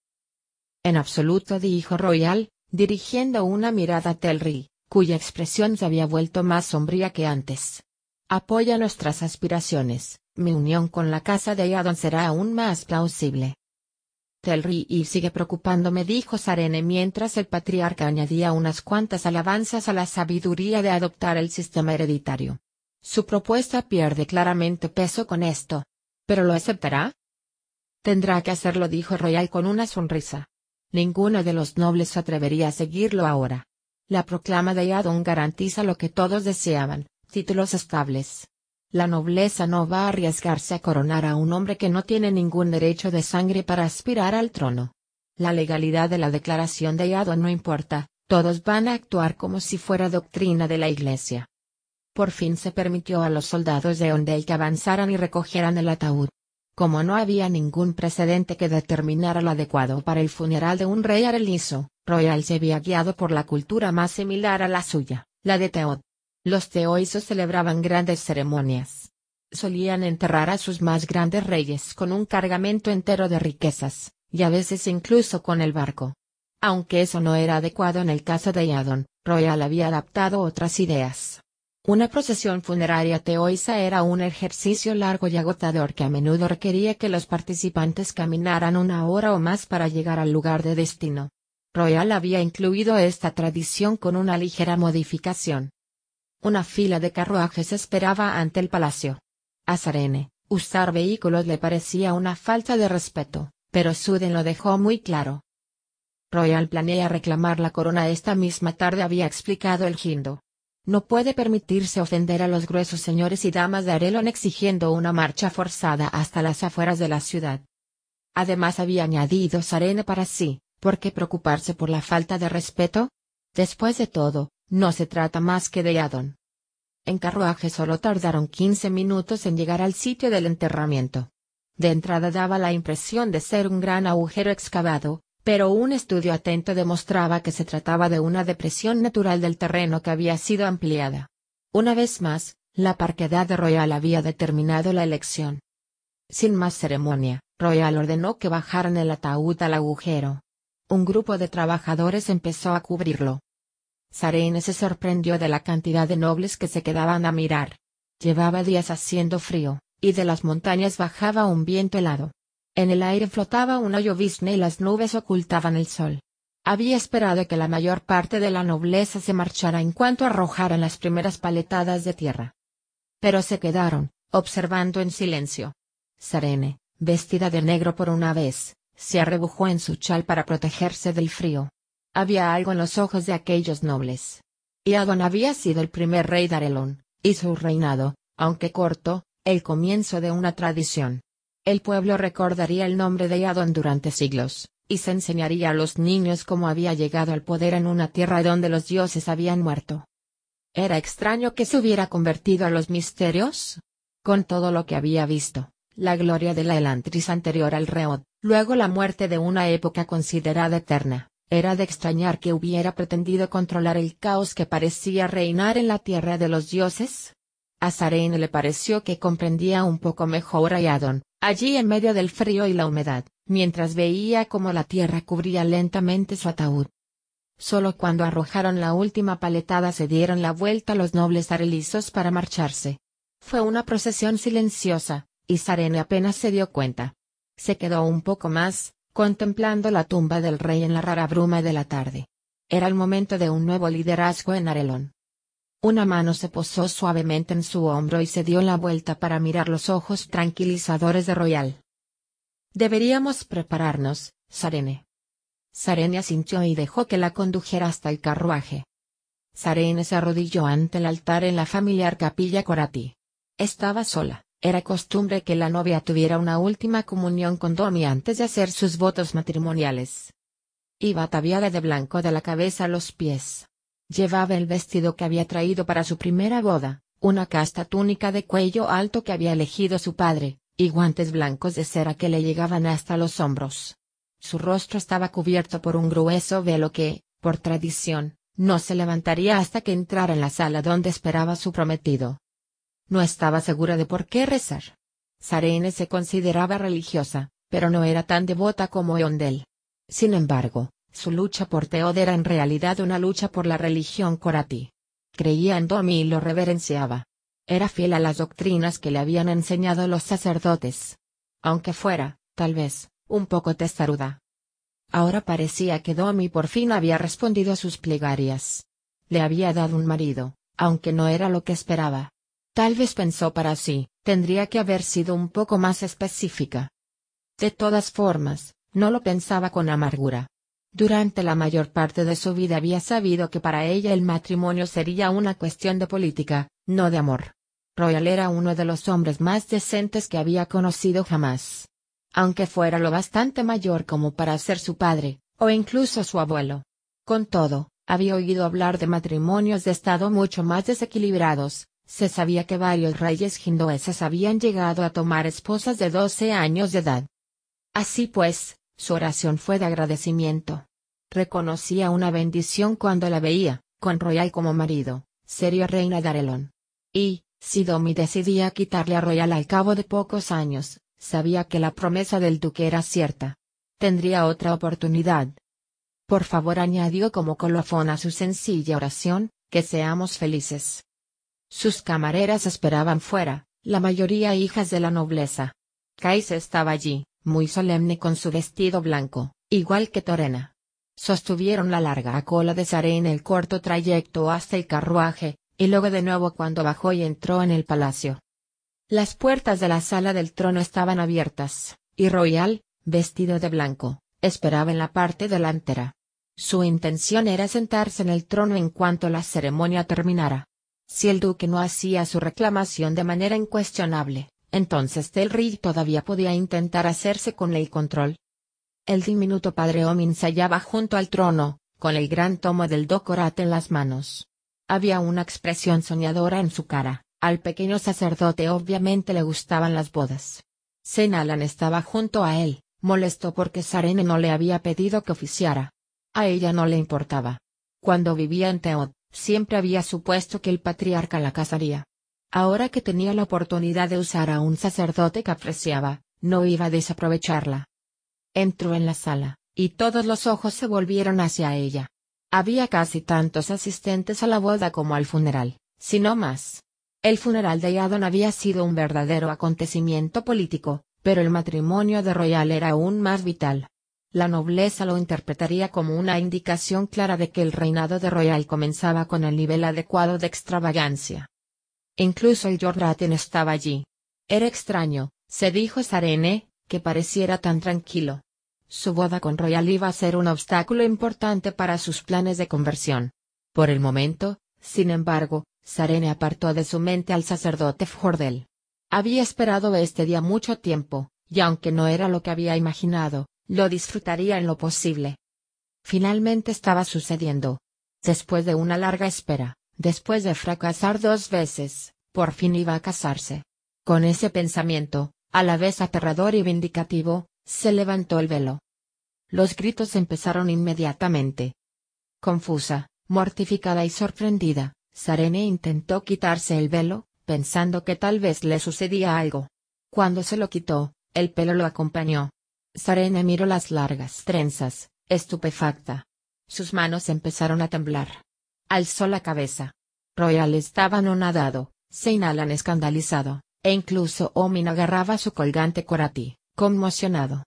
En absoluto dijo Royal, dirigiendo una mirada a Telri, cuya expresión se había vuelto más sombría que antes. Apoya nuestras aspiraciones, mi unión con la casa de Yadon será aún más plausible. Telri y sigue preocupándome dijo Sarene mientras el patriarca añadía unas cuantas alabanzas a la sabiduría de adoptar el sistema hereditario. Su propuesta pierde claramente peso con esto. ¿Pero lo aceptará? Tendrá que hacerlo dijo Royal con una sonrisa. Ninguno de los nobles atrevería a seguirlo ahora. La proclama de Yadon garantiza lo que todos deseaban, títulos estables. La nobleza no va a arriesgarse a coronar a un hombre que no tiene ningún derecho de sangre para aspirar al trono. La legalidad de la declaración de Yadon no importa, todos van a actuar como si fuera doctrina de la iglesia. Por fin se permitió a los soldados de Ondel que avanzaran y recogieran el ataúd. Como no había ningún precedente que determinara lo adecuado para el funeral de un rey areliso, Royal se había guiado por la cultura más similar a la suya, la de Teod. Los teoisos celebraban grandes ceremonias. Solían enterrar a sus más grandes reyes con un cargamento entero de riquezas, y a veces incluso con el barco. Aunque eso no era adecuado en el caso de Yadon, Royal había adaptado otras ideas. Una procesión funeraria teoisa era un ejercicio largo y agotador que a menudo requería que los participantes caminaran una hora o más para llegar al lugar de destino. Royal había incluido esta tradición con una ligera modificación. Una fila de carruajes esperaba ante el palacio. A Sarene, usar vehículos le parecía una falta de respeto, pero Suden lo dejó muy claro. Royal planea reclamar la corona esta misma tarde había explicado el Gindo. No puede permitirse ofender a los gruesos señores y damas de Arelon exigiendo una marcha forzada hasta las afueras de la ciudad. Además había añadido Sarene para sí, ¿por qué preocuparse por la falta de respeto? Después de todo, no se trata más que de Adon. En carruaje solo tardaron 15 minutos en llegar al sitio del enterramiento. De entrada daba la impresión de ser un gran agujero excavado, pero un estudio atento demostraba que se trataba de una depresión natural del terreno que había sido ampliada. Una vez más, la parquedad de Royal había determinado la elección. Sin más ceremonia, Royal ordenó que bajaran el ataúd al agujero. Un grupo de trabajadores empezó a cubrirlo. Sarene se sorprendió de la cantidad de nobles que se quedaban a mirar. Llevaba días haciendo frío, y de las montañas bajaba un viento helado. En el aire flotaba una llovizna y las nubes ocultaban el sol. Había esperado que la mayor parte de la nobleza se marchara en cuanto arrojaran las primeras paletadas de tierra. Pero se quedaron, observando en silencio. Sarene, vestida de negro por una vez, se arrebujó en su chal para protegerse del frío. Había algo en los ojos de aquellos nobles. Iadon había sido el primer rey de Arelon, y su reinado, aunque corto, el comienzo de una tradición. El pueblo recordaría el nombre de Iadon durante siglos, y se enseñaría a los niños cómo había llegado al poder en una tierra donde los dioses habían muerto. ¿Era extraño que se hubiera convertido a los misterios? Con todo lo que había visto, la gloria de la Elantris anterior al Reod, luego la muerte de una época considerada eterna, era de extrañar que hubiera pretendido controlar el caos que parecía reinar en la tierra de los dioses. A Sarene le pareció que comprendía un poco mejor a Yadon, allí en medio del frío y la humedad, mientras veía cómo la tierra cubría lentamente su ataúd. Solo cuando arrojaron la última paletada se dieron la vuelta los nobles arelisos para marcharse. Fue una procesión silenciosa, y Sarene apenas se dio cuenta. Se quedó un poco más, contemplando la tumba del rey en la rara bruma de la tarde. Era el momento de un nuevo liderazgo en Arelón. Una mano se posó suavemente en su hombro y se dio la vuelta para mirar los ojos tranquilizadores de Royal. Deberíamos prepararnos, Sarene. Sarene asintió y dejó que la condujera hasta el carruaje. Sarene se arrodilló ante el altar en la familiar capilla Corati. Estaba sola. Era costumbre que la novia tuviera una última comunión con Domi antes de hacer sus votos matrimoniales. Iba ataviada de blanco de la cabeza a los pies. Llevaba el vestido que había traído para su primera boda, una casta túnica de cuello alto que había elegido su padre, y guantes blancos de cera que le llegaban hasta los hombros. Su rostro estaba cubierto por un grueso velo que, por tradición, no se levantaría hasta que entrara en la sala donde esperaba su prometido. No estaba segura de por qué rezar. Sarene se consideraba religiosa, pero no era tan devota como Eondel. Sin embargo, su lucha por Teod era en realidad una lucha por la religión Korati. Creía en Domi y lo reverenciaba. Era fiel a las doctrinas que le habían enseñado los sacerdotes. Aunque fuera, tal vez, un poco testaruda. Ahora parecía que Domi por fin había respondido a sus plegarias. Le había dado un marido, aunque no era lo que esperaba. Tal vez pensó para sí, tendría que haber sido un poco más específica. De todas formas, no lo pensaba con amargura. Durante la mayor parte de su vida había sabido que para ella el matrimonio sería una cuestión de política, no de amor. Royal era uno de los hombres más decentes que había conocido jamás. Aunque fuera lo bastante mayor como para ser su padre, o incluso su abuelo. Con todo, había oído hablar de matrimonios de estado mucho más desequilibrados, se sabía que varios reyes hindueses habían llegado a tomar esposas de 12 años de edad. Así pues, su oración fue de agradecimiento. Reconocía una bendición cuando la veía, con Royal como marido, serio reina de Arelon. Y, si Domi decidía quitarle a Royal al cabo de pocos años, sabía que la promesa del duque era cierta. Tendría otra oportunidad. Por favor añadió como colofón a su sencilla oración, que seamos felices. Sus camareras esperaban fuera, la mayoría hijas de la nobleza. Kais estaba allí, muy solemne con su vestido blanco, igual que Torena. Sostuvieron la larga cola de Saré en el corto trayecto hasta el carruaje, y luego de nuevo cuando bajó y entró en el palacio. Las puertas de la sala del trono estaban abiertas, y Royal, vestido de blanco, esperaba en la parte delantera. Su intención era sentarse en el trono en cuanto la ceremonia terminara. Si el duque no hacía su reclamación de manera incuestionable, entonces Telri todavía podía intentar hacerse con el control. El diminuto padre Omin se hallaba junto al trono, con el gran tomo del Docorat en las manos. Había una expresión soñadora en su cara, al pequeño sacerdote obviamente le gustaban las bodas. Senalan estaba junto a él, molesto porque Sarene no le había pedido que oficiara. A ella no le importaba. Cuando vivía en Teot, Siempre había supuesto que el patriarca la casaría. Ahora que tenía la oportunidad de usar a un sacerdote que apreciaba, no iba a desaprovecharla. Entró en la sala, y todos los ojos se volvieron hacia ella. Había casi tantos asistentes a la boda como al funeral, si no más. El funeral de Yadon había sido un verdadero acontecimiento político, pero el matrimonio de Royal era aún más vital. La nobleza lo interpretaría como una indicación clara de que el reinado de Royal comenzaba con el nivel adecuado de extravagancia. Incluso el Jordaten estaba allí. Era extraño, se dijo Sarene, que pareciera tan tranquilo. Su boda con Royal iba a ser un obstáculo importante para sus planes de conversión. Por el momento, sin embargo, Sarene apartó de su mente al sacerdote Fjordel. Había esperado este día mucho tiempo, y aunque no era lo que había imaginado, lo disfrutaría en lo posible. Finalmente estaba sucediendo. Después de una larga espera, después de fracasar dos veces, por fin iba a casarse. Con ese pensamiento, a la vez aterrador y vindicativo, se levantó el velo. Los gritos empezaron inmediatamente. Confusa, mortificada y sorprendida, Sarene intentó quitarse el velo, pensando que tal vez le sucedía algo. Cuando se lo quitó, el pelo lo acompañó. Sarene miró las largas trenzas, estupefacta. Sus manos empezaron a temblar. Alzó la cabeza. Royal estaba anonadado, Seinalan escandalizado, e incluso Omin agarraba su colgante corati, conmocionado.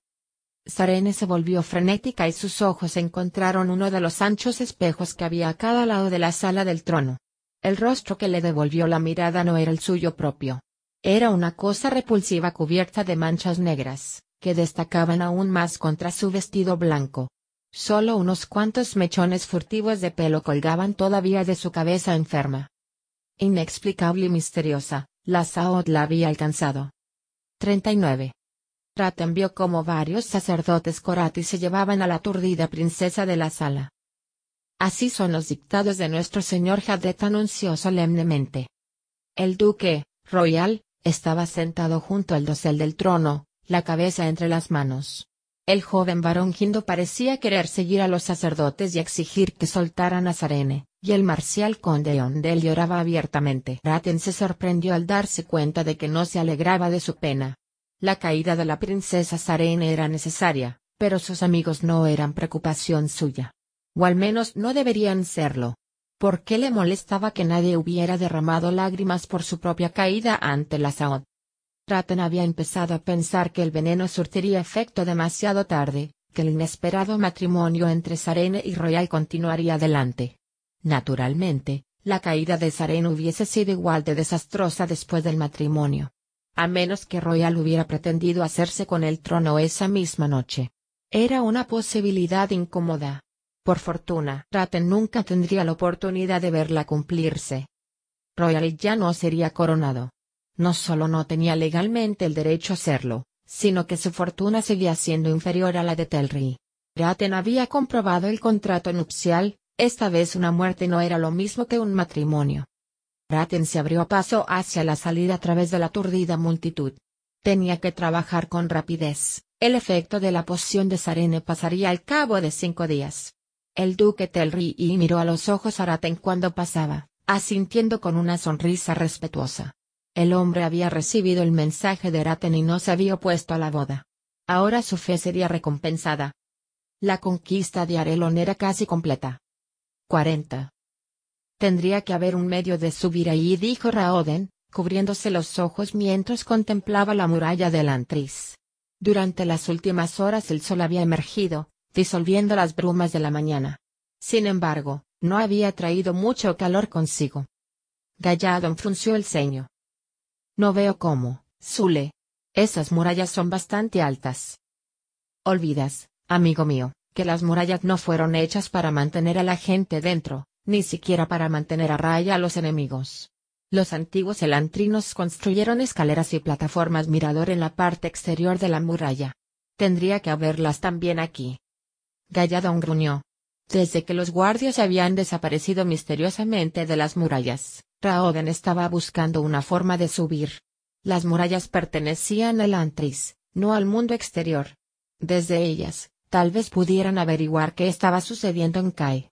Sarene se volvió frenética y sus ojos encontraron uno de los anchos espejos que había a cada lado de la sala del trono. El rostro que le devolvió la mirada no era el suyo propio. Era una cosa repulsiva cubierta de manchas negras, que destacaban aún más contra su vestido blanco. Solo unos cuantos mechones furtivos de pelo colgaban todavía de su cabeza enferma. Inexplicable y misteriosa, la Saot la había alcanzado. 39. Raten vio como varios sacerdotes corati se llevaban a la aturdida princesa de la sala. Así son los dictados de nuestro señor Jadet anunció solemnemente. El duque, royal, estaba sentado junto al dosel del trono, la cabeza entre las manos. El joven varón Hindo parecía querer seguir a los sacerdotes y exigir que soltaran a Sarene, y el marcial conde Ondel lloraba abiertamente. Raten se sorprendió al darse cuenta de que no se alegraba de su pena. La caída de la princesa Sarene era necesaria, pero sus amigos no eran preocupación suya. O al menos no deberían serlo. ¿Por qué le molestaba que nadie hubiera derramado lágrimas por su propia caída ante la Saud? Ratten había empezado a pensar que el veneno surtiría efecto demasiado tarde, que el inesperado matrimonio entre Sarene y Royal continuaría adelante. Naturalmente, la caída de Sarene hubiese sido igual de desastrosa después del matrimonio. A menos que Royal hubiera pretendido hacerse con el trono esa misma noche. Era una posibilidad incómoda. Por fortuna, Ratten nunca tendría la oportunidad de verla cumplirse. Royal ya no sería coronado, no solo no tenía legalmente el derecho a hacerlo, sino que su fortuna seguía siendo inferior a la de Telri. Raten había comprobado el contrato nupcial, esta vez una muerte no era lo mismo que un matrimonio. Raten se abrió paso hacia la salida a través de la aturdida multitud. Tenía que trabajar con rapidez, el efecto de la poción de Sarene pasaría al cabo de cinco días. El duque Telri miró a los ojos a Raten cuando pasaba, asintiendo con una sonrisa respetuosa. El hombre había recibido el mensaje de Raten y no se había opuesto a la boda. Ahora su fe sería recompensada. La conquista de Arelon era casi completa. 40. Tendría que haber un medio de subir ahí, dijo Raoden, cubriéndose los ojos mientras contemplaba la muralla del Antris. Durante las últimas horas el sol había emergido, disolviendo las brumas de la mañana. Sin embargo, no había traído mucho calor consigo. Galladon frunció el ceño. No veo cómo, Zule. Esas murallas son bastante altas. Olvidas, amigo mío, que las murallas no fueron hechas para mantener a la gente dentro, ni siquiera para mantener a raya a los enemigos. Los antiguos elantrinos construyeron escaleras y plataformas mirador en la parte exterior de la muralla. Tendría que haberlas también aquí. Galladón gruñó. Desde que los guardias habían desaparecido misteriosamente de las murallas, Raoden estaba buscando una forma de subir. Las murallas pertenecían al Antris, no al mundo exterior. Desde ellas, tal vez pudieran averiguar qué estaba sucediendo en Kai.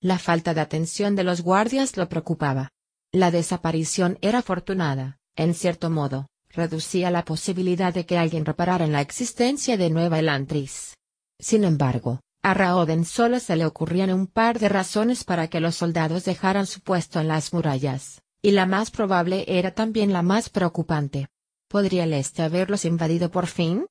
La falta de atención de los guardias lo preocupaba. La desaparición era afortunada, en cierto modo, reducía la posibilidad de que alguien reparara en la existencia de Nueva Elantris. Sin embargo, a Raoden solo se le ocurrían un par de razones para que los soldados dejaran su puesto en las murallas, y la más probable era también la más preocupante. ¿Podría el este haberlos invadido por fin?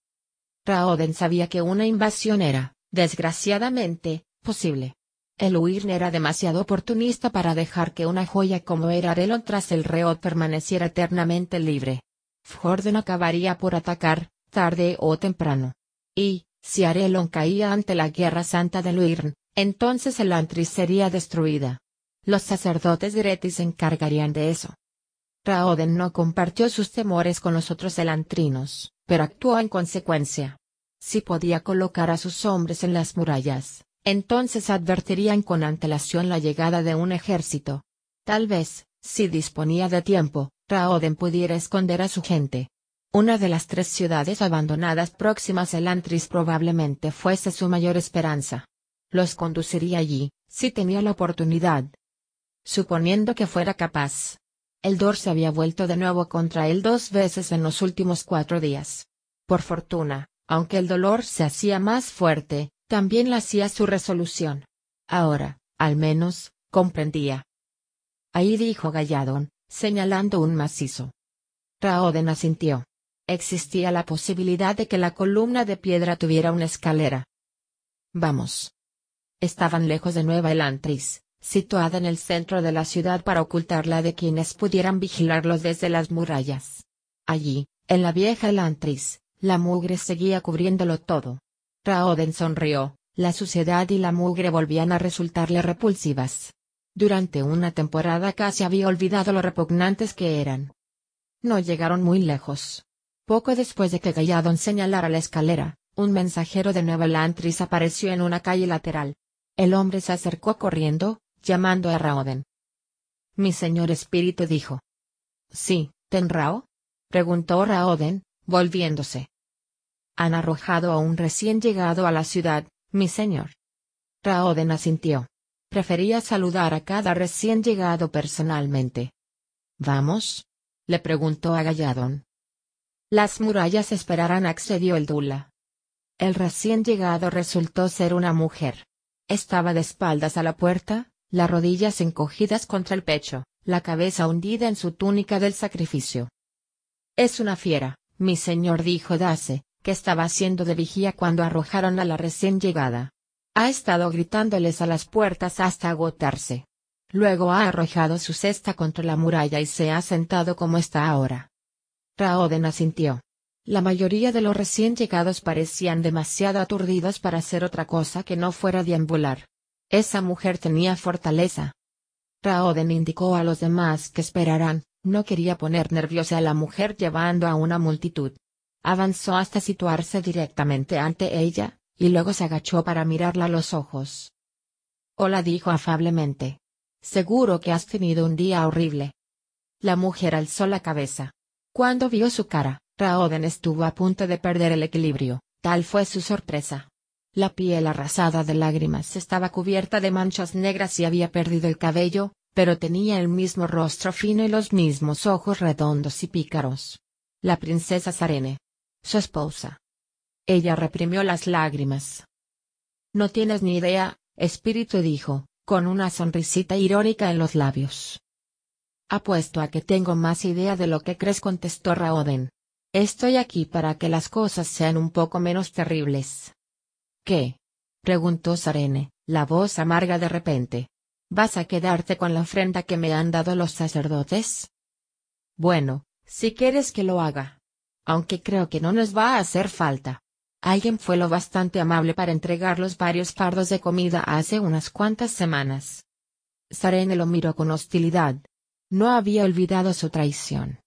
Raoden sabía que una invasión era, desgraciadamente, posible. El huir era demasiado oportunista para dejar que una joya como era Arelon tras el reo permaneciera eternamente libre. Fjorden acabaría por atacar, tarde o temprano. Y, si Arelon caía ante la guerra santa de Luirn, entonces el Antris sería destruida. Los sacerdotes de Reti se encargarían de eso. Raoden no compartió sus temores con los otros elantrinos, pero actuó en consecuencia. Si podía colocar a sus hombres en las murallas, entonces advertirían con antelación la llegada de un ejército. Tal vez, si disponía de tiempo, Raoden pudiera esconder a su gente. Una de las tres ciudades abandonadas próximas al Antris probablemente fuese su mayor esperanza. Los conduciría allí, si tenía la oportunidad. Suponiendo que fuera capaz. El Dor se había vuelto de nuevo contra él dos veces en los últimos cuatro días. Por fortuna, aunque el dolor se hacía más fuerte, también la hacía su resolución. Ahora, al menos, comprendía. Ahí dijo Galladón, señalando un macizo. Raoden asintió. Existía la posibilidad de que la columna de piedra tuviera una escalera. Vamos. Estaban lejos de Nueva Elantris, situada en el centro de la ciudad para ocultarla de quienes pudieran vigilarlos desde las murallas. Allí, en la vieja Elantris, la mugre seguía cubriéndolo todo. Raoden sonrió, la suciedad y la mugre volvían a resultarle repulsivas. Durante una temporada casi había olvidado lo repugnantes que eran. No llegaron muy lejos. Poco después de que Galladon señalara la escalera, un mensajero de Nueva Lantris apareció en una calle lateral. El hombre se acercó corriendo, llamando a Raoden. Mi señor espíritu dijo. Sí, ¿Tenrao? preguntó Raoden, volviéndose. Han arrojado a un recién llegado a la ciudad, mi señor. Raoden asintió. Prefería saludar a cada recién llegado personalmente. ¿Vamos? le preguntó a Galladon. Las murallas esperarán, accedió el Dula. El recién llegado resultó ser una mujer. Estaba de espaldas a la puerta, las rodillas encogidas contra el pecho, la cabeza hundida en su túnica del sacrificio. Es una fiera, mi señor dijo Dase, que estaba haciendo de vigía cuando arrojaron a la recién llegada. Ha estado gritándoles a las puertas hasta agotarse. Luego ha arrojado su cesta contra la muralla y se ha sentado como está ahora. Raoden asintió. La mayoría de los recién llegados parecían demasiado aturdidos para hacer otra cosa que no fuera deambular. Esa mujer tenía fortaleza. Raoden indicó a los demás que esperaran, No quería poner nerviosa a la mujer llevando a una multitud. Avanzó hasta situarse directamente ante ella, y luego se agachó para mirarla a los ojos. Hola dijo afablemente. Seguro que has tenido un día horrible. La mujer alzó la cabeza. Cuando vio su cara, Raoden estuvo a punto de perder el equilibrio, tal fue su sorpresa. La piel arrasada de lágrimas estaba cubierta de manchas negras y había perdido el cabello, pero tenía el mismo rostro fino y los mismos ojos redondos y pícaros. La princesa Sarene. Su esposa. Ella reprimió las lágrimas. No tienes ni idea, espíritu dijo, con una sonrisita irónica en los labios. Apuesto a que tengo más idea de lo que crees contestó Raoden. Estoy aquí para que las cosas sean un poco menos terribles. ¿Qué? preguntó Sarene, la voz amarga de repente. ¿Vas a quedarte con la ofrenda que me han dado los sacerdotes? Bueno, si quieres que lo haga. Aunque creo que no nos va a hacer falta. Alguien fue lo bastante amable para entregar los varios fardos de comida hace unas cuantas semanas. Sarene lo miró con hostilidad. No había olvidado su traición.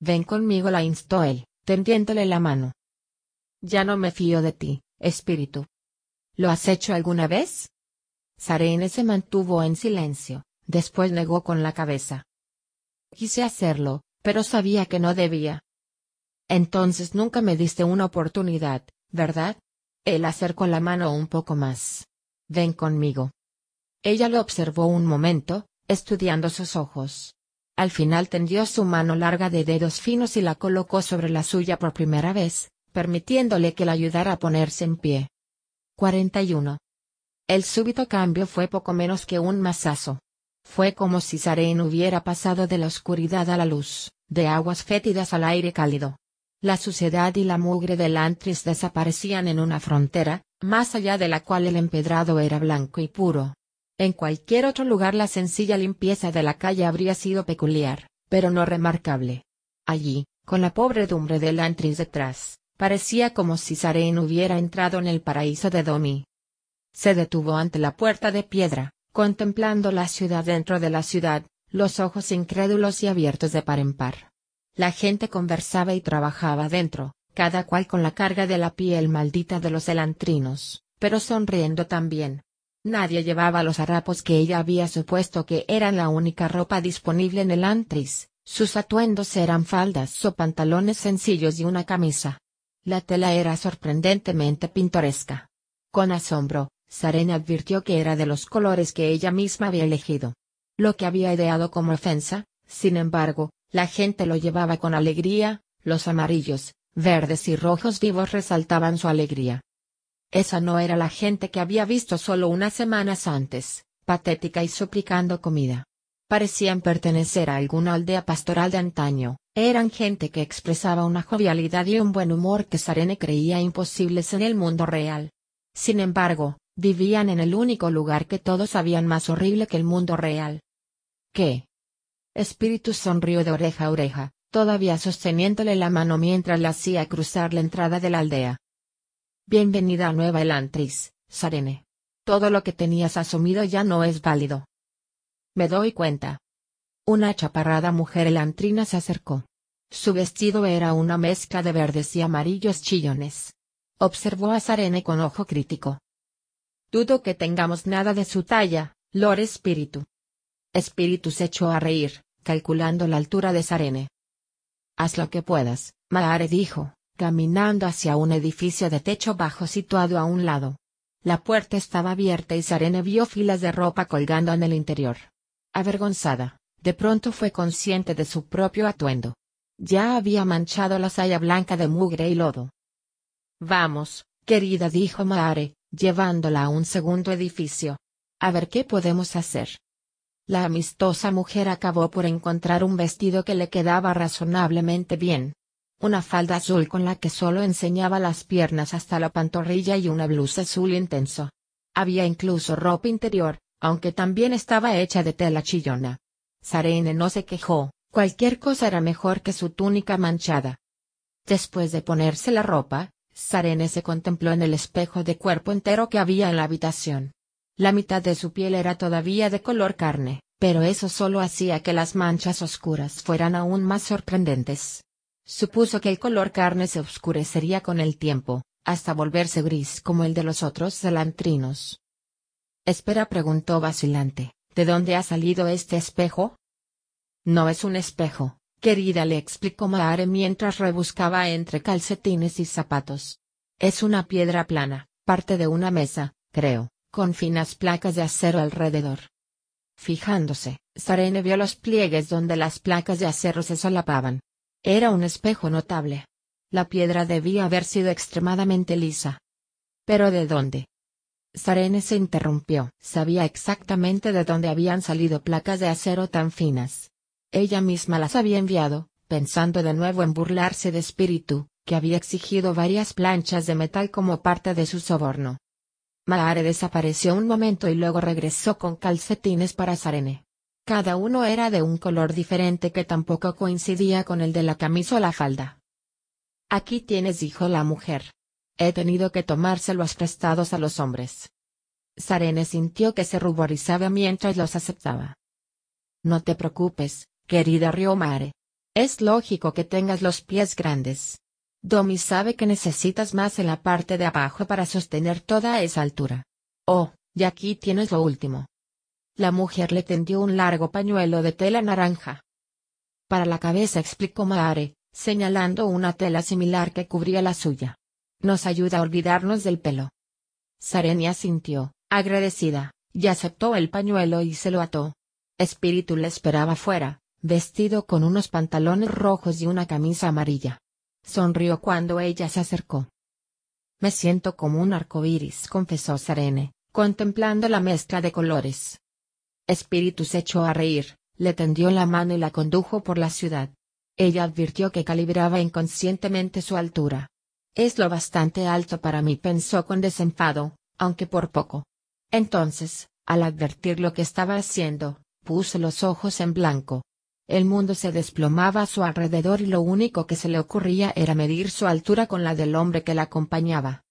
Ven conmigo, la instó él, tendiéndole la mano. Ya no me fío de ti, espíritu. ¿Lo has hecho alguna vez? Sarene se mantuvo en silencio, después negó con la cabeza. Quise hacerlo, pero sabía que no debía. Entonces nunca me diste una oportunidad, ¿verdad? Él acercó la mano un poco más. Ven conmigo. Ella lo observó un momento, estudiando sus ojos. Al final tendió su mano larga de dedos finos y la colocó sobre la suya por primera vez, permitiéndole que la ayudara a ponerse en pie. 41. El súbito cambio fue poco menos que un masazo. Fue como si Saren hubiera pasado de la oscuridad a la luz, de aguas fétidas al aire cálido. La suciedad y la mugre del antris desaparecían en una frontera, más allá de la cual el empedrado era blanco y puro. En cualquier otro lugar la sencilla limpieza de la calle habría sido peculiar, pero no remarcable. Allí, con la pobredumbre del antris detrás, parecía como si Saren hubiera entrado en el paraíso de Domi. Se detuvo ante la puerta de piedra, contemplando la ciudad dentro de la ciudad, los ojos incrédulos y abiertos de par en par. La gente conversaba y trabajaba dentro, cada cual con la carga de la piel maldita de los elantrinos, pero sonriendo también, Nadie llevaba los harapos que ella había supuesto que eran la única ropa disponible en el antris, sus atuendos eran faldas o pantalones sencillos y una camisa. La tela era sorprendentemente pintoresca. Con asombro, Sarena advirtió que era de los colores que ella misma había elegido. Lo que había ideado como ofensa, sin embargo, la gente lo llevaba con alegría, los amarillos, verdes y rojos vivos resaltaban su alegría. Esa no era la gente que había visto solo unas semanas antes, patética y suplicando comida. Parecían pertenecer a alguna aldea pastoral de antaño, eran gente que expresaba una jovialidad y un buen humor que Sarene creía imposibles en el mundo real. Sin embargo, vivían en el único lugar que todos sabían más horrible que el mundo real. ¿Qué? Espíritu sonrió de oreja a oreja, todavía sosteniéndole la mano mientras la hacía cruzar la entrada de la aldea. Bienvenida a Nueva Elantris, Sarene. Todo lo que tenías asumido ya no es válido. Me doy cuenta. Una chaparrada mujer elantrina se acercó. Su vestido era una mezcla de verdes y amarillos chillones. Observó a Sarene con ojo crítico. Dudo que tengamos nada de su talla, Lord Espíritu. Espíritu se echó a reír, calculando la altura de Sarene. Haz lo que puedas, Maare dijo, caminando hacia un edificio de techo bajo situado a un lado. La puerta estaba abierta y Sarene vio filas de ropa colgando en el interior. Avergonzada, de pronto fue consciente de su propio atuendo. Ya había manchado la saya blanca de mugre y lodo. Vamos, querida, dijo Maare, llevándola a un segundo edificio. A ver qué podemos hacer. La amistosa mujer acabó por encontrar un vestido que le quedaba razonablemente bien, una falda azul con la que solo enseñaba las piernas hasta la pantorrilla y una blusa azul intenso. Había incluso ropa interior, aunque también estaba hecha de tela chillona. Sarene no se quejó, cualquier cosa era mejor que su túnica manchada. Después de ponerse la ropa, Sarene se contempló en el espejo de cuerpo entero que había en la habitación. La mitad de su piel era todavía de color carne, Pero eso solo hacía que las manchas oscuras fueran aún más sorprendentes. Supuso que el color carne se oscurecería con el tiempo, hasta volverse gris como el de los otros celantrinos. Espera preguntó vacilante, ¿de dónde ha salido este espejo? No es un espejo, querida le explicó Maare mientras rebuscaba entre calcetines y zapatos. Es una piedra plana, parte de una mesa, creo, con finas placas de acero alrededor. Fijándose, Sarene vio los pliegues donde las placas de acero se solapaban. Era un espejo notable. La piedra debía haber sido extremadamente lisa. ¿Pero de dónde? Sarene se interrumpió. Sabía exactamente de dónde habían salido placas de acero tan finas. Ella misma las había enviado, pensando de nuevo en burlarse de espíritu, que había exigido varias planchas de metal como parte de su soborno. Maare desapareció un momento y luego regresó con calcetines para Sarene. Cada uno era de un color diferente que tampoco coincidía con el de la camisa o la falda. Aquí tienes, dijo la mujer. He tenido que tomárselos prestados a los hombres. Sarene sintió que se ruborizaba mientras los aceptaba. No te preocupes, querida Riomare. Es lógico que tengas los pies grandes. Domi sabe que necesitas más en la parte de abajo para sostener toda esa altura. Oh, y aquí tienes lo último. La mujer le tendió un largo pañuelo de tela naranja. Para la cabeza explicó Maare, señalando una tela similar que cubría la suya. Nos ayuda a olvidarnos del pelo. Sarenia sintió, agradecida, y aceptó el pañuelo y se lo ató. Espíritu le esperaba fuera, vestido con unos pantalones rojos y una camisa amarilla. Sonrió cuando ella se acercó. Me siento como un arcoíris, confesó Sarene, contemplando la mezcla de colores. Espíritu se echó a reír, le tendió la mano y la condujo por la ciudad. Ella advirtió que calibraba inconscientemente su altura. Es lo bastante alto para mí, pensó con desenfado, aunque por poco. Entonces, al advertir lo que estaba haciendo, puso los ojos en blanco. El mundo se desplomaba a su alrededor y lo único que se le ocurría era medir su altura con la del hombre que la acompañaba.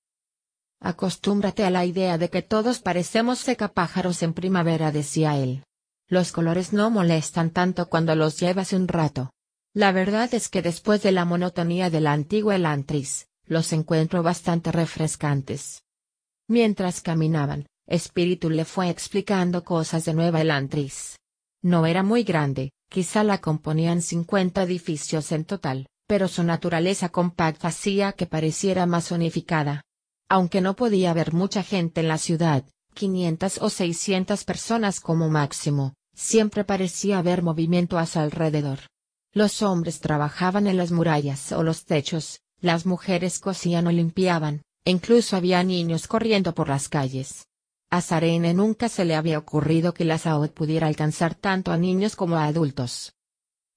Acostúmbrate a la idea de que todos parecemos secapájaros en primavera, decía él. Los colores no molestan tanto cuando los llevas un rato. La verdad es que después de la monotonía del antiguo Elantris, los encuentro bastante refrescantes. Mientras caminaban, Espíritu le fue explicando cosas de Nueva Elantris. No era muy grande, quizá la componían 50 edificios en total, pero su naturaleza compacta hacía que pareciera más unificada. Aunque no podía haber mucha gente en la ciudad, 500 o 600 personas como máximo, siempre parecía haber movimiento a su alrededor. Los hombres trabajaban en las murallas o los techos, las mujeres cosían o limpiaban, e incluso había niños corriendo por las calles. A Sarene nunca se le había ocurrido que la Saud pudiera alcanzar tanto a niños como a adultos.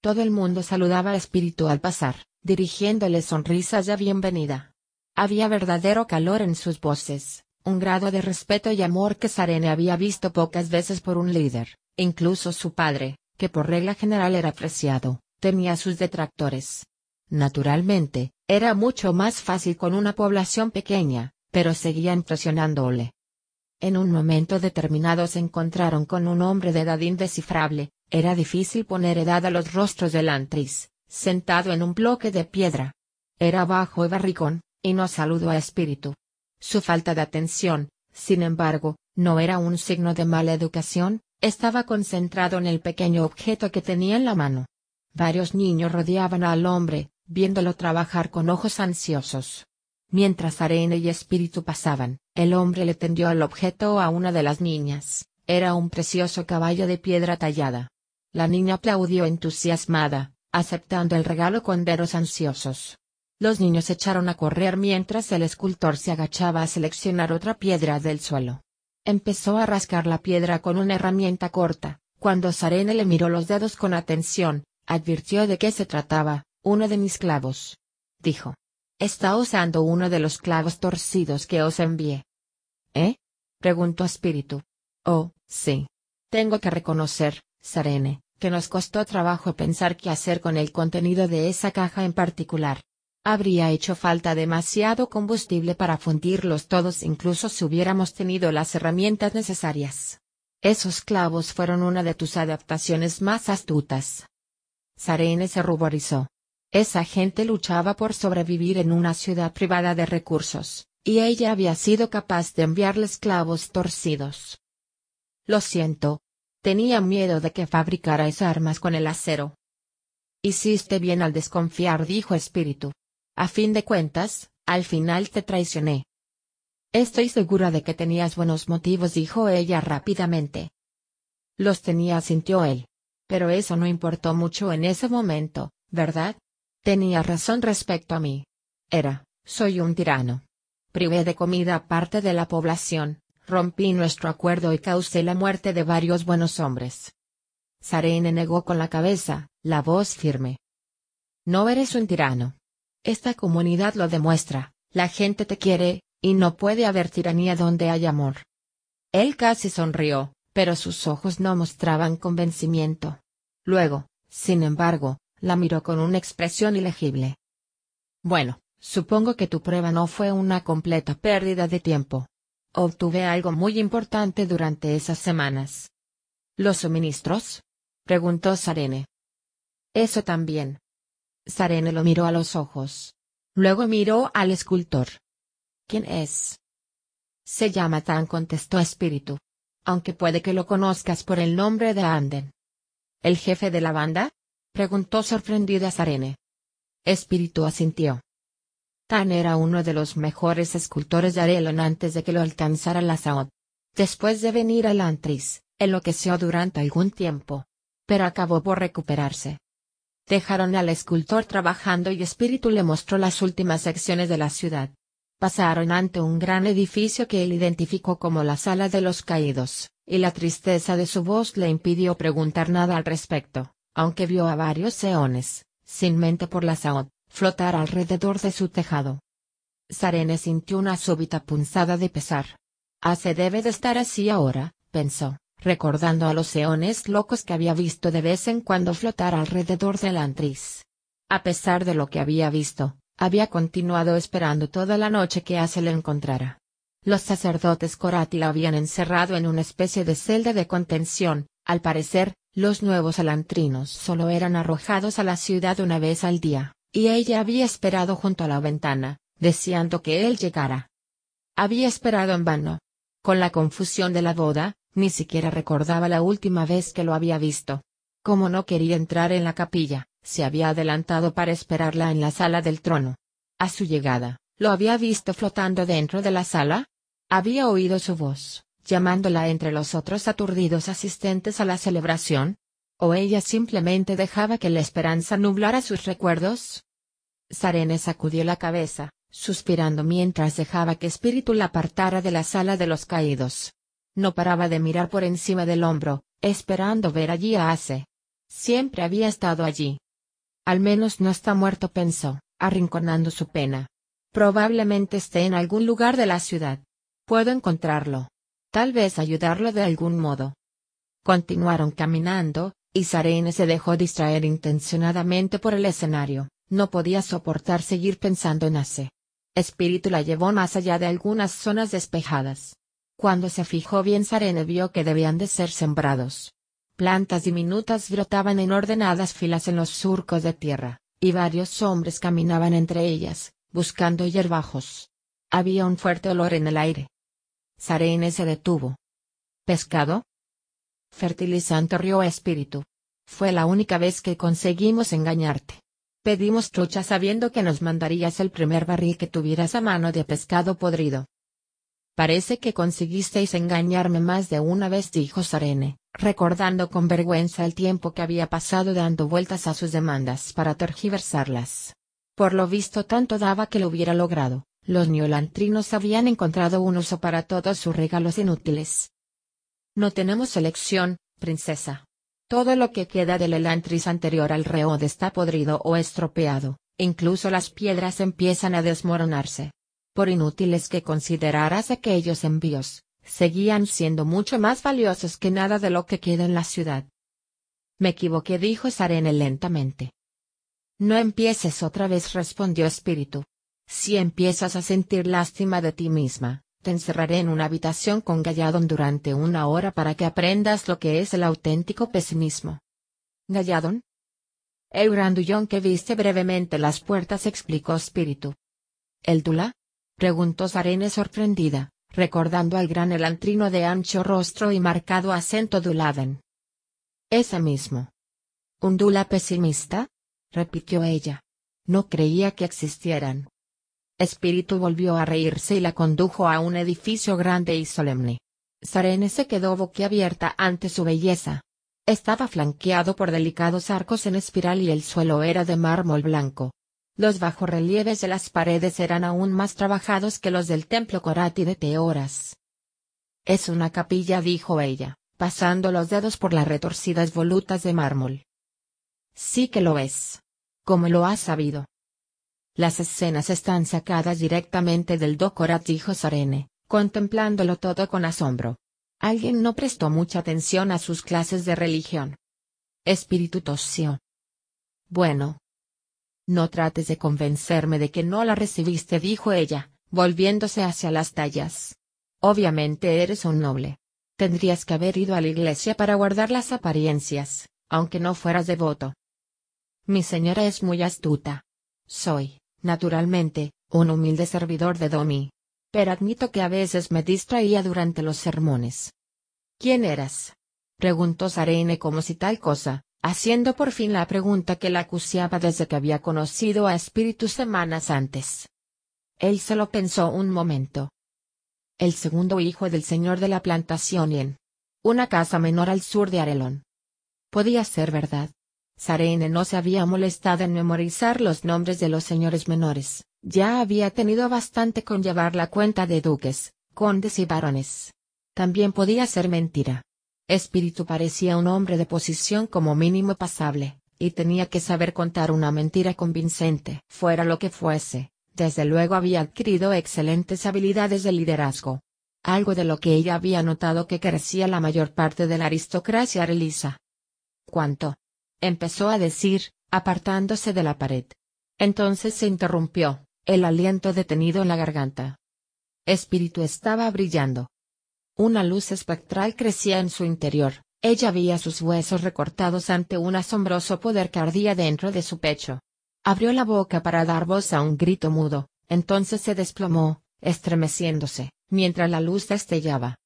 Todo el mundo saludaba a Espíritu al pasar, dirigiéndole sonrisas de bienvenida. Había verdadero calor en sus voces, un grado de respeto y amor que Sarene había visto pocas veces por un líder, incluso su padre, que por regla general era apreciado, tenía sus detractores. Naturalmente, era mucho más fácil con una población pequeña, pero seguía impresionándole. En un momento determinado se encontraron con un hombre de edad indescifrable, era difícil poner edad a los rostros del antris, sentado en un bloque de piedra. Era bajo y barricón, y no saludó a espíritu. Su falta de atención, sin embargo, no era un signo de mala educación, estaba concentrado en el pequeño objeto que tenía en la mano. Varios niños rodeaban al hombre, viéndolo trabajar con ojos ansiosos. Mientras Arena y Espíritu pasaban, el hombre le tendió el objeto a una de las niñas, era un precioso caballo de piedra tallada. La niña aplaudió entusiasmada, aceptando el regalo con dedos ansiosos. Los niños echaron a correr mientras el escultor se agachaba a seleccionar otra piedra del suelo. Empezó a rascar la piedra con una herramienta corta, cuando Sarene le miró los dedos con atención, advirtió de qué se trataba, uno de mis clavos. Dijo. Está usando uno de los clavos torcidos que os envié. ¿Eh? preguntó Espíritu. Oh, sí. Tengo que reconocer, Sarene, que nos costó trabajo pensar qué hacer con el contenido de esa caja en particular. Habría hecho falta demasiado combustible para fundirlos todos incluso si hubiéramos tenido las herramientas necesarias. Esos clavos fueron una de tus adaptaciones más astutas. Sarene se ruborizó. Esa gente luchaba por sobrevivir en una ciudad privada de recursos, y ella había sido capaz de enviarles clavos torcidos. Lo siento. Tenía miedo de que fabricarais armas con el acero. Hiciste bien al desconfiar, dijo Espíritu. A fin de cuentas, al final te traicioné. Estoy segura de que tenías buenos motivos, dijo ella rápidamente. Los tenía, sintió él. Pero eso no importó mucho en ese momento, ¿verdad? Tenía razón respecto a mí. Era, soy un tirano. Privé de comida a parte de la población, rompí nuestro acuerdo y causé la muerte de varios buenos hombres. Sarene negó con la cabeza, la voz firme. No eres un tirano. Esta comunidad lo demuestra, la gente te quiere, y no puede haber tiranía donde hay amor. Él casi sonrió, pero sus ojos no mostraban convencimiento. Luego, sin embargo, la miró con una expresión ilegible. Bueno, supongo que tu prueba no fue una completa pérdida de tiempo. Obtuve algo muy importante durante esas semanas. ¿Los suministros? preguntó Sarene. Eso también. Sarene lo miró a los ojos. Luego miró al escultor. ¿Quién es? Se llama Tan contestó Espíritu. Aunque puede que lo conozcas por el nombre de Anden. ¿El jefe de la banda? preguntó sorprendida Sarene. Espíritu asintió. Tan era uno de los mejores escultores de Arelon antes de que lo alcanzara la Saod. Después de venir a Lantris, enloqueció durante algún tiempo. Pero acabó por recuperarse. Dejaron al escultor trabajando y Espíritu le mostró las últimas secciones de la ciudad. Pasaron ante un gran edificio que él identificó como la Sala de los Caídos, y la tristeza de su voz le impidió preguntar nada al respecto aunque vio a varios eones, sin mente por la Saod, flotar alrededor de su tejado. Sarene sintió una súbita punzada de pesar. Ah, se debe de estar así ahora, pensó, recordando a los eones locos que había visto de vez en cuando flotar alrededor del antris. A pesar de lo que había visto, había continuado esperando toda la noche que Ase le encontrara. Los sacerdotes Korati la habían encerrado en una especie de celda de contención, al parecer, los nuevos alantrinos solo eran arrojados a la ciudad una vez al día, y ella había esperado junto a la ventana, deseando que él llegara. Había esperado en vano. Con la confusión de la boda, ni siquiera recordaba la última vez que lo había visto. Como no quería entrar en la capilla, se había adelantado para esperarla en la sala del trono. A su llegada, ¿lo había visto flotando dentro de la sala? Había oído su voz, llamándola entre los otros aturdidos asistentes a la celebración? ¿O ella simplemente dejaba que la esperanza nublara sus recuerdos? Sarene sacudió la cabeza, suspirando mientras dejaba que Espíritu la apartara de la sala de los caídos. No paraba de mirar por encima del hombro, esperando ver allí a Ace. Siempre había estado allí. Al menos no está muerto, pensó, arrinconando su pena. Probablemente esté en algún lugar de la ciudad. Puedo encontrarlo. Tal vez ayudarlo de algún modo. Continuaron caminando, y Sarene se dejó distraer intencionadamente por el escenario, no podía soportar seguir pensando en Ace. Espíritu la llevó más allá de algunas zonas despejadas. Cuando se fijó bien Sarene vio que debían de ser sembrados. Plantas diminutas brotaban en ordenadas filas en los surcos de tierra, y varios hombres caminaban entre ellas, buscando hierbajos. Había un fuerte olor en el aire, Sarene se detuvo. ¿Pescado? Fertilizante río espíritu. Fue la única vez que conseguimos engañarte. Pedimos trucha sabiendo que nos mandarías el primer barril que tuvieras a mano de pescado podrido. Parece que conseguisteis engañarme más de una vez, dijo Sarene, recordando con vergüenza el tiempo que había pasado dando vueltas a sus demandas para tergiversarlas. Por lo visto tanto daba que lo hubiera logrado. Los neolantrinos habían encontrado un uso para todos sus regalos inútiles. No tenemos elección, princesa. Todo lo que queda del elantris anterior al reod está podrido o estropeado, incluso las piedras empiezan a desmoronarse. Por inútiles que consideraras aquellos envíos, seguían siendo mucho más valiosos que nada de lo que queda en la ciudad. Me equivoqué, dijo Sarene lentamente. No empieces otra vez, respondió Espíritu. Si empiezas a sentir lástima de ti misma, te encerraré en una habitación con Galladon durante una hora para que aprendas lo que es el auténtico pesimismo. ¿Galladon? El grandullón que viste brevemente las puertas explicó Espíritu. ¿El Dula? Preguntó Sarene sorprendida, recordando al gran elantrino de ancho rostro y marcado acento Duladen. Ese mismo. ¿Un Dula pesimista? repitió ella. No creía que existieran. Espíritu volvió a reírse y la condujo a un edificio grande y solemne. Sarene se quedó boquiabierta ante su belleza. Estaba flanqueado por delicados arcos en espiral y el suelo era de mármol blanco. Los bajorrelieves de las paredes eran aún más trabajados que los del templo Corati de Teoras. Es una capilla, dijo ella, pasando los dedos por las retorcidas volutas de mármol. Sí que lo es. ¿Cómo lo has sabido? Las escenas están sacadas directamente del Docorat dijo Sarene, contemplándolo todo con asombro. Alguien no prestó mucha atención a sus clases de religión. Espíritu tosió. Bueno. No trates de convencerme de que no la recibiste, dijo ella, volviéndose hacia las tallas. Obviamente eres un noble. Tendrías que haber ido a la iglesia para guardar las apariencias, aunque no fueras devoto. Mi señora es muy astuta. Soy, naturalmente, un humilde servidor de Domi. Pero admito que a veces me distraía durante los sermones. ¿Quién eras? preguntó Sarene como si tal cosa, haciendo por fin la pregunta que la acuciaba desde que había conocido a Espíritu semanas antes. Él se lo pensó un momento. El segundo hijo del señor de la plantación y en una casa menor al sur de Arelón. Podía ser verdad. Sarene no se había molestado en memorizar los nombres de los señores menores, ya había tenido bastante con llevar la cuenta de duques, condes y barones. También podía ser mentira. Espíritu parecía un hombre de posición como mínimo pasable, y tenía que saber contar una mentira convincente. Fuera lo que fuese, desde luego había adquirido excelentes habilidades de liderazgo. Algo de lo que ella había notado que carecía la mayor parte de la aristocracia relisa. ¿Cuánto? empezó a decir, apartándose de la pared. Entonces se interrumpió, el aliento detenido en la garganta. Espíritu estaba brillando. Una luz espectral crecía en su interior, ella veía sus huesos recortados ante un asombroso poder que ardía dentro de su pecho. Abrió la boca para dar voz a un grito mudo, entonces se desplomó, estremeciéndose, mientras la luz destellaba.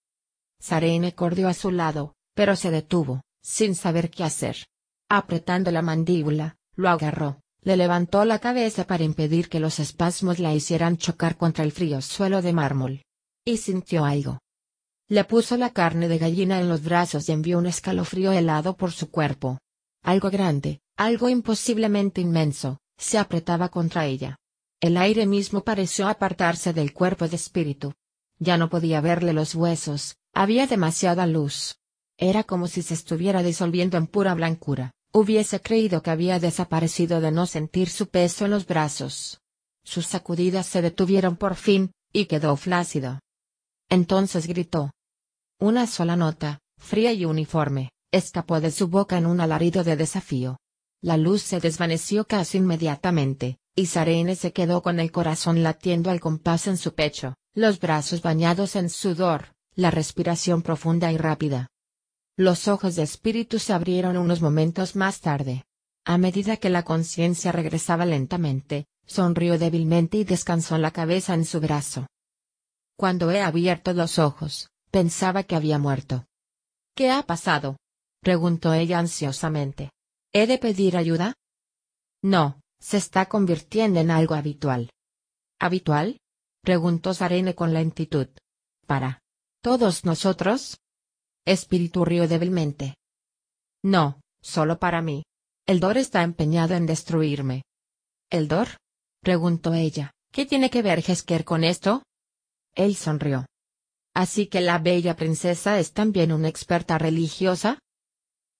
Sarene corrió a su lado, pero se detuvo, sin saber qué hacer. Apretando la mandíbula, lo agarró, le levantó la cabeza para impedir que los espasmos la hicieran chocar contra el frío suelo de mármol. Y sintió algo. Le puso la carne de gallina en los brazos y envió un escalofrío helado por su cuerpo. Algo grande, algo imposiblemente inmenso, se apretaba contra ella. El aire mismo pareció apartarse del cuerpo de espíritu. Ya no podía verle los huesos, había demasiada luz. Era como si se estuviera disolviendo en pura blancura. Hubiese creído que había desaparecido de no sentir su peso en los brazos. Sus sacudidas se detuvieron por fin, y quedó flácido. Entonces gritó. Una sola nota, fría y uniforme, escapó de su boca en un alarido de desafío. La luz se desvaneció casi inmediatamente, y Sarene se quedó con el corazón latiendo al compás en su pecho, los brazos bañados en sudor, la respiración profunda y rápida. Los ojos de espíritu se abrieron unos momentos más tarde. A medida que la conciencia regresaba lentamente, sonrió débilmente y descansó la cabeza en su brazo. Cuando he abierto los ojos, pensaba que había muerto. ¿Qué ha pasado? preguntó ella ansiosamente. ¿He de pedir ayuda? No, se está convirtiendo en algo habitual. ¿Habitual? preguntó Sarene con lentitud. ¿Para todos nosotros? Espíritu rió débilmente. No, solo para mí. El Dor está empeñado en destruirme. ¿El Dor? preguntó ella. ¿Qué tiene que ver Hesker con esto? Él sonrió. ¿Así que la bella princesa es también una experta religiosa?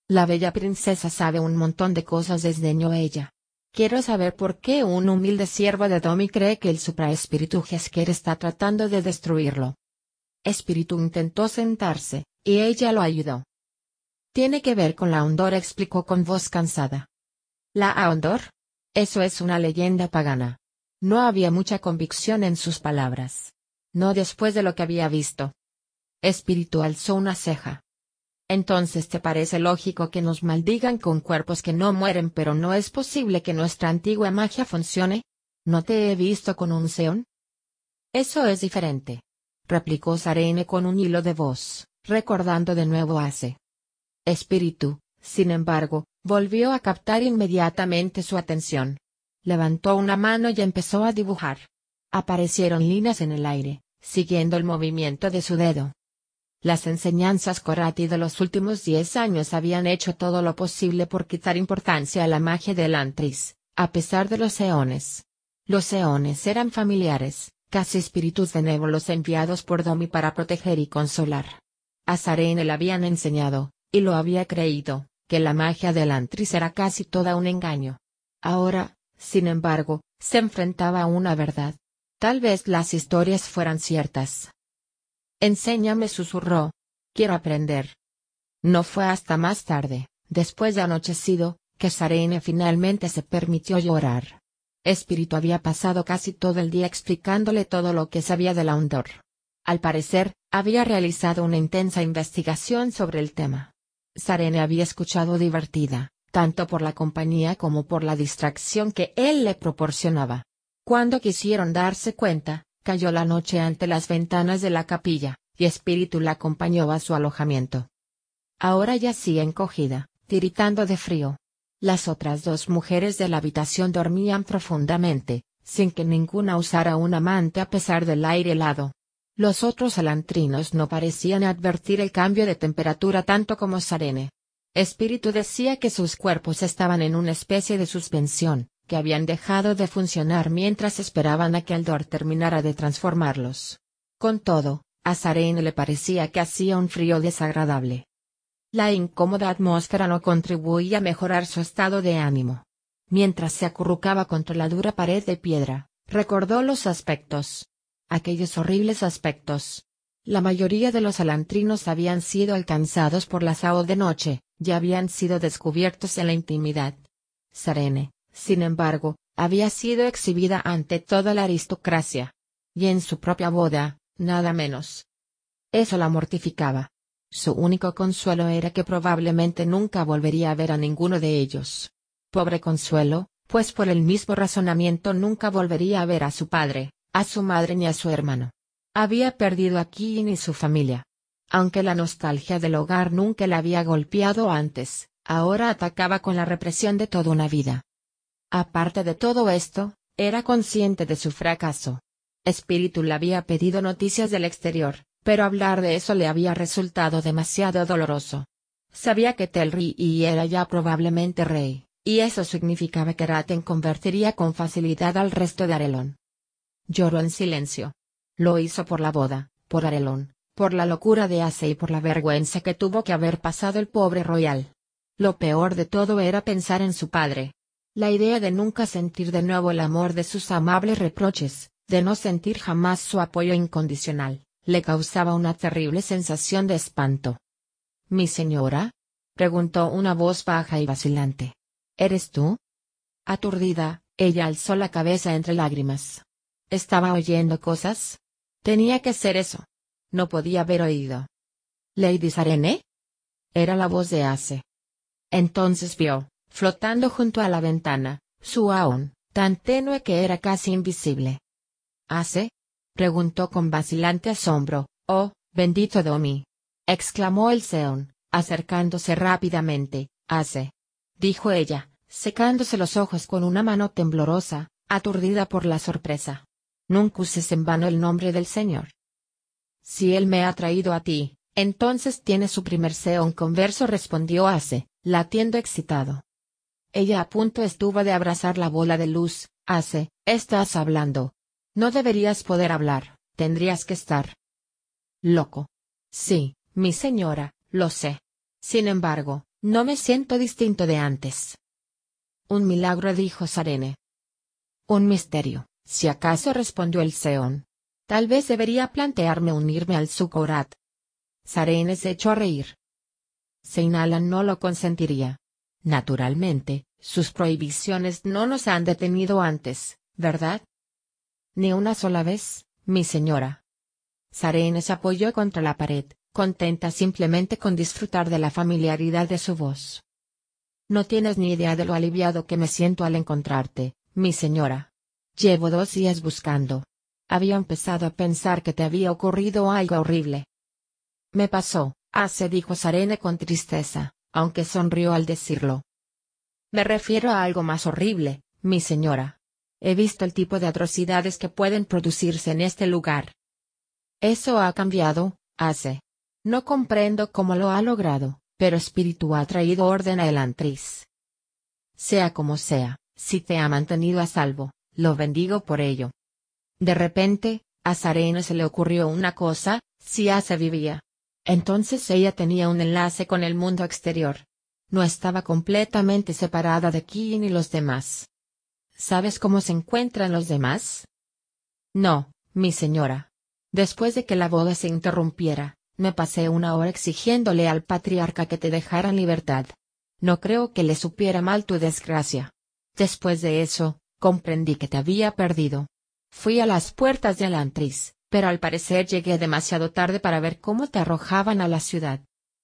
La bella princesa sabe un montón de cosas, desdeñó ella. Quiero saber por qué un humilde siervo de Domi cree que el supraespíritu Hesker está tratando de destruirlo. Espíritu intentó sentarse, y ella lo ayudó. Tiene que ver con la Ondor explicó con voz cansada. ¿La Aondor? Eso es una leyenda pagana. No había mucha convicción en sus palabras. No después de lo que había visto. Espíritu alzó una ceja. Entonces te parece lógico que nos maldigan con cuerpos que no mueren pero no es posible que nuestra antigua magia funcione? ¿No te he visto con un seón? Eso es diferente. Replicó Sarene con un hilo de voz, recordando de nuevo a Ace. Espíritu, sin embargo, volvió a captar inmediatamente su atención. Levantó una mano y empezó a dibujar. Aparecieron líneas en el aire, siguiendo el movimiento de su dedo. Las enseñanzas Corati de los últimos diez años habían hecho todo lo posible por quitar importancia a la magia del Antris, a pesar de los eones. Los eones eran familiares, casi espíritus benévolos enviados por Domi para proteger y consolar. A Sarene le habían enseñado, y lo había creído, que la magia del Antris era casi toda un engaño. Ahora, sin embargo, se enfrentaba a una verdad. Tal vez las historias fueran ciertas, Enséñame, susurró. Quiero aprender. No fue hasta más tarde, después de anochecido, que Sarene finalmente se permitió llorar. Espíritu había pasado casi todo el día explicándole todo lo que sabía de la Undor. Al parecer, había realizado una intensa investigación sobre el tema. Sarene había escuchado divertida, tanto por la compañía como por la distracción que él le proporcionaba. Cuando quisieron darse cuenta, cayó la noche ante las ventanas de la capilla, y Espíritu la acompañó a su alojamiento. Ahora yacía encogida, tiritando de frío. Las otras dos mujeres de la habitación dormían profundamente, sin que ninguna usara un amante a pesar del aire helado. Los otros alantrinos no parecían advertir el cambio de temperatura tanto como Sarene. Espíritu decía que sus cuerpos estaban en una especie de suspensión, que habían dejado de funcionar mientras esperaban a que Aldor terminara de transformarlos. Con todo, a Sarene le parecía que hacía un frío desagradable. La incómoda atmósfera no contribuía a mejorar su estado de ánimo. Mientras se acurrucaba contra la dura pared de piedra, recordó los aspectos. Aquellos horribles aspectos. La mayoría de los alantrinos habían sido alcanzados por la sao de noche, ya habían sido descubiertos en la intimidad. Sarene, sin embargo, había sido exhibida ante toda la aristocracia. Y en su propia boda, nada menos. Eso la mortificaba. Su único consuelo era que probablemente nunca volvería a ver a ninguno de ellos. Pobre consuelo, pues por el mismo razonamiento nunca volvería a ver a su padre, a su madre ni a su hermano. Había perdido a Kim y su familia. Aunque la nostalgia del hogar nunca la había golpeado antes, ahora atacaba con la represión de toda una vida. Aparte de todo esto, era consciente de su fracaso. Espíritu le había pedido noticias del exterior, pero hablar de eso le había resultado demasiado doloroso. Sabía que Telri era ya probablemente rey, y eso significaba que Raten convertiría con facilidad al resto de Arelón. Lloró en silencio. Lo hizo por la boda, por Arelón, por la locura de Ace y por la vergüenza que tuvo que haber pasado el pobre royal. Lo peor de todo era pensar en su padre, la idea de nunca sentir de nuevo el amor de sus amables reproches, de no sentir jamás su apoyo incondicional, le causaba una terrible sensación de espanto. ¿Mi señora? preguntó una voz baja y vacilante. ¿Eres tú? Aturdida, ella alzó la cabeza entre lágrimas. ¿Estaba oyendo cosas? Tenía que ser eso. No podía haber oído. ¿Lady Sarene? Era la voz de Ace. Entonces vio, flotando junto a la ventana, su aún, tan tenue que era casi invisible. ¿Hace? preguntó con vacilante asombro. Oh, bendito Domi. exclamó el Seon, acercándose rápidamente. Hace. dijo ella, secándose los ojos con una mano temblorosa, aturdida por la sorpresa. Nunca uses en vano el nombre del Señor. Si él me ha traído a ti, entonces tiene su primer Seon converso respondió Ace, latiendo excitado. Ella a punto estuvo de abrazar la bola de luz. Hace, estás hablando. No deberías poder hablar, tendrías que estar. Loco. Sí, mi señora, lo sé. Sin embargo, no me siento distinto de antes. Un milagro dijo Sarene. Un misterio, si acaso respondió el Seón. Tal vez debería plantearme unirme al Sukorat. Sarene se echó a reír. Seinalan no lo consentiría. Naturalmente, sus prohibiciones no nos han detenido antes, ¿verdad? Ni una sola vez, mi señora. Sarene se apoyó contra la pared, contenta simplemente con disfrutar de la familiaridad de su voz. No tienes ni idea de lo aliviado que me siento al encontrarte, mi señora. Llevo dos días buscando. Había empezado a pensar que te había ocurrido algo horrible. Me pasó, hace dijo Sarene con tristeza, aunque sonrió al decirlo. Me refiero a algo más horrible, mi señora. He visto el tipo de atrocidades que pueden producirse en este lugar. Eso ha cambiado, hace. No comprendo cómo lo ha logrado, pero Espíritu ha traído orden a Elantris. Sea como sea, si te ha mantenido a salvo, lo bendigo por ello. De repente, a Sarena se le ocurrió una cosa, si Ase vivía. Entonces ella tenía un enlace con el mundo exterior. No estaba completamente separada de Ki y los demás. ¿Sabes cómo se encuentran los demás? No, mi señora. Después de que la boda se interrumpiera, me pasé una hora exigiéndole al patriarca que te dejara en libertad. No creo que le supiera mal tu desgracia. Después de eso, comprendí que te había perdido. Fui a las puertas de Alantris, pero al parecer llegué demasiado tarde para ver cómo te arrojaban a la ciudad.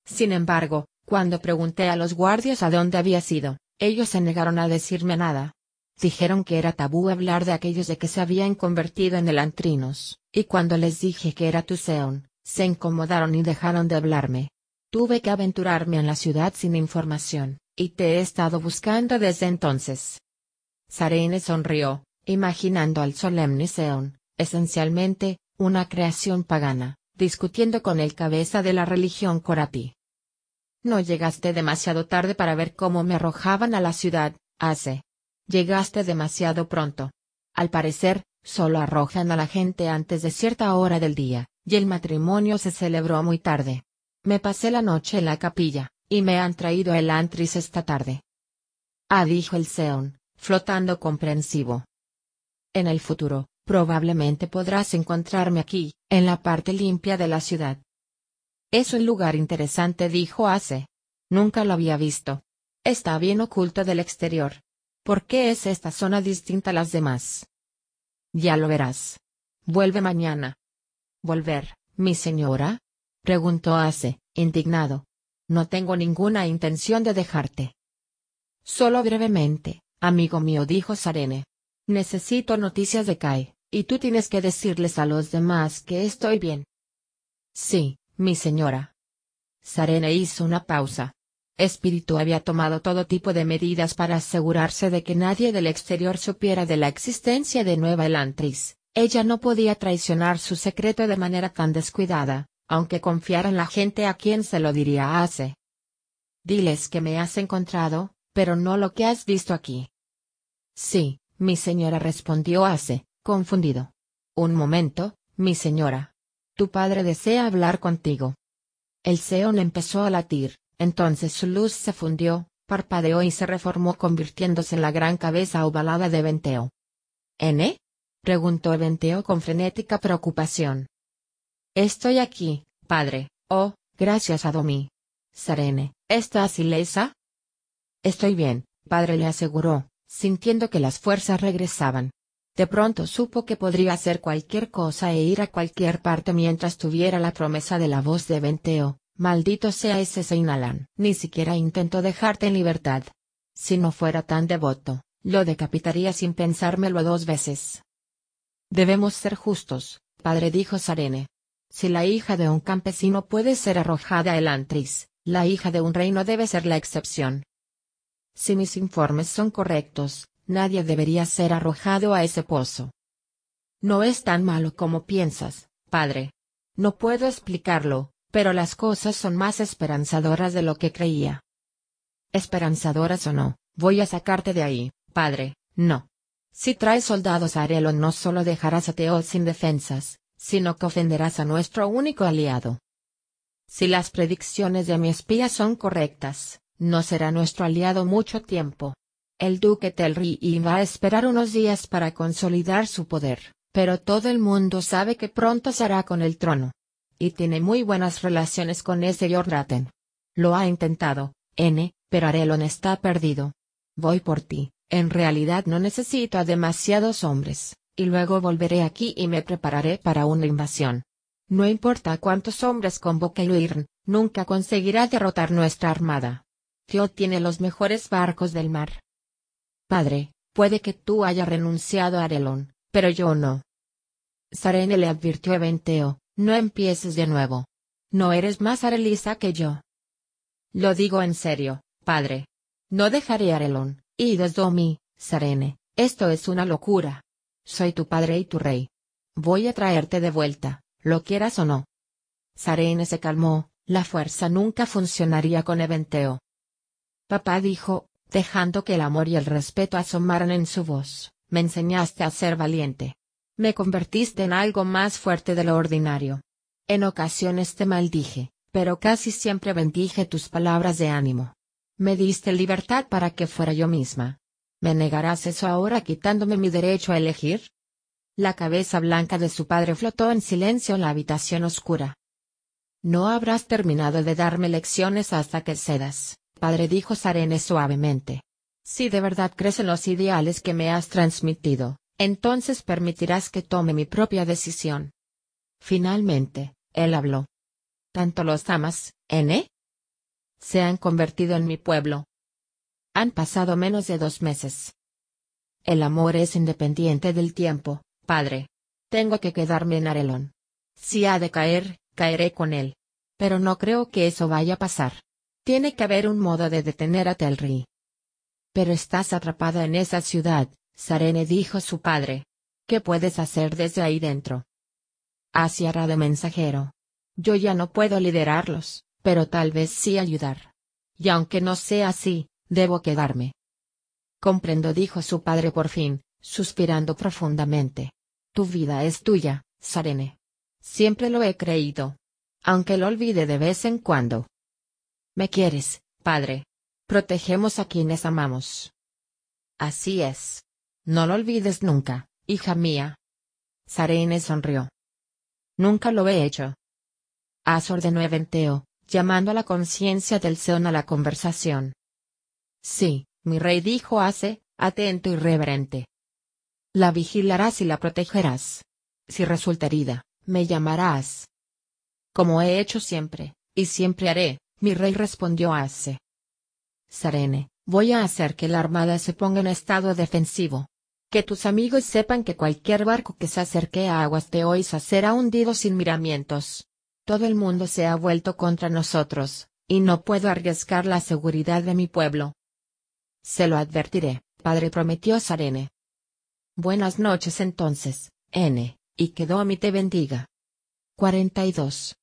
Sin embargo, cuando pregunté a los guardias a dónde habías ido, ellos se negaron a decirme nada. Dijeron que era tabú hablar de aquellos de que se habían convertido en elantrinos, y cuando les dije que era tu Seon, se incomodaron y dejaron de hablarme. Tuve que aventurarme en la ciudad sin información, y te he estado buscando desde entonces. Sarene sonrió, imaginando al solemne Seon, esencialmente, una creación pagana, discutiendo con el cabeza de la religión Korapi. No llegaste demasiado tarde para ver cómo me arrojaban a la ciudad, hace. Llegaste demasiado pronto. Al parecer, solo arrojan a la gente antes de cierta hora del día, y el matrimonio se celebró muy tarde. Me pasé la noche en la capilla, y me han traído el antris esta tarde. Ah, dijo el Seon, flotando comprensivo. En el futuro, probablemente podrás encontrarme aquí, en la parte limpia de la ciudad. Es un lugar interesante, dijo Ace. Nunca lo había visto. Está bien oculto del exterior, ¿Por qué es esta zona distinta a las demás? Ya lo verás. Vuelve mañana. ¿Volver, mi señora? preguntó Ace, indignado. No tengo ninguna intención de dejarte. Solo brevemente, amigo mío, dijo Sarene. Necesito noticias de Kai, y tú tienes que decirles a los demás que estoy bien. Sí, mi señora. Sarene hizo una pausa. Espíritu había tomado todo tipo de medidas para asegurarse de que nadie del exterior supiera de la existencia de Nueva Elantris. Ella no podía traicionar su secreto de manera tan descuidada, aunque confiara en la gente a quien se lo diría hace. Diles que me has encontrado, pero no lo que has visto aquí. Sí, mi señora respondió hace, confundido. Un momento, mi señora. Tu padre desea hablar contigo. El Seón empezó a latir, entonces su luz se fundió, parpadeó y se reformó convirtiéndose en la gran cabeza ovalada de Venteo. ¿N? preguntó Venteo con frenética preocupación. Estoy aquí, padre, oh, gracias a Domi. Serene, ¿estás ilesa? Estoy bien, padre le aseguró, sintiendo que las fuerzas regresaban. De pronto supo que podría hacer cualquier cosa e ir a cualquier parte mientras tuviera la promesa de la voz de Venteo, Maldito sea ese Seinalan. Ni siquiera intento dejarte en libertad. Si no fuera tan devoto, lo decapitaría sin pensármelo dos veces. Debemos ser justos, padre dijo Sarene. Si la hija de un campesino puede ser arrojada el antris, la hija de un rey no debe ser la excepción. Si mis informes son correctos, nadie debería ser arrojado a ese pozo. No es tan malo como piensas, padre. No puedo explicarlo, pero las cosas son más esperanzadoras de lo que creía. Esperanzadoras o no, voy a sacarte de ahí, padre, no. Si traes soldados a Arelo no solo dejarás a Teo sin defensas, sino que ofenderás a nuestro único aliado. Si las predicciones de mi espía son correctas, no será nuestro aliado mucho tiempo. El duque Telri va a esperar unos días para consolidar su poder, pero todo el mundo sabe que pronto será con el trono y tiene muy buenas relaciones con ese Jordaten. Lo ha intentado, N, pero Arelon está perdido. Voy por ti, en realidad no necesito a demasiados hombres, y luego volveré aquí y me prepararé para una invasión. No importa cuántos hombres convoque Luirn, nunca conseguirá derrotar nuestra armada. Tío tiene los mejores barcos del mar. Padre, puede que tú hayas renunciado a Arelón, pero yo no. Sarene le advirtió a Eventeo, no empieces de nuevo. No eres más Arelisa que yo. Lo digo en serio, padre. No dejaré a Arelón, y desde mí, Sarene, esto es una locura. Soy tu padre y tu rey. Voy a traerte de vuelta, lo quieras o no. Sarene se calmó, la fuerza nunca funcionaría con Eventeo. Papá dijo, dejando que el amor y el respeto asomaran en su voz, me enseñaste a ser valiente. Me convertiste en algo más fuerte de lo ordinario. En ocasiones te maldije, pero casi siempre bendije tus palabras de ánimo. Me diste libertad para que fuera yo misma. ¿Me negarás eso ahora quitándome mi derecho a elegir? La cabeza blanca de su padre flotó en silencio en la habitación oscura. No habrás terminado de darme lecciones hasta que cedas, padre dijo Sarene suavemente. Si de verdad crees en los ideales que me has transmitido, entonces permitirás que tome mi propia decisión. Finalmente, él habló. ¿Tanto los amas, N? Se han convertido en mi pueblo. Han pasado menos de dos meses. El amor es independiente del tiempo, padre. Tengo que quedarme en Arelón. Si ha de caer, caeré con él. Pero no creo que eso vaya a pasar. Tiene que haber un modo de detener a Telri. Pero estás atrapada en esa ciudad, Sarene dijo su padre. ¿Qué puedes hacer desde ahí dentro? De mensajero. Yo ya no puedo liderarlos, pero tal vez sí ayudar. Y aunque no sea así, debo quedarme. Comprendo, dijo su padre por fin, suspirando profundamente. Tu vida es tuya, Sarene. Siempre lo he creído. Aunque lo olvide de vez en cuando. Me quieres, padre. Protegemos a quienes amamos. Así es. No lo olvides nunca, hija mía. Sarene sonrió. Nunca lo he hecho. As ordenó Eventeo, llamando a la conciencia del Seón a la conversación. Sí, mi rey dijo Ase, atento y reverente. La vigilarás y la protegerás. Si resulta herida, me llamarás. Como he hecho siempre, y siempre haré, mi rey respondió Ase. Sarene, voy a hacer que la armada se ponga en estado defensivo, que tus amigos sepan que cualquier barco que se acerque a aguas de Oisa será hundido sin miramientos. Todo el mundo se ha vuelto contra nosotros, y no puedo arriesgar la seguridad de mi pueblo. Se lo advertiré, padre prometió Sarene. Buenas noches entonces, N, y que Domi te bendiga. 42.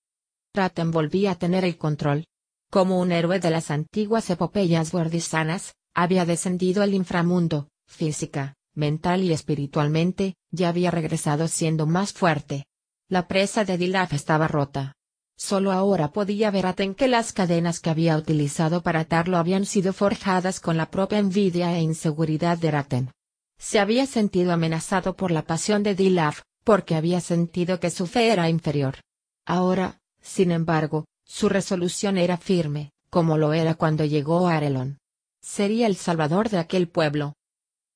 Raten volvía a tener el control. Como un héroe de las antiguas epopeyas guardisanas, había descendido al inframundo, física, mental y espiritualmente, ya había regresado siendo más fuerte. La presa de Dilaf estaba rota. Solo ahora podía ver a Ten que las cadenas que había utilizado para atarlo habían sido forjadas con la propia envidia e inseguridad de Raten. Se había sentido amenazado por la pasión de Dilaf, porque había sentido que su fe era inferior. Ahora, sin embargo, su resolución era firme, como lo era cuando llegó a Arelon. Sería el salvador de aquel pueblo,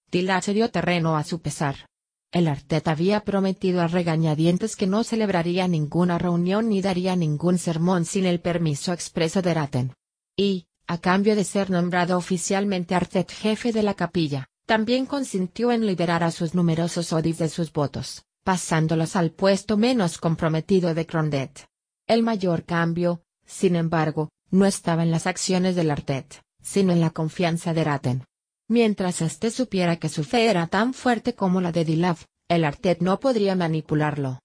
Tila dio terreno a su pesar. El Artet había prometido a regañadientes que no celebraría ninguna reunión ni daría ningún sermón sin el permiso expreso de Raten. Y, a cambio de ser nombrado oficialmente Artet jefe de la capilla, también consintió en liberar a sus numerosos odis de sus votos, pasándolos al puesto menos comprometido de Crondet. El mayor cambio, sin embargo, no estaba en las acciones del Artet, sino en la confianza de Raten. Mientras éste supiera que su fe era tan fuerte como la de Dilaf, el Artet no podría manipularlo.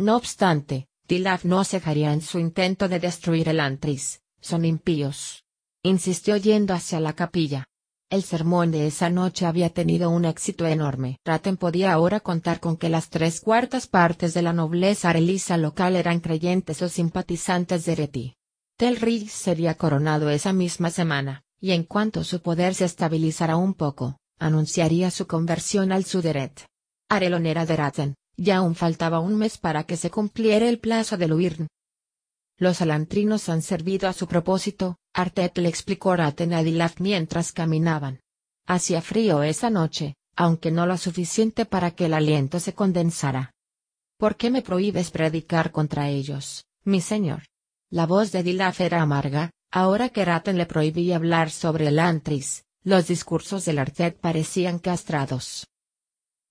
No obstante, Dilaf no cejaría en su intento de destruir el Antris, son impíos. Insistió yendo hacia la capilla. El sermón de esa noche había tenido un éxito enorme. Raten podía ahora contar con que las tres cuartas partes de la nobleza arelisa local eran creyentes o simpatizantes de Reti. Telrig sería coronado esa misma semana y en cuanto su poder se estabilizara un poco, anunciaría su conversión al Suderet. Arelonera de Raten, ya aún faltaba un mes para que se cumpliera el plazo de Luirn. Los alantrinos han servido a su propósito, Artet le explicó a Dilaf mientras caminaban. Hacía frío esa noche, aunque no lo suficiente para que el aliento se condensara. ¿Por qué me prohíbes predicar contra ellos, mi señor? La voz de Dilaf era amarga, ahora que Raten le prohibía hablar sobre el Antris, los discursos del Artet parecían castrados.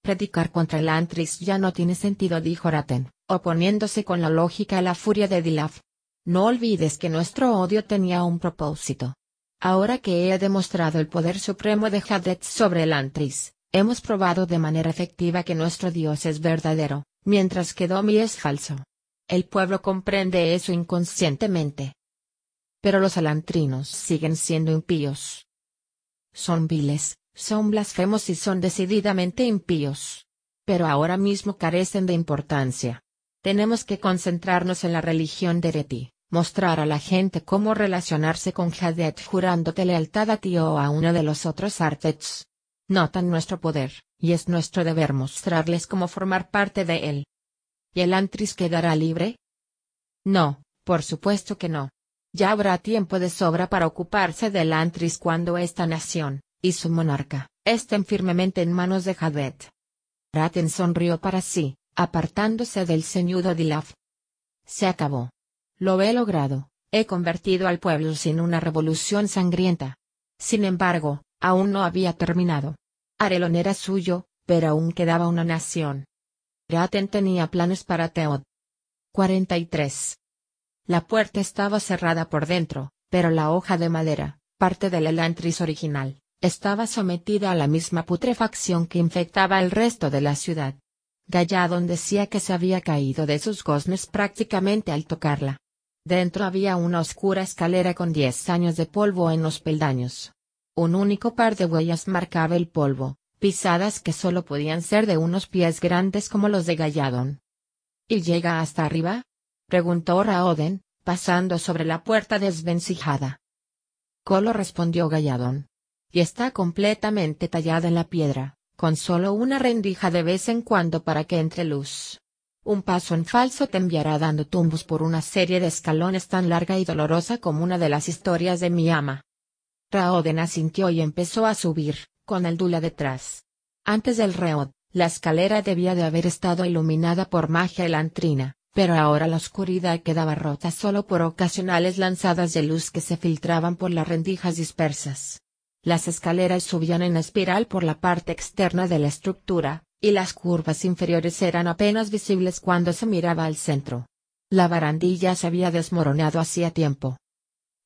Predicar contra el Antris ya no tiene sentido, dijo Raten, oponiéndose con la lógica a la furia de Dilaf. No olvides que nuestro odio tenía un propósito. Ahora que he demostrado el poder supremo de Hadet sobre el Antris, hemos probado de manera efectiva que nuestro Dios es verdadero, mientras que Domi es falso. El pueblo comprende eso inconscientemente. Pero los alantrinos siguen siendo impíos. Son viles, son blasfemos y son decididamente impíos. Pero ahora mismo carecen de importancia. Tenemos que concentrarnos en la religión de Reti mostrar a la gente cómo relacionarse con Hadet jurándote lealtad a ti o a uno de los otros Artets. Notan nuestro poder, y es nuestro deber mostrarles cómo formar parte de él. ¿Y el Antris quedará libre? No, por supuesto que no. Ya habrá tiempo de sobra para ocuparse del Antris cuando esta nación, y su monarca, estén firmemente en manos de Hadet. Raten sonrió para sí, apartándose del ceñudo Dilaf. Se acabó. Lo he logrado, he convertido al pueblo sin una revolución sangrienta. Sin embargo, aún no había terminado. Arelon era suyo, pero aún quedaba una nación. Raten tenía planes para Teod. 43. La puerta estaba cerrada por dentro, pero la hoja de madera, parte del elantris original, estaba sometida a la misma putrefacción que infectaba el resto de la ciudad. Galladon decía que se había caído de sus goznes prácticamente al tocarla. Dentro había una oscura escalera con diez años de polvo en los peldaños. Un único par de huellas marcaba el polvo, pisadas que solo podían ser de unos pies grandes como los de Galladon. ¿Y llega hasta arriba? preguntó Raoden, pasando sobre la puerta desvencijada. Colo respondió Galladon. Y está completamente tallada en la piedra, con solo una rendija de vez en cuando para que entre luz. Un paso en falso te enviará dando tumbos por una serie de escalones tan larga y dolorosa como una de las historias de mi ama. Raoden asintió y empezó a subir, con el Dula detrás. Antes del Reod, la escalera debía de haber estado iluminada por magia elantrina, pero ahora la oscuridad quedaba rota solo por ocasionales lanzadas de luz que se filtraban por las rendijas dispersas. Las escaleras subían en espiral por la parte externa de la estructura, y las curvas inferiores eran apenas visibles cuando se miraba al centro. La barandilla se había desmoronado hacía tiempo.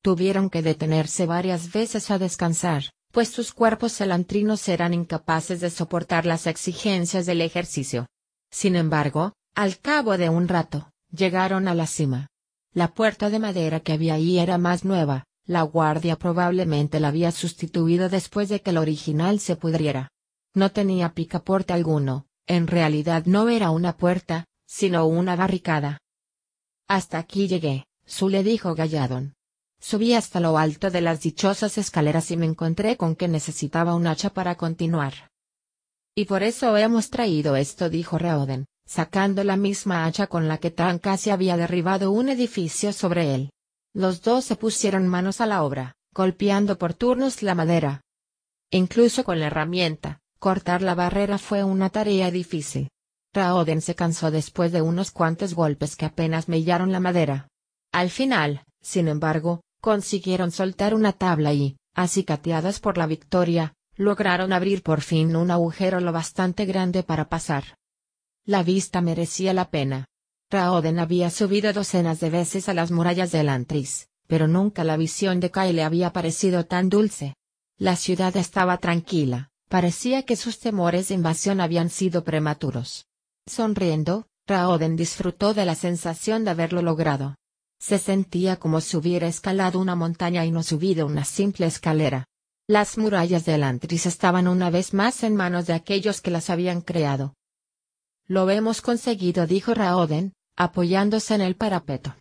Tuvieron que detenerse varias veces a descansar, pues sus cuerpos celantrinos eran incapaces de soportar las exigencias del ejercicio. Sin embargo, al cabo de un rato, llegaron a la cima. La puerta de madera que había ahí era más nueva, la guardia probablemente la había sustituido después de que la original se pudriera. No tenía picaporte alguno, en realidad no era una puerta, sino una barricada. Hasta aquí llegué, le dijo Galladon. Subí hasta lo alto de las dichosas escaleras y me encontré con que necesitaba un hacha para continuar. Y por eso hemos traído esto, dijo Raoden, sacando la misma hacha con la que tan casi había derribado un edificio sobre él. Los dos se pusieron manos a la obra, golpeando por turnos la madera. Incluso con la herramienta, Cortar la barrera fue una tarea difícil. Raoden se cansó después de unos cuantos golpes que apenas mellaron la madera. Al final, sin embargo, consiguieron soltar una tabla y, acicateadas por la victoria, lograron abrir por fin un agujero lo bastante grande para pasar. La vista merecía la pena. Raoden había subido docenas de veces a las murallas del Antris, pero nunca la visión de Kai le había parecido tan dulce. La ciudad estaba tranquila, Parecía que sus temores de invasión habían sido prematuros. Sonriendo, Raoden disfrutó de la sensación de haberlo logrado. Se sentía como si hubiera escalado una montaña y no subido una simple escalera. Las murallas del Antris estaban una vez más en manos de aquellos que las habían creado. Lo hemos conseguido, dijo Raoden, apoyándose en el parapeto.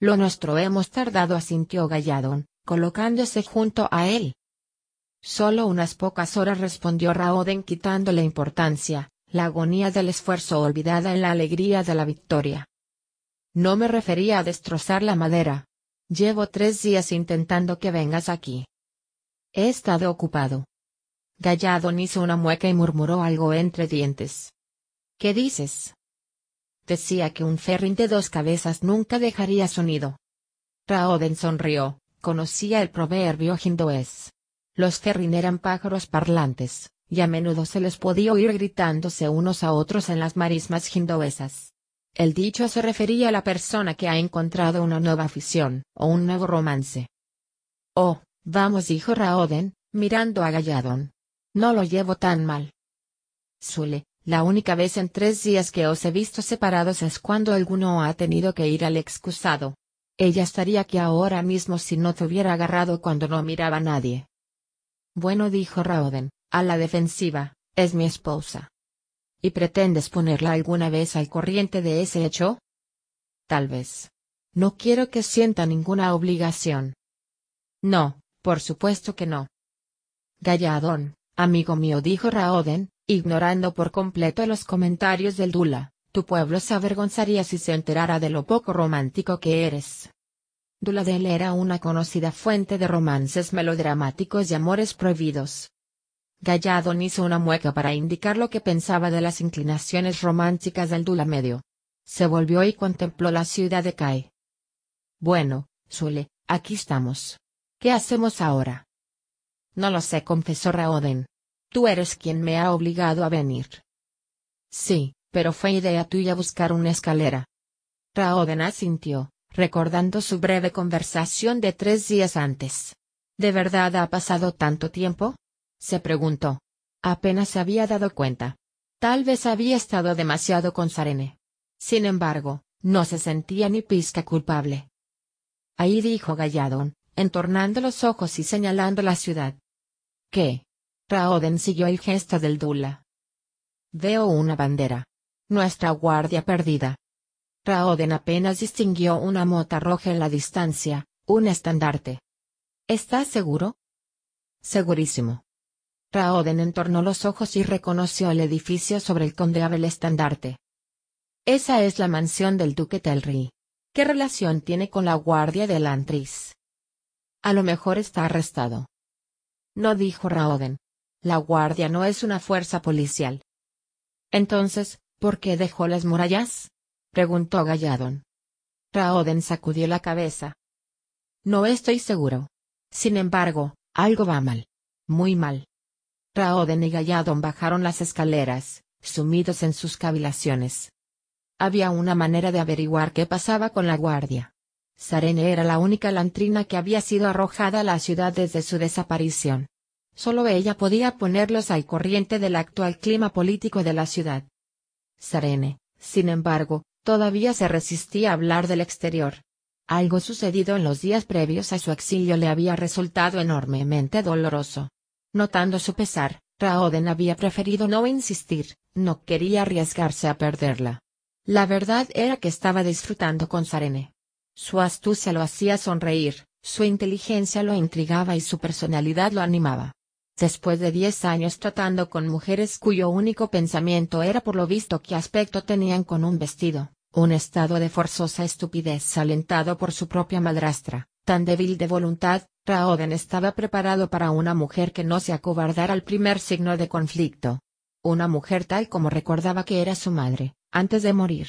Lo nuestro hemos tardado, asintió Galladon, colocándose junto a él. Solo unas pocas horas respondió Raoden quitándole importancia, la agonía del esfuerzo olvidada en la alegría de la victoria. No me refería a destrozar la madera. Llevo tres días intentando que vengas aquí. He estado ocupado. Galladon hizo una mueca y murmuró algo entre dientes. ¿Qué dices? decía que un ferrín de dos cabezas nunca dejaría su nido. Raoden sonrió, conocía el proverbio hindúes. Los ferrin eran pájaros parlantes, y a menudo se les podía oír gritándose unos a otros en las marismas hinduesas. El dicho se refería a la persona que ha encontrado una nueva afición, o un nuevo romance. Oh, vamos dijo Raoden, mirando a Galladon. No lo llevo tan mal. Sule, la única vez en tres días que os he visto separados es cuando alguno ha tenido que ir al excusado. Ella estaría aquí ahora mismo si no te hubiera agarrado cuando no miraba a nadie. Bueno dijo Raoden, a la defensiva, es mi esposa. ¿Y pretendes ponerla alguna vez al corriente de ese hecho? Tal vez. No quiero que sienta ninguna obligación. No, por supuesto que no. Galladón, amigo mío dijo Raoden, Ignorando por completo los comentarios del Dula, tu pueblo se avergonzaría si se enterara de lo poco romántico que eres. Duladel era una conocida fuente de romances melodramáticos y amores prohibidos. Galladon hizo una mueca para indicar lo que pensaba de las inclinaciones románticas del Dula medio. Se volvió y contempló la ciudad de Kai. Bueno, Sule, aquí estamos. ¿Qué hacemos ahora? No lo sé, confesó Raoden. Tú eres quien me ha obligado a venir. Sí, pero fue idea tuya buscar una escalera. Raoden asintió, recordando su breve conversación de tres días antes. ¿De verdad ha pasado tanto tiempo? se preguntó. Apenas se había dado cuenta. Tal vez había estado demasiado con Sarene. Sin embargo, no se sentía ni pizca culpable. Ahí dijo Galladón, entornando los ojos y señalando la ciudad. ¿Qué? Raoden siguió el gesto del Dula. Veo una bandera. Nuestra guardia perdida. Raoden apenas distinguió una mota roja en la distancia, un estandarte. ¿Estás seguro? Segurísimo. Raoden entornó los ojos y reconoció el edificio sobre el condeable estandarte. Esa es la mansión del duque Telri. ¿Qué relación tiene con la guardia de Lantris? A lo mejor está arrestado. No dijo Raoden. La Guardia no es una fuerza policial. Entonces, ¿por qué dejó las murallas? Preguntó Galladon. Raoden sacudió la cabeza. No estoy seguro. Sin embargo, algo va mal. Muy mal. Raoden y Galladon bajaron las escaleras, sumidos en sus cavilaciones. Había una manera de averiguar qué pasaba con la guardia. Sarene era la única lantrina que había sido arrojada a la ciudad desde su desaparición. Solo ella podía ponerlos al corriente del actual clima político de la ciudad. Sarene, sin embargo, todavía se resistía a hablar del exterior. Algo sucedido en los días previos a su exilio le había resultado enormemente doloroso. Notando su pesar, Raoden había preferido no insistir, no quería arriesgarse a perderla. La verdad era que estaba disfrutando con Sarene. Su astucia lo hacía sonreír, su inteligencia lo intrigaba y su personalidad lo animaba. Después de diez años tratando con mujeres cuyo único pensamiento era por lo visto qué aspecto tenían con un vestido, un estado de forzosa estupidez alentado por su propia madrastra, tan débil de voluntad, Raoden estaba preparado para una mujer que no se acobardara al primer signo de conflicto. Una mujer tal como recordaba que era su madre, antes de morir.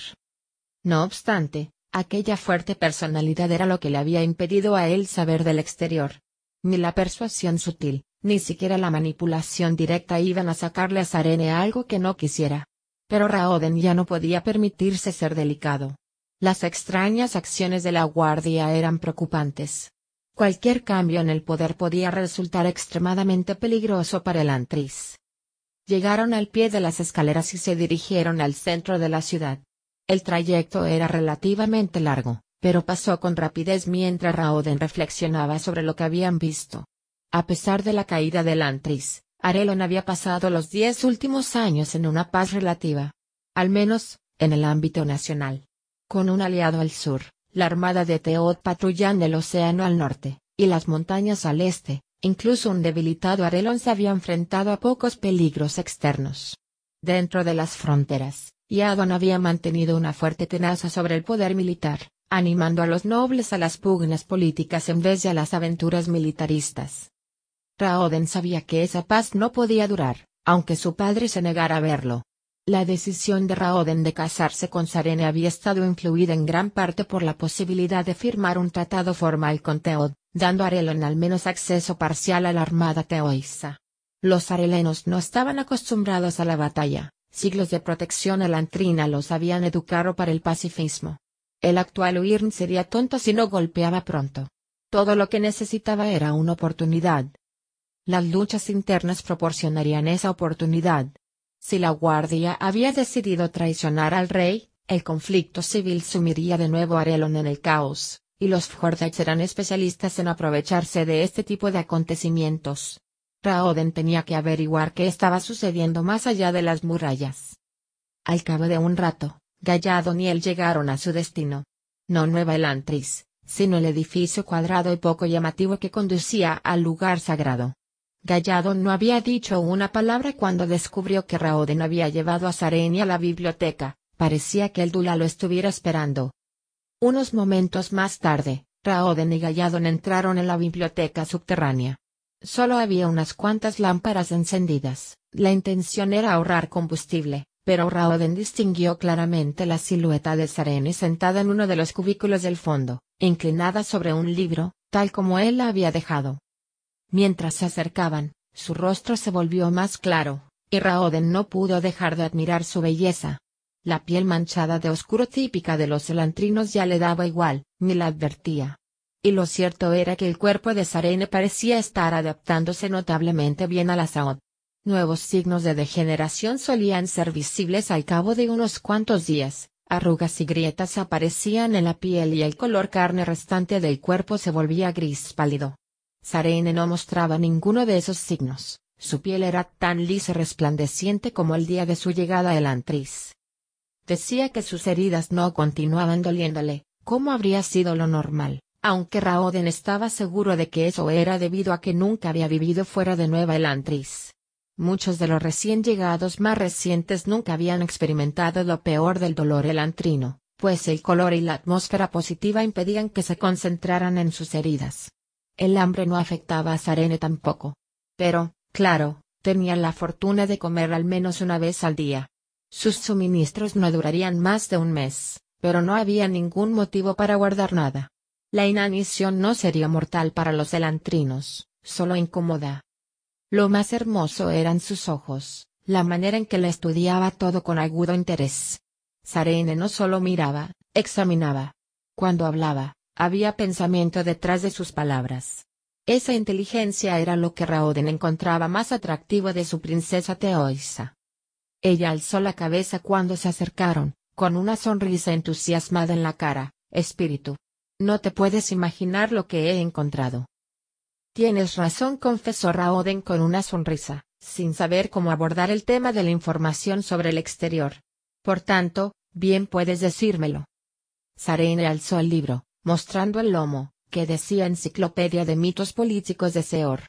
No obstante, aquella fuerte personalidad era lo que le había impedido a él saber del exterior. Ni la persuasión sutil, ni siquiera la manipulación directa iban a sacarle a Sarene algo que no quisiera. Pero Raoden ya no podía permitirse ser delicado. Las extrañas acciones de la guardia eran preocupantes. Cualquier cambio en el poder podía resultar extremadamente peligroso para el Antris. Llegaron al pie de las escaleras y se dirigieron al centro de la ciudad. El trayecto era relativamente largo, pero pasó con rapidez mientras Raoden reflexionaba sobre lo que habían visto. A pesar de la caída del Antris, Arelon había pasado los diez últimos años en una paz relativa. Al menos, en el ámbito nacional. Con un aliado al sur, la armada de Teot patrullando el océano al norte, y las montañas al este, incluso un debilitado Arelon se había enfrentado a pocos peligros externos. Dentro de las fronteras, Yadon había mantenido una fuerte tenaza sobre el poder militar, animando a los nobles a las pugnas políticas en vez de a las aventuras militaristas. Raoden sabía que esa paz no podía durar, aunque su padre se negara a verlo. La decisión de Raoden de casarse con Sarene había estado influida en gran parte por la posibilidad de firmar un tratado formal con Teod, dando a Arelon al menos acceso parcial a la armada teoisa. Los arelenos no estaban acostumbrados a la batalla, siglos de protección elantrina los habían educado para el pacifismo. El actual Uirn sería tonto si no golpeaba pronto. Todo lo que necesitaba era una oportunidad. Las luchas internas proporcionarían esa oportunidad, si la Guardia había decidido traicionar al rey, el conflicto civil sumiría de nuevo a Arelon en el caos, y los Fjordax eran especialistas en aprovecharse de este tipo de acontecimientos. Raoden tenía que averiguar qué estaba sucediendo más allá de las murallas. Al cabo de un rato, Galladon y él llegaron a su destino. No Nueva Elantris, sino el edificio cuadrado y poco llamativo que conducía al lugar sagrado. Gallado no había dicho una palabra cuando descubrió que Raoden había llevado a Sareni a la biblioteca, parecía que el Dula lo estuviera esperando. Unos momentos más tarde, Raoden y Galladon entraron en la biblioteca subterránea. Solo había unas cuantas lámparas encendidas, la intención era ahorrar combustible, pero Raoden distinguió claramente la silueta de Sareni sentada en uno de los cubículos del fondo, inclinada sobre un libro, tal como él la había dejado. Mientras se acercaban, su rostro se volvió más claro, y Raoden no pudo dejar de admirar su belleza. La piel manchada de oscuro típica de los elantrinos ya le daba igual, ni la advertía. Y lo cierto era que el cuerpo de Sarene parecía estar adaptándose notablemente bien a la Saod. Nuevos signos de degeneración solían ser visibles al cabo de unos cuantos días, arrugas y grietas aparecían en la piel y el color carne restante del cuerpo se volvía gris pálido. Sarene no mostraba ninguno de esos signos, su piel era tan lisa y resplandeciente como el día de su llegada a Elantris. Decía que sus heridas no continuaban doliéndole, como habría sido lo normal, aunque Raoden estaba seguro de que eso era debido a que nunca había vivido fuera de Nueva Elantris. Muchos de los recién llegados más recientes nunca habían experimentado lo peor del dolor elantrino, pues el color y la atmósfera positiva impedían que se concentraran en sus heridas. El hambre no afectaba a Sarene tampoco. Pero, claro, tenía la fortuna de comer al menos una vez al día. Sus suministros no durarían más de un mes, pero no había ningún motivo para guardar nada. La inanición no sería mortal para los elantrinos, solo incómoda. Lo más hermoso eran sus ojos, la manera en que le estudiaba todo con agudo interés. Sarene no solo miraba, examinaba. Cuando hablaba, había pensamiento detrás de sus palabras. Esa inteligencia era lo que Raoden encontraba más atractivo de su princesa Teoisa. Ella alzó la cabeza cuando se acercaron, con una sonrisa entusiasmada en la cara, espíritu. No te puedes imaginar lo que he encontrado. Tienes razón, confesó Raoden con una sonrisa, sin saber cómo abordar el tema de la información sobre el exterior. Por tanto, bien puedes decírmelo. Sarene alzó el libro, mostrando el lomo, que decía Enciclopedia de mitos políticos de Seor.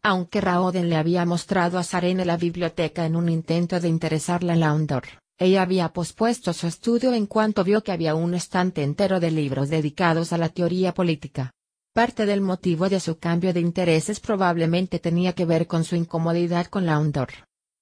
Aunque Raoden le había mostrado a Sarene la biblioteca en un intento de interesarla en Laundor, ella había pospuesto su estudio en cuanto vio que había un estante entero de libros dedicados a la teoría política. Parte del motivo de su cambio de intereses probablemente tenía que ver con su incomodidad con Laundor.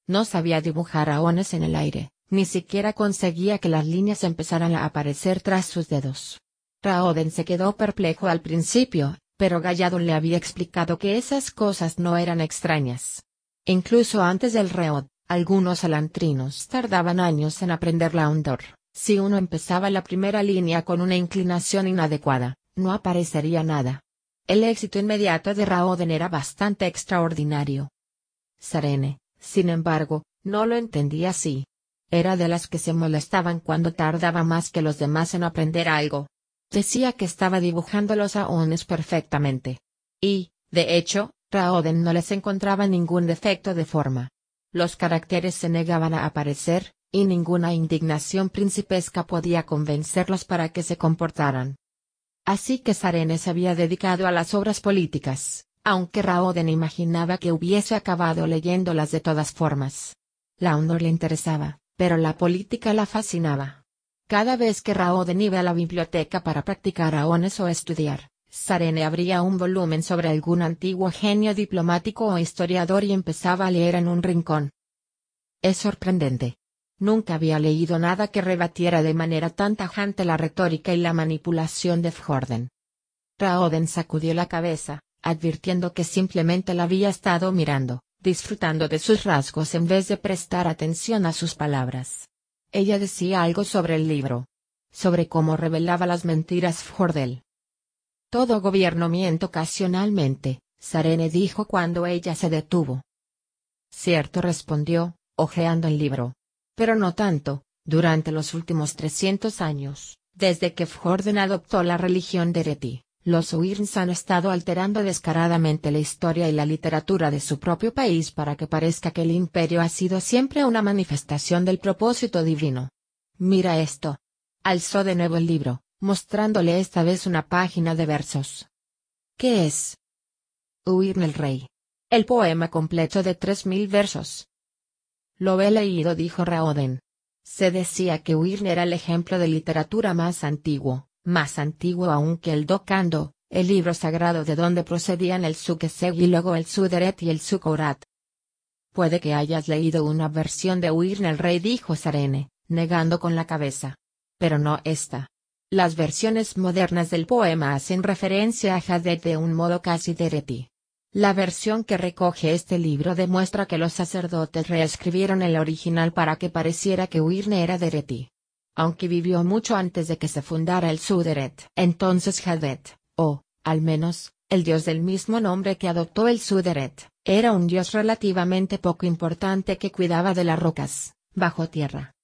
No sabía dibujar aones en el aire, ni siquiera conseguía que las líneas empezaran a aparecer tras sus dedos. Raoden se quedó perplejo al principio, pero Gallado le había explicado que esas cosas no eran extrañas. Incluso antes del reod, algunos alantrinos tardaban años en aprender la Laundor. Si uno empezaba la primera línea con una inclinación inadecuada, no aparecería nada. El éxito inmediato de Raoden era bastante extraordinario. Serene, sin embargo, no lo entendía así. Era de las que se molestaban cuando tardaba más que los demás en aprender algo. Decía que estaba dibujando los aones perfectamente. Y, de hecho, Raoden no les encontraba ningún defecto de forma. Los caracteres se negaban a aparecer, y ninguna indignación principesca podía convencerlos para que se comportaran. Así que Sarene se había dedicado a las obras políticas, aunque Raoden imaginaba que hubiese acabado leyéndolas de todas formas. La honor le interesaba, pero la política la fascinaba. Cada vez que Raoden iba a la biblioteca para practicar aones o estudiar, Sarene abría un volumen sobre algún antiguo genio diplomático o historiador y empezaba a leer en un rincón. Es sorprendente. Nunca había leído nada que rebatiera de manera tan tajante la retórica y la manipulación de Fjorden. Raoden sacudió la cabeza, advirtiendo que simplemente la había estado mirando, disfrutando de sus rasgos en vez de prestar atención a sus palabras. Ella decía algo sobre el libro. Sobre cómo revelaba las mentiras Fjordel. Todo gobierno miente ocasionalmente, Sarene dijo cuando ella se detuvo. Cierto respondió, hojeando el libro. Pero no tanto, durante los últimos 300 años, desde que Fjorden adoptó la religión de Reti, los Uirns han estado alterando descaradamente la historia y la literatura de su propio país para que parezca que el imperio ha sido siempre una manifestación del propósito divino. Mira esto. Alzó de nuevo el libro, mostrándole esta vez una página de versos. ¿Qué es? Uirn el rey. El poema completo de tres mil versos. Lo he leído, dijo Raoden. Se decía que Uirn era el ejemplo de literatura más antiguo, más antiguo aún que el Dokando, el libro sagrado de donde procedían el Sukeseg y luego el Suderet y el Sukorat. Puede que hayas leído una versión de Uirn el rey, dijo Sarene, negando con la cabeza. Pero no esta. Las versiones modernas del poema hacen referencia a Hadet de un modo casi dereti. La versión que recoge este libro demuestra que los sacerdotes reescribieron el original para que pareciera que Uirne era Dereti. Aunque vivió mucho antes de que se fundara el Suderet. Entonces Hadet, o, al menos, el dios del mismo nombre que adoptó el Suderet, era un dios relativamente poco importante que cuidaba de las rocas, bajo tierra.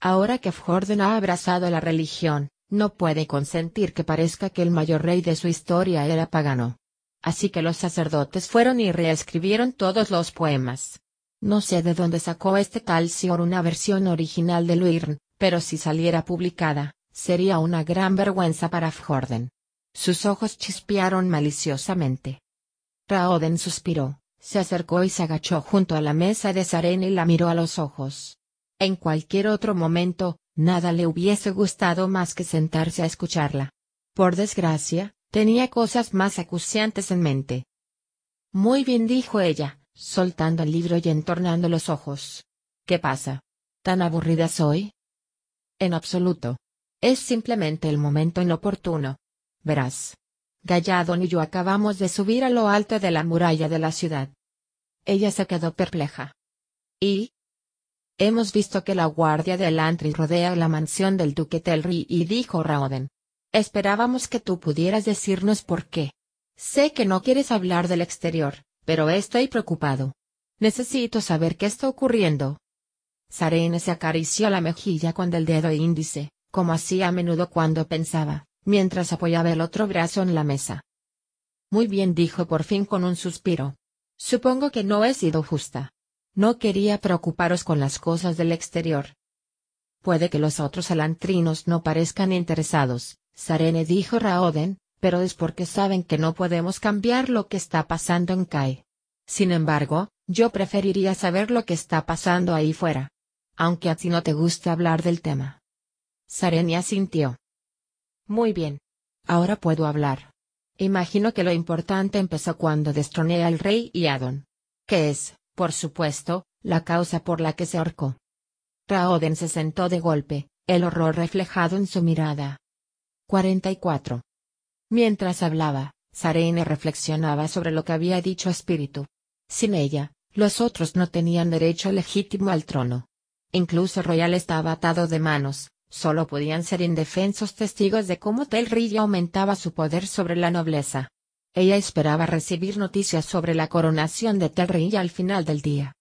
Ahora que Fjorden ha abrazado la religión, no puede consentir que parezca que el mayor rey de su historia era pagano. Así que los sacerdotes fueron y reescribieron todos los poemas. No sé de dónde sacó este tal Sior una versión original de Luirn, pero si saliera publicada, sería una gran vergüenza para Fjorden. Sus ojos chispearon maliciosamente. Raoden suspiró, se acercó y se agachó junto a la mesa de Saren y la miró a los ojos. En cualquier otro momento, nada le hubiese gustado más que sentarse a escucharla. Por desgracia, Tenía cosas más acuciantes en mente. Muy bien dijo ella, soltando el libro y entornando los ojos. ¿Qué pasa? ¿Tan aburrida soy? En absoluto. Es simplemente el momento inoportuno. Verás. Galladon y yo acabamos de subir a lo alto de la muralla de la ciudad. Ella se quedó perpleja. ¿Y? Hemos visto que la guardia del Antri rodea la mansión del duque Telri y dijo Raoden. Esperábamos que tú pudieras decirnos por qué. Sé que no quieres hablar del exterior, pero estoy preocupado. Necesito saber qué está ocurriendo. Sarene se acarició la mejilla con el dedo índice, como hacía a menudo cuando pensaba, mientras apoyaba el otro brazo en la mesa. Muy bien dijo por fin con un suspiro. Supongo que no he sido justa. No quería preocuparos con las cosas del exterior. Puede que los otros alantrinos no parezcan interesados, Sarene dijo Raoden, pero es porque saben que no podemos cambiar lo que está pasando en Kai. Sin embargo, yo preferiría saber lo que está pasando ahí fuera. Aunque a ti no te guste hablar del tema. Sarene asintió. Muy bien. Ahora puedo hablar. Imagino que lo importante empezó cuando destroné al rey y Adon. Que es, por supuesto, la causa por la que se ahorcó. Raoden se sentó de golpe, el horror reflejado en su mirada. 44. Mientras hablaba, Sarene reflexionaba sobre lo que había dicho Espíritu. Sin ella, los otros no tenían derecho legítimo al trono. Incluso Royal estaba atado de manos, solo podían ser indefensos testigos de cómo Telri aumentaba su poder sobre la nobleza. Ella esperaba recibir noticias sobre la coronación de Telri al final del día.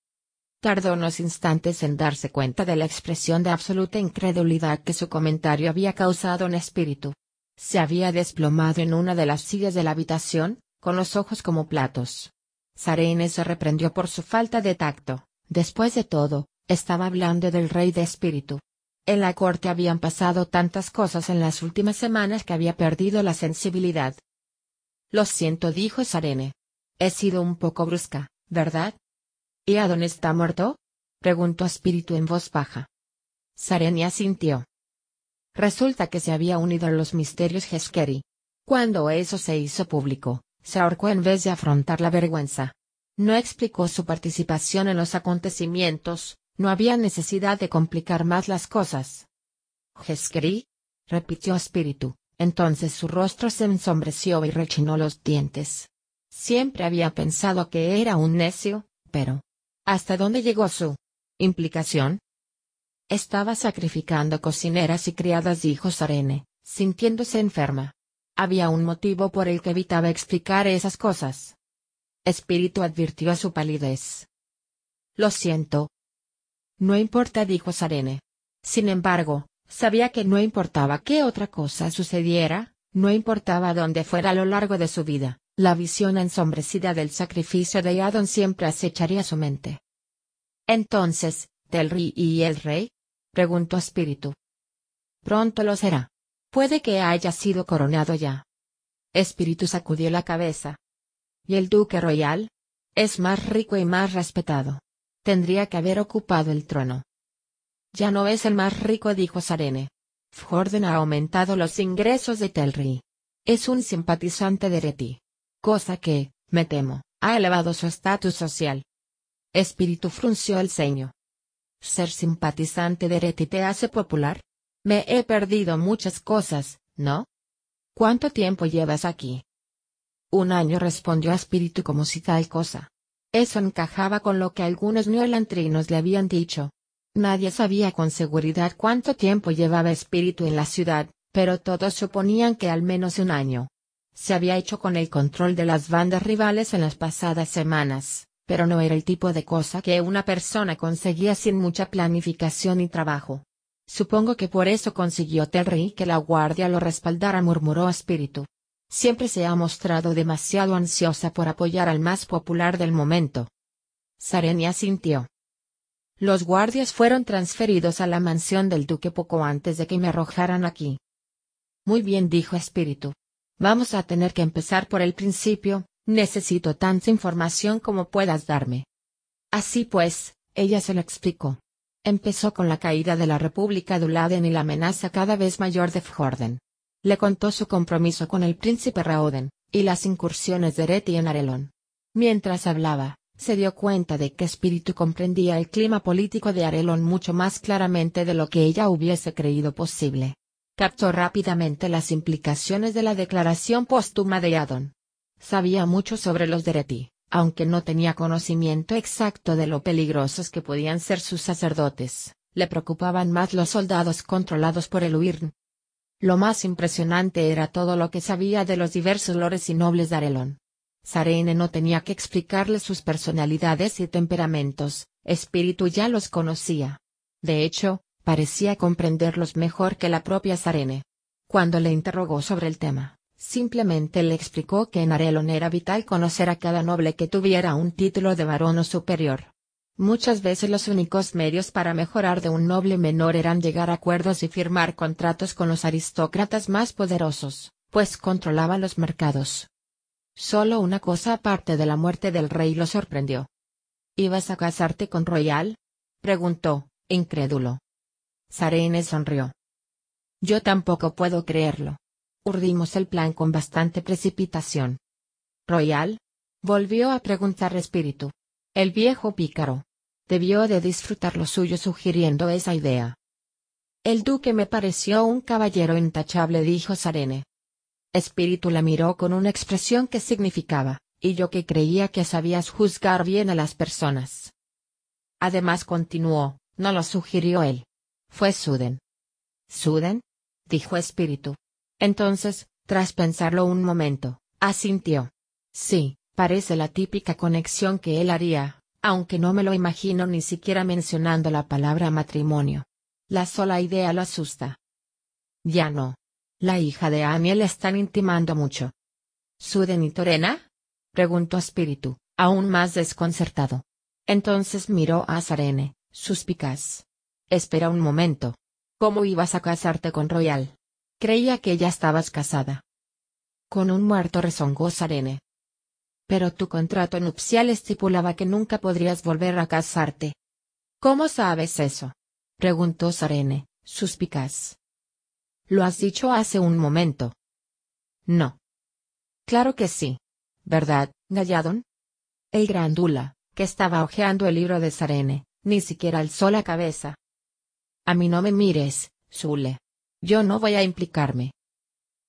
Tardó unos instantes en darse cuenta de la expresión de absoluta incredulidad que su comentario había causado en espíritu. Se había desplomado en una de las sillas de la habitación, con los ojos como platos. Sarene se reprendió por su falta de tacto, después de todo, estaba hablando del rey de espíritu. En la corte habían pasado tantas cosas en las últimas semanas que había perdido la sensibilidad. Lo siento, dijo Sarene. He sido un poco brusca, ¿verdad? ¿Y Adon está muerto? preguntó Espíritu en voz baja. Sarenia sintió. Resulta que se había unido a los misterios Heskeri. Cuando eso se hizo público, se ahorcó en vez de afrontar la vergüenza. No explicó su participación en los acontecimientos, No había necesidad de complicar más las cosas. Jeskeri, repitió Espíritu, entonces su rostro se ensombreció y rechinó los dientes. Siempre había pensado que era un necio, pero... ¿Hasta dónde llegó su implicación? Estaba sacrificando cocineras y criadas, dijo Sarene, sintiéndose enferma. Había un motivo por el que evitaba explicar esas cosas. Espíritu advirtió a su palidez. Lo siento. No importa, dijo Sarene. Sin embargo, sabía que no importaba qué otra cosa sucediera, no importaba dónde fuera a lo largo de su vida, la visión ensombrecida del sacrificio de Adon siempre acecharía su mente. Entonces, ¿del rey y el rey? preguntó Espíritu. Pronto lo será. Puede que haya sido coronado ya. Espíritu sacudió la cabeza. ¿Y el duque royal? Es más rico y más respetado. Tendría que haber ocupado el trono. Ya no es el más rico, dijo Sarene. Fjorden ha aumentado los ingresos de Telri. Es un simpatizante de Reti. Cosa que, me temo, ha elevado su estatus social. Espíritu frunció el ceño. ¿Ser simpatizante de Reti te hace popular? Me he perdido muchas cosas, ¿no? ¿Cuánto tiempo llevas aquí? Un año respondió Espíritu como si tal cosa. Eso encajaba con lo que algunos neolantrinos le habían dicho. Nadie sabía con seguridad cuánto tiempo llevaba Espíritu en la ciudad, pero todos suponían que al menos un año. Se había hecho con el control de las bandas rivales en las pasadas semanas, pero no era el tipo de cosa que una persona conseguía sin mucha planificación y trabajo. Supongo que por eso consiguió Terry que la guardia lo respaldara, murmuró Espíritu. Siempre se ha mostrado demasiado ansiosa por apoyar al más popular del momento. Sarenia sintió. Los guardias fueron transferidos a la mansión del duque poco antes de que me arrojaran aquí. Muy bien, dijo Espíritu. Vamos a tener que empezar por el principio, necesito tanta información como puedas darme. Así pues, ella se lo explicó. Empezó con la caída de la República de Uladen y la amenaza cada vez mayor de Fjorden. Le contó su compromiso con el príncipe Raoden, y las incursiones de Reti en Arelon. Mientras hablaba, se dio cuenta de que Espíritu comprendía el clima político de Arelon mucho más claramente de lo que ella hubiese creído posible. Captó rápidamente las implicaciones de la declaración póstuma de Adon. Sabía mucho sobre los de Reti, aunque no tenía conocimiento exacto de lo peligrosos que podían ser sus sacerdotes, le preocupaban más los soldados controlados por el Uirn. Lo más impresionante era todo lo que sabía de los diversos lores y nobles de Arelon. Sarene no tenía que explicarle sus personalidades y temperamentos, espíritu ya los conocía. De hecho, parecía comprenderlos mejor que la propia Sarene. Cuando le interrogó sobre el tema, Simplemente le explicó que en Arelon era vital conocer a cada noble que tuviera un título de varón o superior. Muchas veces los únicos medios para mejorar de un noble menor eran llegar a acuerdos y firmar contratos con los aristócratas más poderosos, pues controlaban los mercados. Solo una cosa aparte de la muerte del rey lo sorprendió. ¿Ibas a casarte con Royal? preguntó, incrédulo. Sarene sonrió. Yo tampoco puedo creerlo. Urdimos el plan con bastante precipitación. ¿Royal? Volvió a preguntar Espíritu. El viejo pícaro. Debió de disfrutar lo suyo sugiriendo esa idea. El duque me pareció un caballero intachable, dijo Sarene. Espíritu la miró con una expresión que significaba, y yo que creía que sabías juzgar bien a las personas. Además continuó, no lo sugirió él. Fue Suden. ¿Suden? dijo Espíritu. Entonces, tras pensarlo un momento, asintió. Sí, parece la típica conexión que él haría, aunque no me lo imagino ni siquiera mencionando la palabra matrimonio. La sola idea lo asusta. Ya no. La hija de Aniel están intimando mucho. ¿Suden y Torena? preguntó Espíritu, aún más desconcertado. Entonces miró a Sarene, suspicaz. Espera un momento. ¿Cómo ibas a casarte con Royal? Creía que ya estabas casada. Con un muerto rezongó Sarene. Pero tu contrato nupcial estipulaba que nunca podrías volver a casarte. ¿Cómo sabes eso? preguntó Sarene, suspicaz. Lo has dicho hace un momento. No. Claro que sí. ¿Verdad, Galladon? El grandula, que estaba hojeando el libro de Sarene, ni siquiera alzó la cabeza. A mí no me mires, Zule. Yo no voy a implicarme.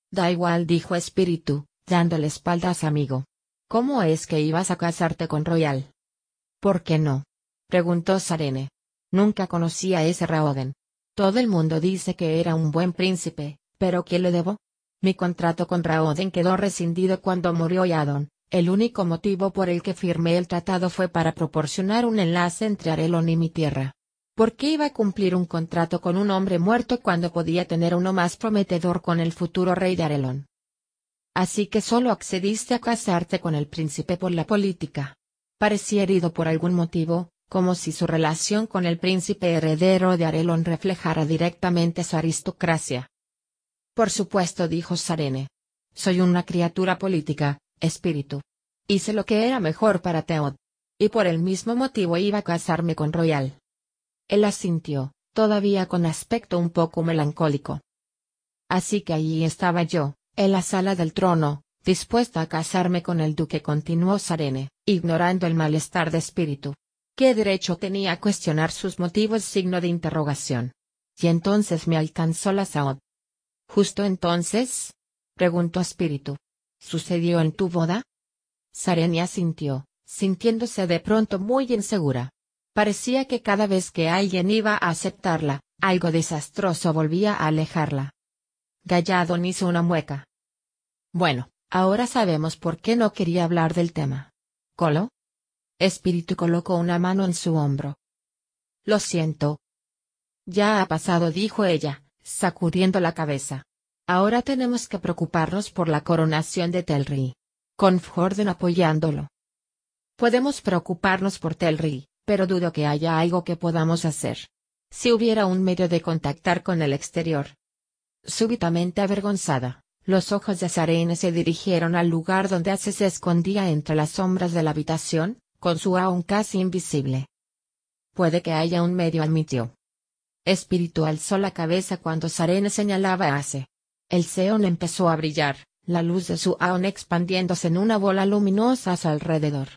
Da igual, dijo Espíritu, dándole espaldas a amigo. ¿Cómo es que ibas a casarte con Royal? ¿Por qué no? preguntó Sarene. Nunca conocí a ese Raoden. Todo el mundo dice que era un buen príncipe, pero ¿qué le debo? Mi contrato con Raoden quedó rescindido cuando murió Yadon. El único motivo por el que firmé el tratado fue para proporcionar un enlace entre Arelon y mi tierra. ¿Por qué iba a cumplir un contrato con un hombre muerto cuando podía tener uno más prometedor con el futuro rey de Arelon? Así que solo accediste a casarte con el príncipe por la política. Parecía herido por algún motivo, como si su relación con el príncipe heredero de Arelon reflejara directamente su aristocracia. Por supuesto, dijo Sarene. Soy una criatura política, espíritu. Hice lo que era mejor para Teod. Y por el mismo motivo iba a casarme con Royal. Él asintió, todavía con aspecto un poco melancólico. Así que allí estaba yo, en la sala del trono, dispuesta a casarme con el duque continuó Sarene, ignorando el malestar de espíritu. ¿Qué derecho tenía a cuestionar sus motivos? signo de interrogación. Y entonces me alcanzó la saud. ¿Justo entonces? preguntó espíritu. ¿Sucedió en tu boda? Sarenia sintió, sintiéndose de pronto muy insegura. Parecía que cada vez que alguien iba a aceptarla, algo desastroso volvía a alejarla. Galladon hizo una mueca. Bueno, ahora sabemos por qué no quería hablar del tema. ¿Colo? Espíritu colocó una mano en su hombro. Lo siento. Ya ha pasado, dijo ella, sacudiendo la cabeza. Ahora tenemos que preocuparnos por la coronación de Telri. Con Forden apoyándolo. Podemos preocuparnos por Telri, pero dudo que haya algo que podamos hacer. Si hubiera un medio de contactar con el exterior. Súbitamente avergonzada, los ojos de Sarene se dirigieron al lugar donde Ace se escondía entre las sombras de la habitación, con su aún casi invisible. Puede que haya un medio, admitió. Espíritu alzó la cabeza cuando Sarene señalaba a Ace. El Seon empezó a brillar, la luz de su Aon expandiéndose en una bola luminosa a su alrededor.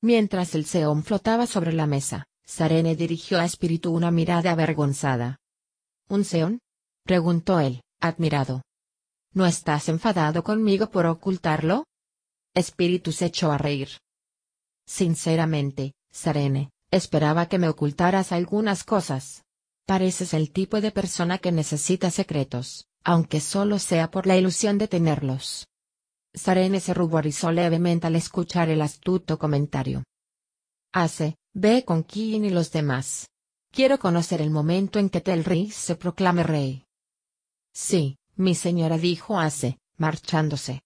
Mientras el Seon flotaba sobre la mesa, Sarene dirigió a Espíritu una mirada avergonzada. ¿Un Seon? preguntó él, admirado. ¿No estás enfadado conmigo por ocultarlo? Espíritu se echó a reír. Sinceramente, Sarene, esperaba que me ocultaras algunas cosas. Pareces el tipo de persona que necesita secretos aunque solo sea por la ilusión de tenerlos. Sarene se ruborizó levemente al escuchar el astuto comentario. Hace, ve con Kiin y los demás. Quiero conocer el momento en que Telri se proclame rey. Sí, mi señora dijo Hace, marchándose.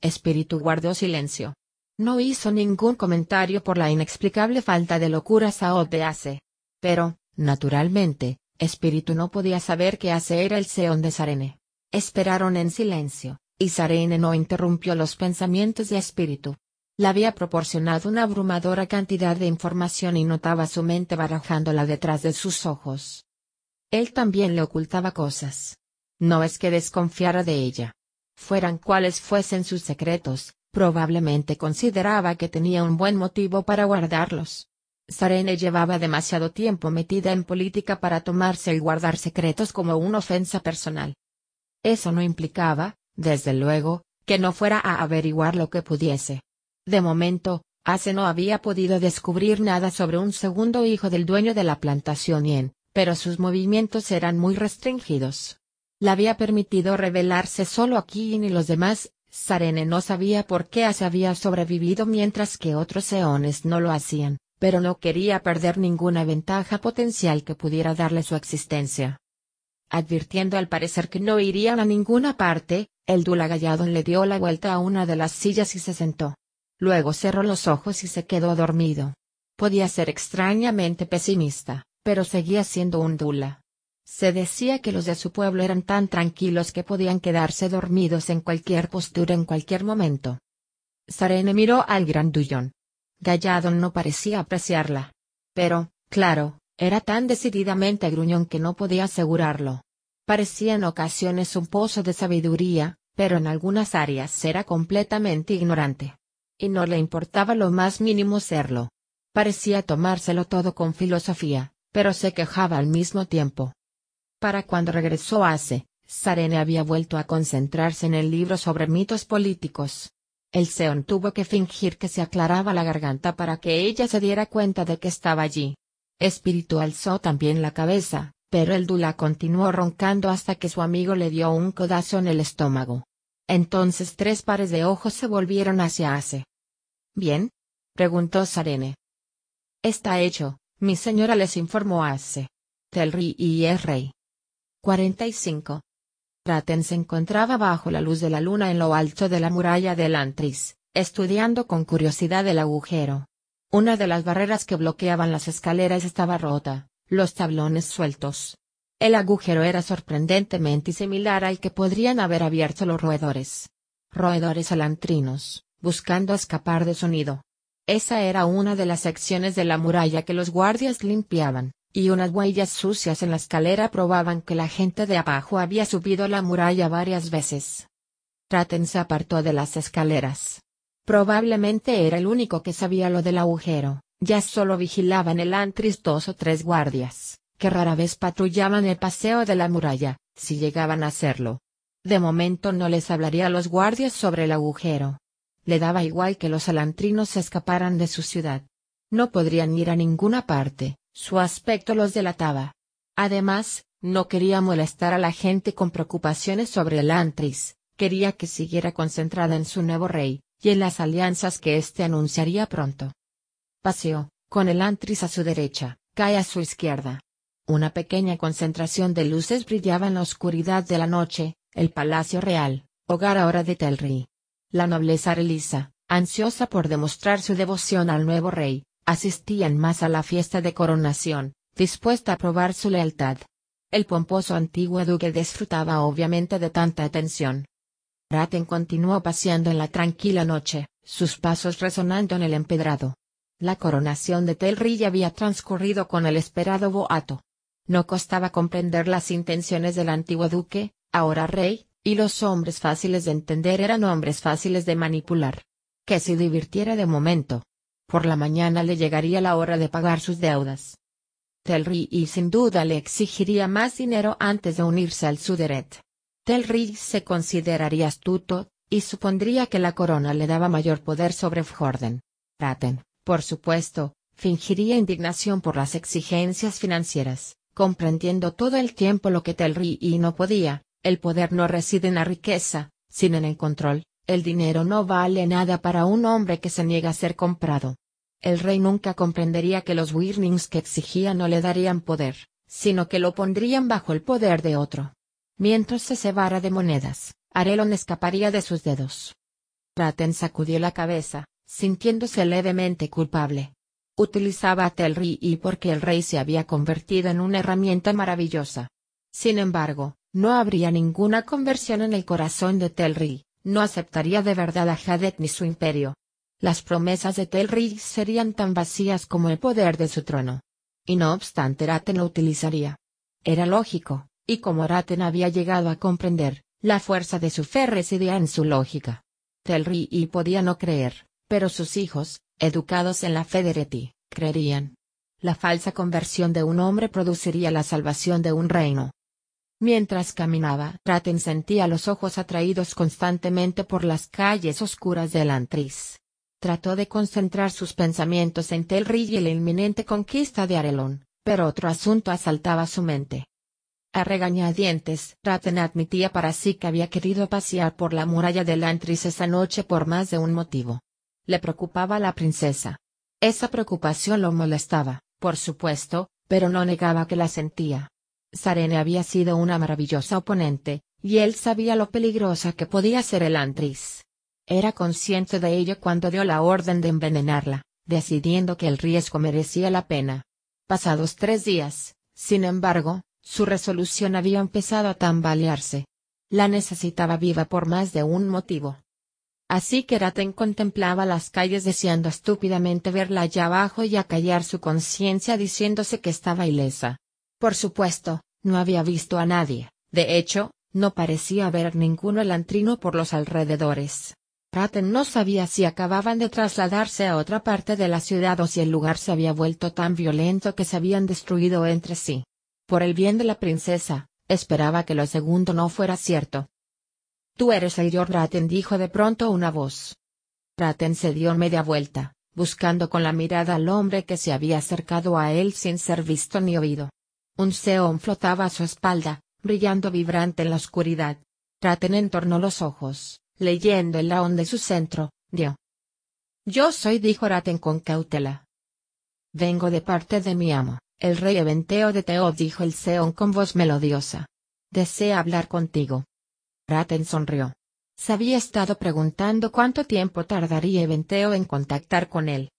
Espíritu guardó silencio. No hizo ningún comentario por la inexplicable falta de locura Saot de Ace. Pero, naturalmente, Espíritu no podía saber que Ace era el Seón de Sarene. Esperaron en silencio, y Sarene no interrumpió los pensamientos de Espíritu. Le había proporcionado una abrumadora cantidad de información y notaba su mente barajándola detrás de sus ojos. Él también le ocultaba cosas. No es que desconfiara de ella. Fueran cuales fuesen sus secretos, probablemente consideraba que tenía un buen motivo para guardarlos. Sarene llevaba demasiado tiempo metida en política para tomarse el guardar secretos como una ofensa personal. Eso no implicaba, desde luego, que no fuera a averiguar lo que pudiese. De momento, Ace no había podido descubrir nada sobre un segundo hijo del dueño de la plantación Yen, pero sus movimientos eran muy restringidos. Le había permitido revelarse solo a Kiin y los demás, Sarene no sabía por qué Ace había sobrevivido mientras que otros eones no lo hacían pero no quería perder ninguna ventaja potencial que pudiera darle su existencia. Advirtiendo al parecer que no irían a ninguna parte, el Dula Galladon le dio la vuelta a una de las sillas y se sentó. Luego cerró los ojos y se quedó dormido. Podía ser extrañamente pesimista, pero seguía siendo un Dula. Se decía que los de su pueblo eran tan tranquilos que podían quedarse dormidos en cualquier postura en cualquier momento. Sarene miró al grandullón. Galladon no parecía apreciarla. Pero, claro, era tan decididamente gruñón que no podía asegurarlo. Parecía en ocasiones un pozo de sabiduría, pero en algunas áreas era completamente ignorante. Y no le importaba lo más mínimo serlo. Parecía tomárselo todo con filosofía, pero se quejaba al mismo tiempo. Para cuando regresó a Ace, Sarene había vuelto a concentrarse en el libro sobre mitos políticos. El Seon tuvo que fingir que se aclaraba la garganta para que ella se diera cuenta de que estaba allí. Espíritu alzó también la cabeza, pero el Dula continuó roncando hasta que su amigo le dio un codazo en el estómago. Entonces tres pares de ojos se volvieron hacia Ace. ¿Bien? preguntó Sarene. Está hecho, mi señora les informó Ace. Telri y es rey. 45. Raten se encontraba bajo la luz de la luna en lo alto de la muralla del Antris, estudiando con curiosidad el agujero. Una de las barreras que bloqueaban las escaleras estaba rota, los tablones sueltos. El agujero era sorprendentemente similar al que podrían haber abierto los roedores. Roedores alantrinos, buscando escapar de su nido. Esa era una de las secciones de la muralla que los guardias limpiaban, y unas huellas sucias en la escalera probaban que la gente de abajo había subido la muralla varias veces. Traten se apartó de las escaleras. Probablemente era el único que sabía lo del agujero, ya solo vigilaban el antris dos o tres guardias, que rara vez patrullaban el paseo de la muralla, si llegaban a hacerlo. De momento no les hablaría a los guardias sobre el agujero. Le daba igual que los alantrinos se escaparan de su ciudad. No podrían ir a ninguna parte, su aspecto los delataba. Además, no quería molestar a la gente con preocupaciones sobre el antris, quería que siguiera concentrada en su nuevo rey, y en las alianzas que éste anunciaría pronto. Paseo, con el antris a su derecha, cae a su izquierda. Una pequeña concentración de luces brillaba en la oscuridad de la noche, el Palacio Real, hogar ahora de Telri. La nobleza relisa, ansiosa por demostrar su devoción al nuevo rey, asistía en más a la fiesta de coronación, dispuesta a probar su lealtad. El pomposo antiguo duque disfrutaba obviamente de tanta atención. Raten continuó paseando en la tranquila noche, sus pasos resonando en el empedrado. La coronación de Telri había transcurrido con el esperado boato. No costaba comprender las intenciones del antiguo duque, ahora rey, y los hombres fáciles de entender eran hombres fáciles de manipular. Que se divirtiera de momento. Por la mañana le llegaría la hora de pagar sus deudas. Telri y sin duda le exigiría más dinero antes de unirse al Suderet. Telri se consideraría astuto, y supondría que la corona le daba mayor poder sobre Fjorden. Raten, por supuesto, fingiría indignación por las exigencias financieras, comprendiendo todo el tiempo lo que Telri y no podía, el poder no reside en la riqueza, sino en el control, el dinero no vale nada para un hombre que se niega a ser comprado. El rey nunca comprendería que los Wirnings que exigía no le darían poder, sino que lo pondrían bajo el poder de otro. Mientras se cebara de monedas, Arelon escaparía de sus dedos. Raten sacudió la cabeza, sintiéndose levemente culpable. Utilizaba a Telri y porque el rey se había convertido en una herramienta maravillosa. Sin embargo, no habría ninguna conversión en el corazón de Telri, no aceptaría de verdad a Hadet ni su imperio. Las promesas de Telri serían tan vacías como el poder de su trono. Y no obstante Raten lo utilizaría. Era lógico, y como Raten había llegado a comprender, la fuerza de su fe residía en su lógica. Telri y podía no creer, pero sus hijos, educados en la fe de Reti, creerían. La falsa conversión de un hombre produciría la salvación de un reino. Mientras caminaba, Raten sentía los ojos atraídos constantemente por las calles oscuras del Antris. Trató de concentrar sus pensamientos en Telri y la inminente conquista de Arelon, pero otro asunto asaltaba su mente. A regañadientes, Raten admitía para sí que había querido pasear por la muralla del Antris esa noche por más de un motivo. Le preocupaba la princesa. Esa preocupación lo molestaba, por supuesto, pero no negaba que la sentía. Sarene había sido una maravillosa oponente, y él sabía lo peligrosa que podía ser el Antris. Era consciente de ello cuando dio la orden de envenenarla, decidiendo que el riesgo merecía la pena. Pasados tres días, sin embargo, su resolución había empezado a tambalearse. La necesitaba viva por más de un motivo. Así que Raten contemplaba las calles deseando estúpidamente verla allá abajo y acallar su conciencia diciéndose que estaba ilesa. Por supuesto, no había visto a nadie, de hecho, no parecía haber ninguno elantrino por los alrededores. Raten no sabía si acababan de trasladarse a otra parte de la ciudad o si el lugar se había vuelto tan violento que se habían destruido entre sí. Por el bien de la princesa, esperaba que lo segundo no fuera cierto. Tú eres el Lord Raten dijo de pronto una voz. Raten se dio media vuelta, buscando con la mirada al hombre que se había acercado a él sin ser visto ni oído. Un seón flotaba a su espalda, brillando vibrante en la oscuridad. Raten entornó los ojos leyendo el laón de su centro, dio. Yo soy dijo Raten con cautela. Vengo de parte de mi amo, el rey Eventeo de Teo dijo el Seón con voz melodiosa. Desea hablar contigo. Raten sonrió. Se había estado preguntando cuánto tiempo tardaría Eventeo en contactar con él.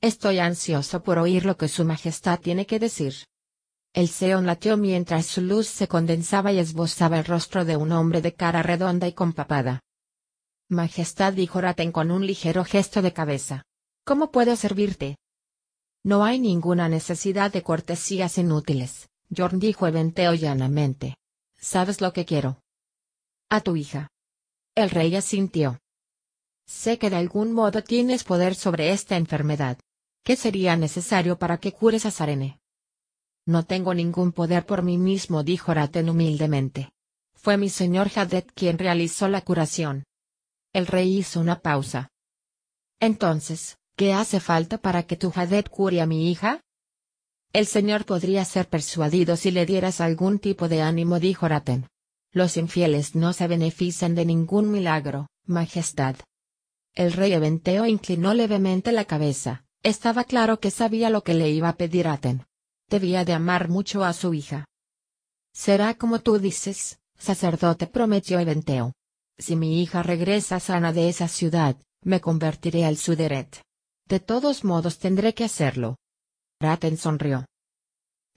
Estoy ansioso por oír lo que su majestad tiene que decir. El Seón latió mientras su luz se condensaba y esbozaba el rostro de un hombre de cara redonda y compapada. Majestad dijo Raten con un ligero gesto de cabeza. ¿Cómo puedo servirte? No hay ninguna necesidad de cortesías inútiles, Jorn dijo Eventeo llanamente. ¿Sabes lo que quiero? A tu hija. El rey asintió. Sé que de algún modo tienes poder sobre esta enfermedad. ¿Qué sería necesario para que cures a Sarene? No tengo ningún poder por mí mismo, dijo Raten humildemente. Fue mi señor Hadet quien realizó la curación. El rey hizo una pausa. Entonces, ¿qué hace falta para que tu Hadet cure a mi hija? El señor podría ser persuadido si le dieras algún tipo de ánimo, dijo Raten. Los infieles no se benefician de ningún milagro, Majestad. El rey Eventeo inclinó levemente la cabeza, estaba claro que sabía lo que le iba a pedir Aten. Debía de amar mucho a su hija. Será como tú dices, sacerdote prometió Eventeo. Si mi hija regresa sana de esa ciudad, me convertiré al Suderet. De todos modos tendré que hacerlo. Raten sonrió.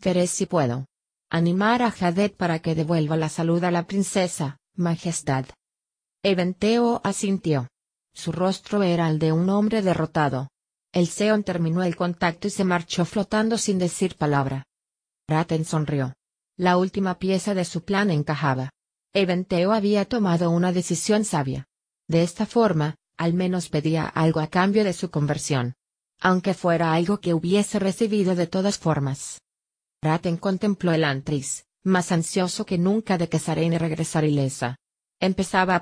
Veré si puedo. Animar a Jadet para que devuelva la salud a la princesa, Majestad. Eventeo asintió. Su rostro era el de un hombre derrotado. El Seon terminó el contacto y se marchó flotando sin decir palabra. Raten sonrió. La última pieza de su plan encajaba. Eventeo había tomado una decisión sabia. De esta forma, al menos pedía algo a cambio de su conversión. Aunque fuera algo que hubiese recibido de todas formas. Raten contempló el antris, más ansioso que nunca de que Sarene regresara ilesa. Empezaba a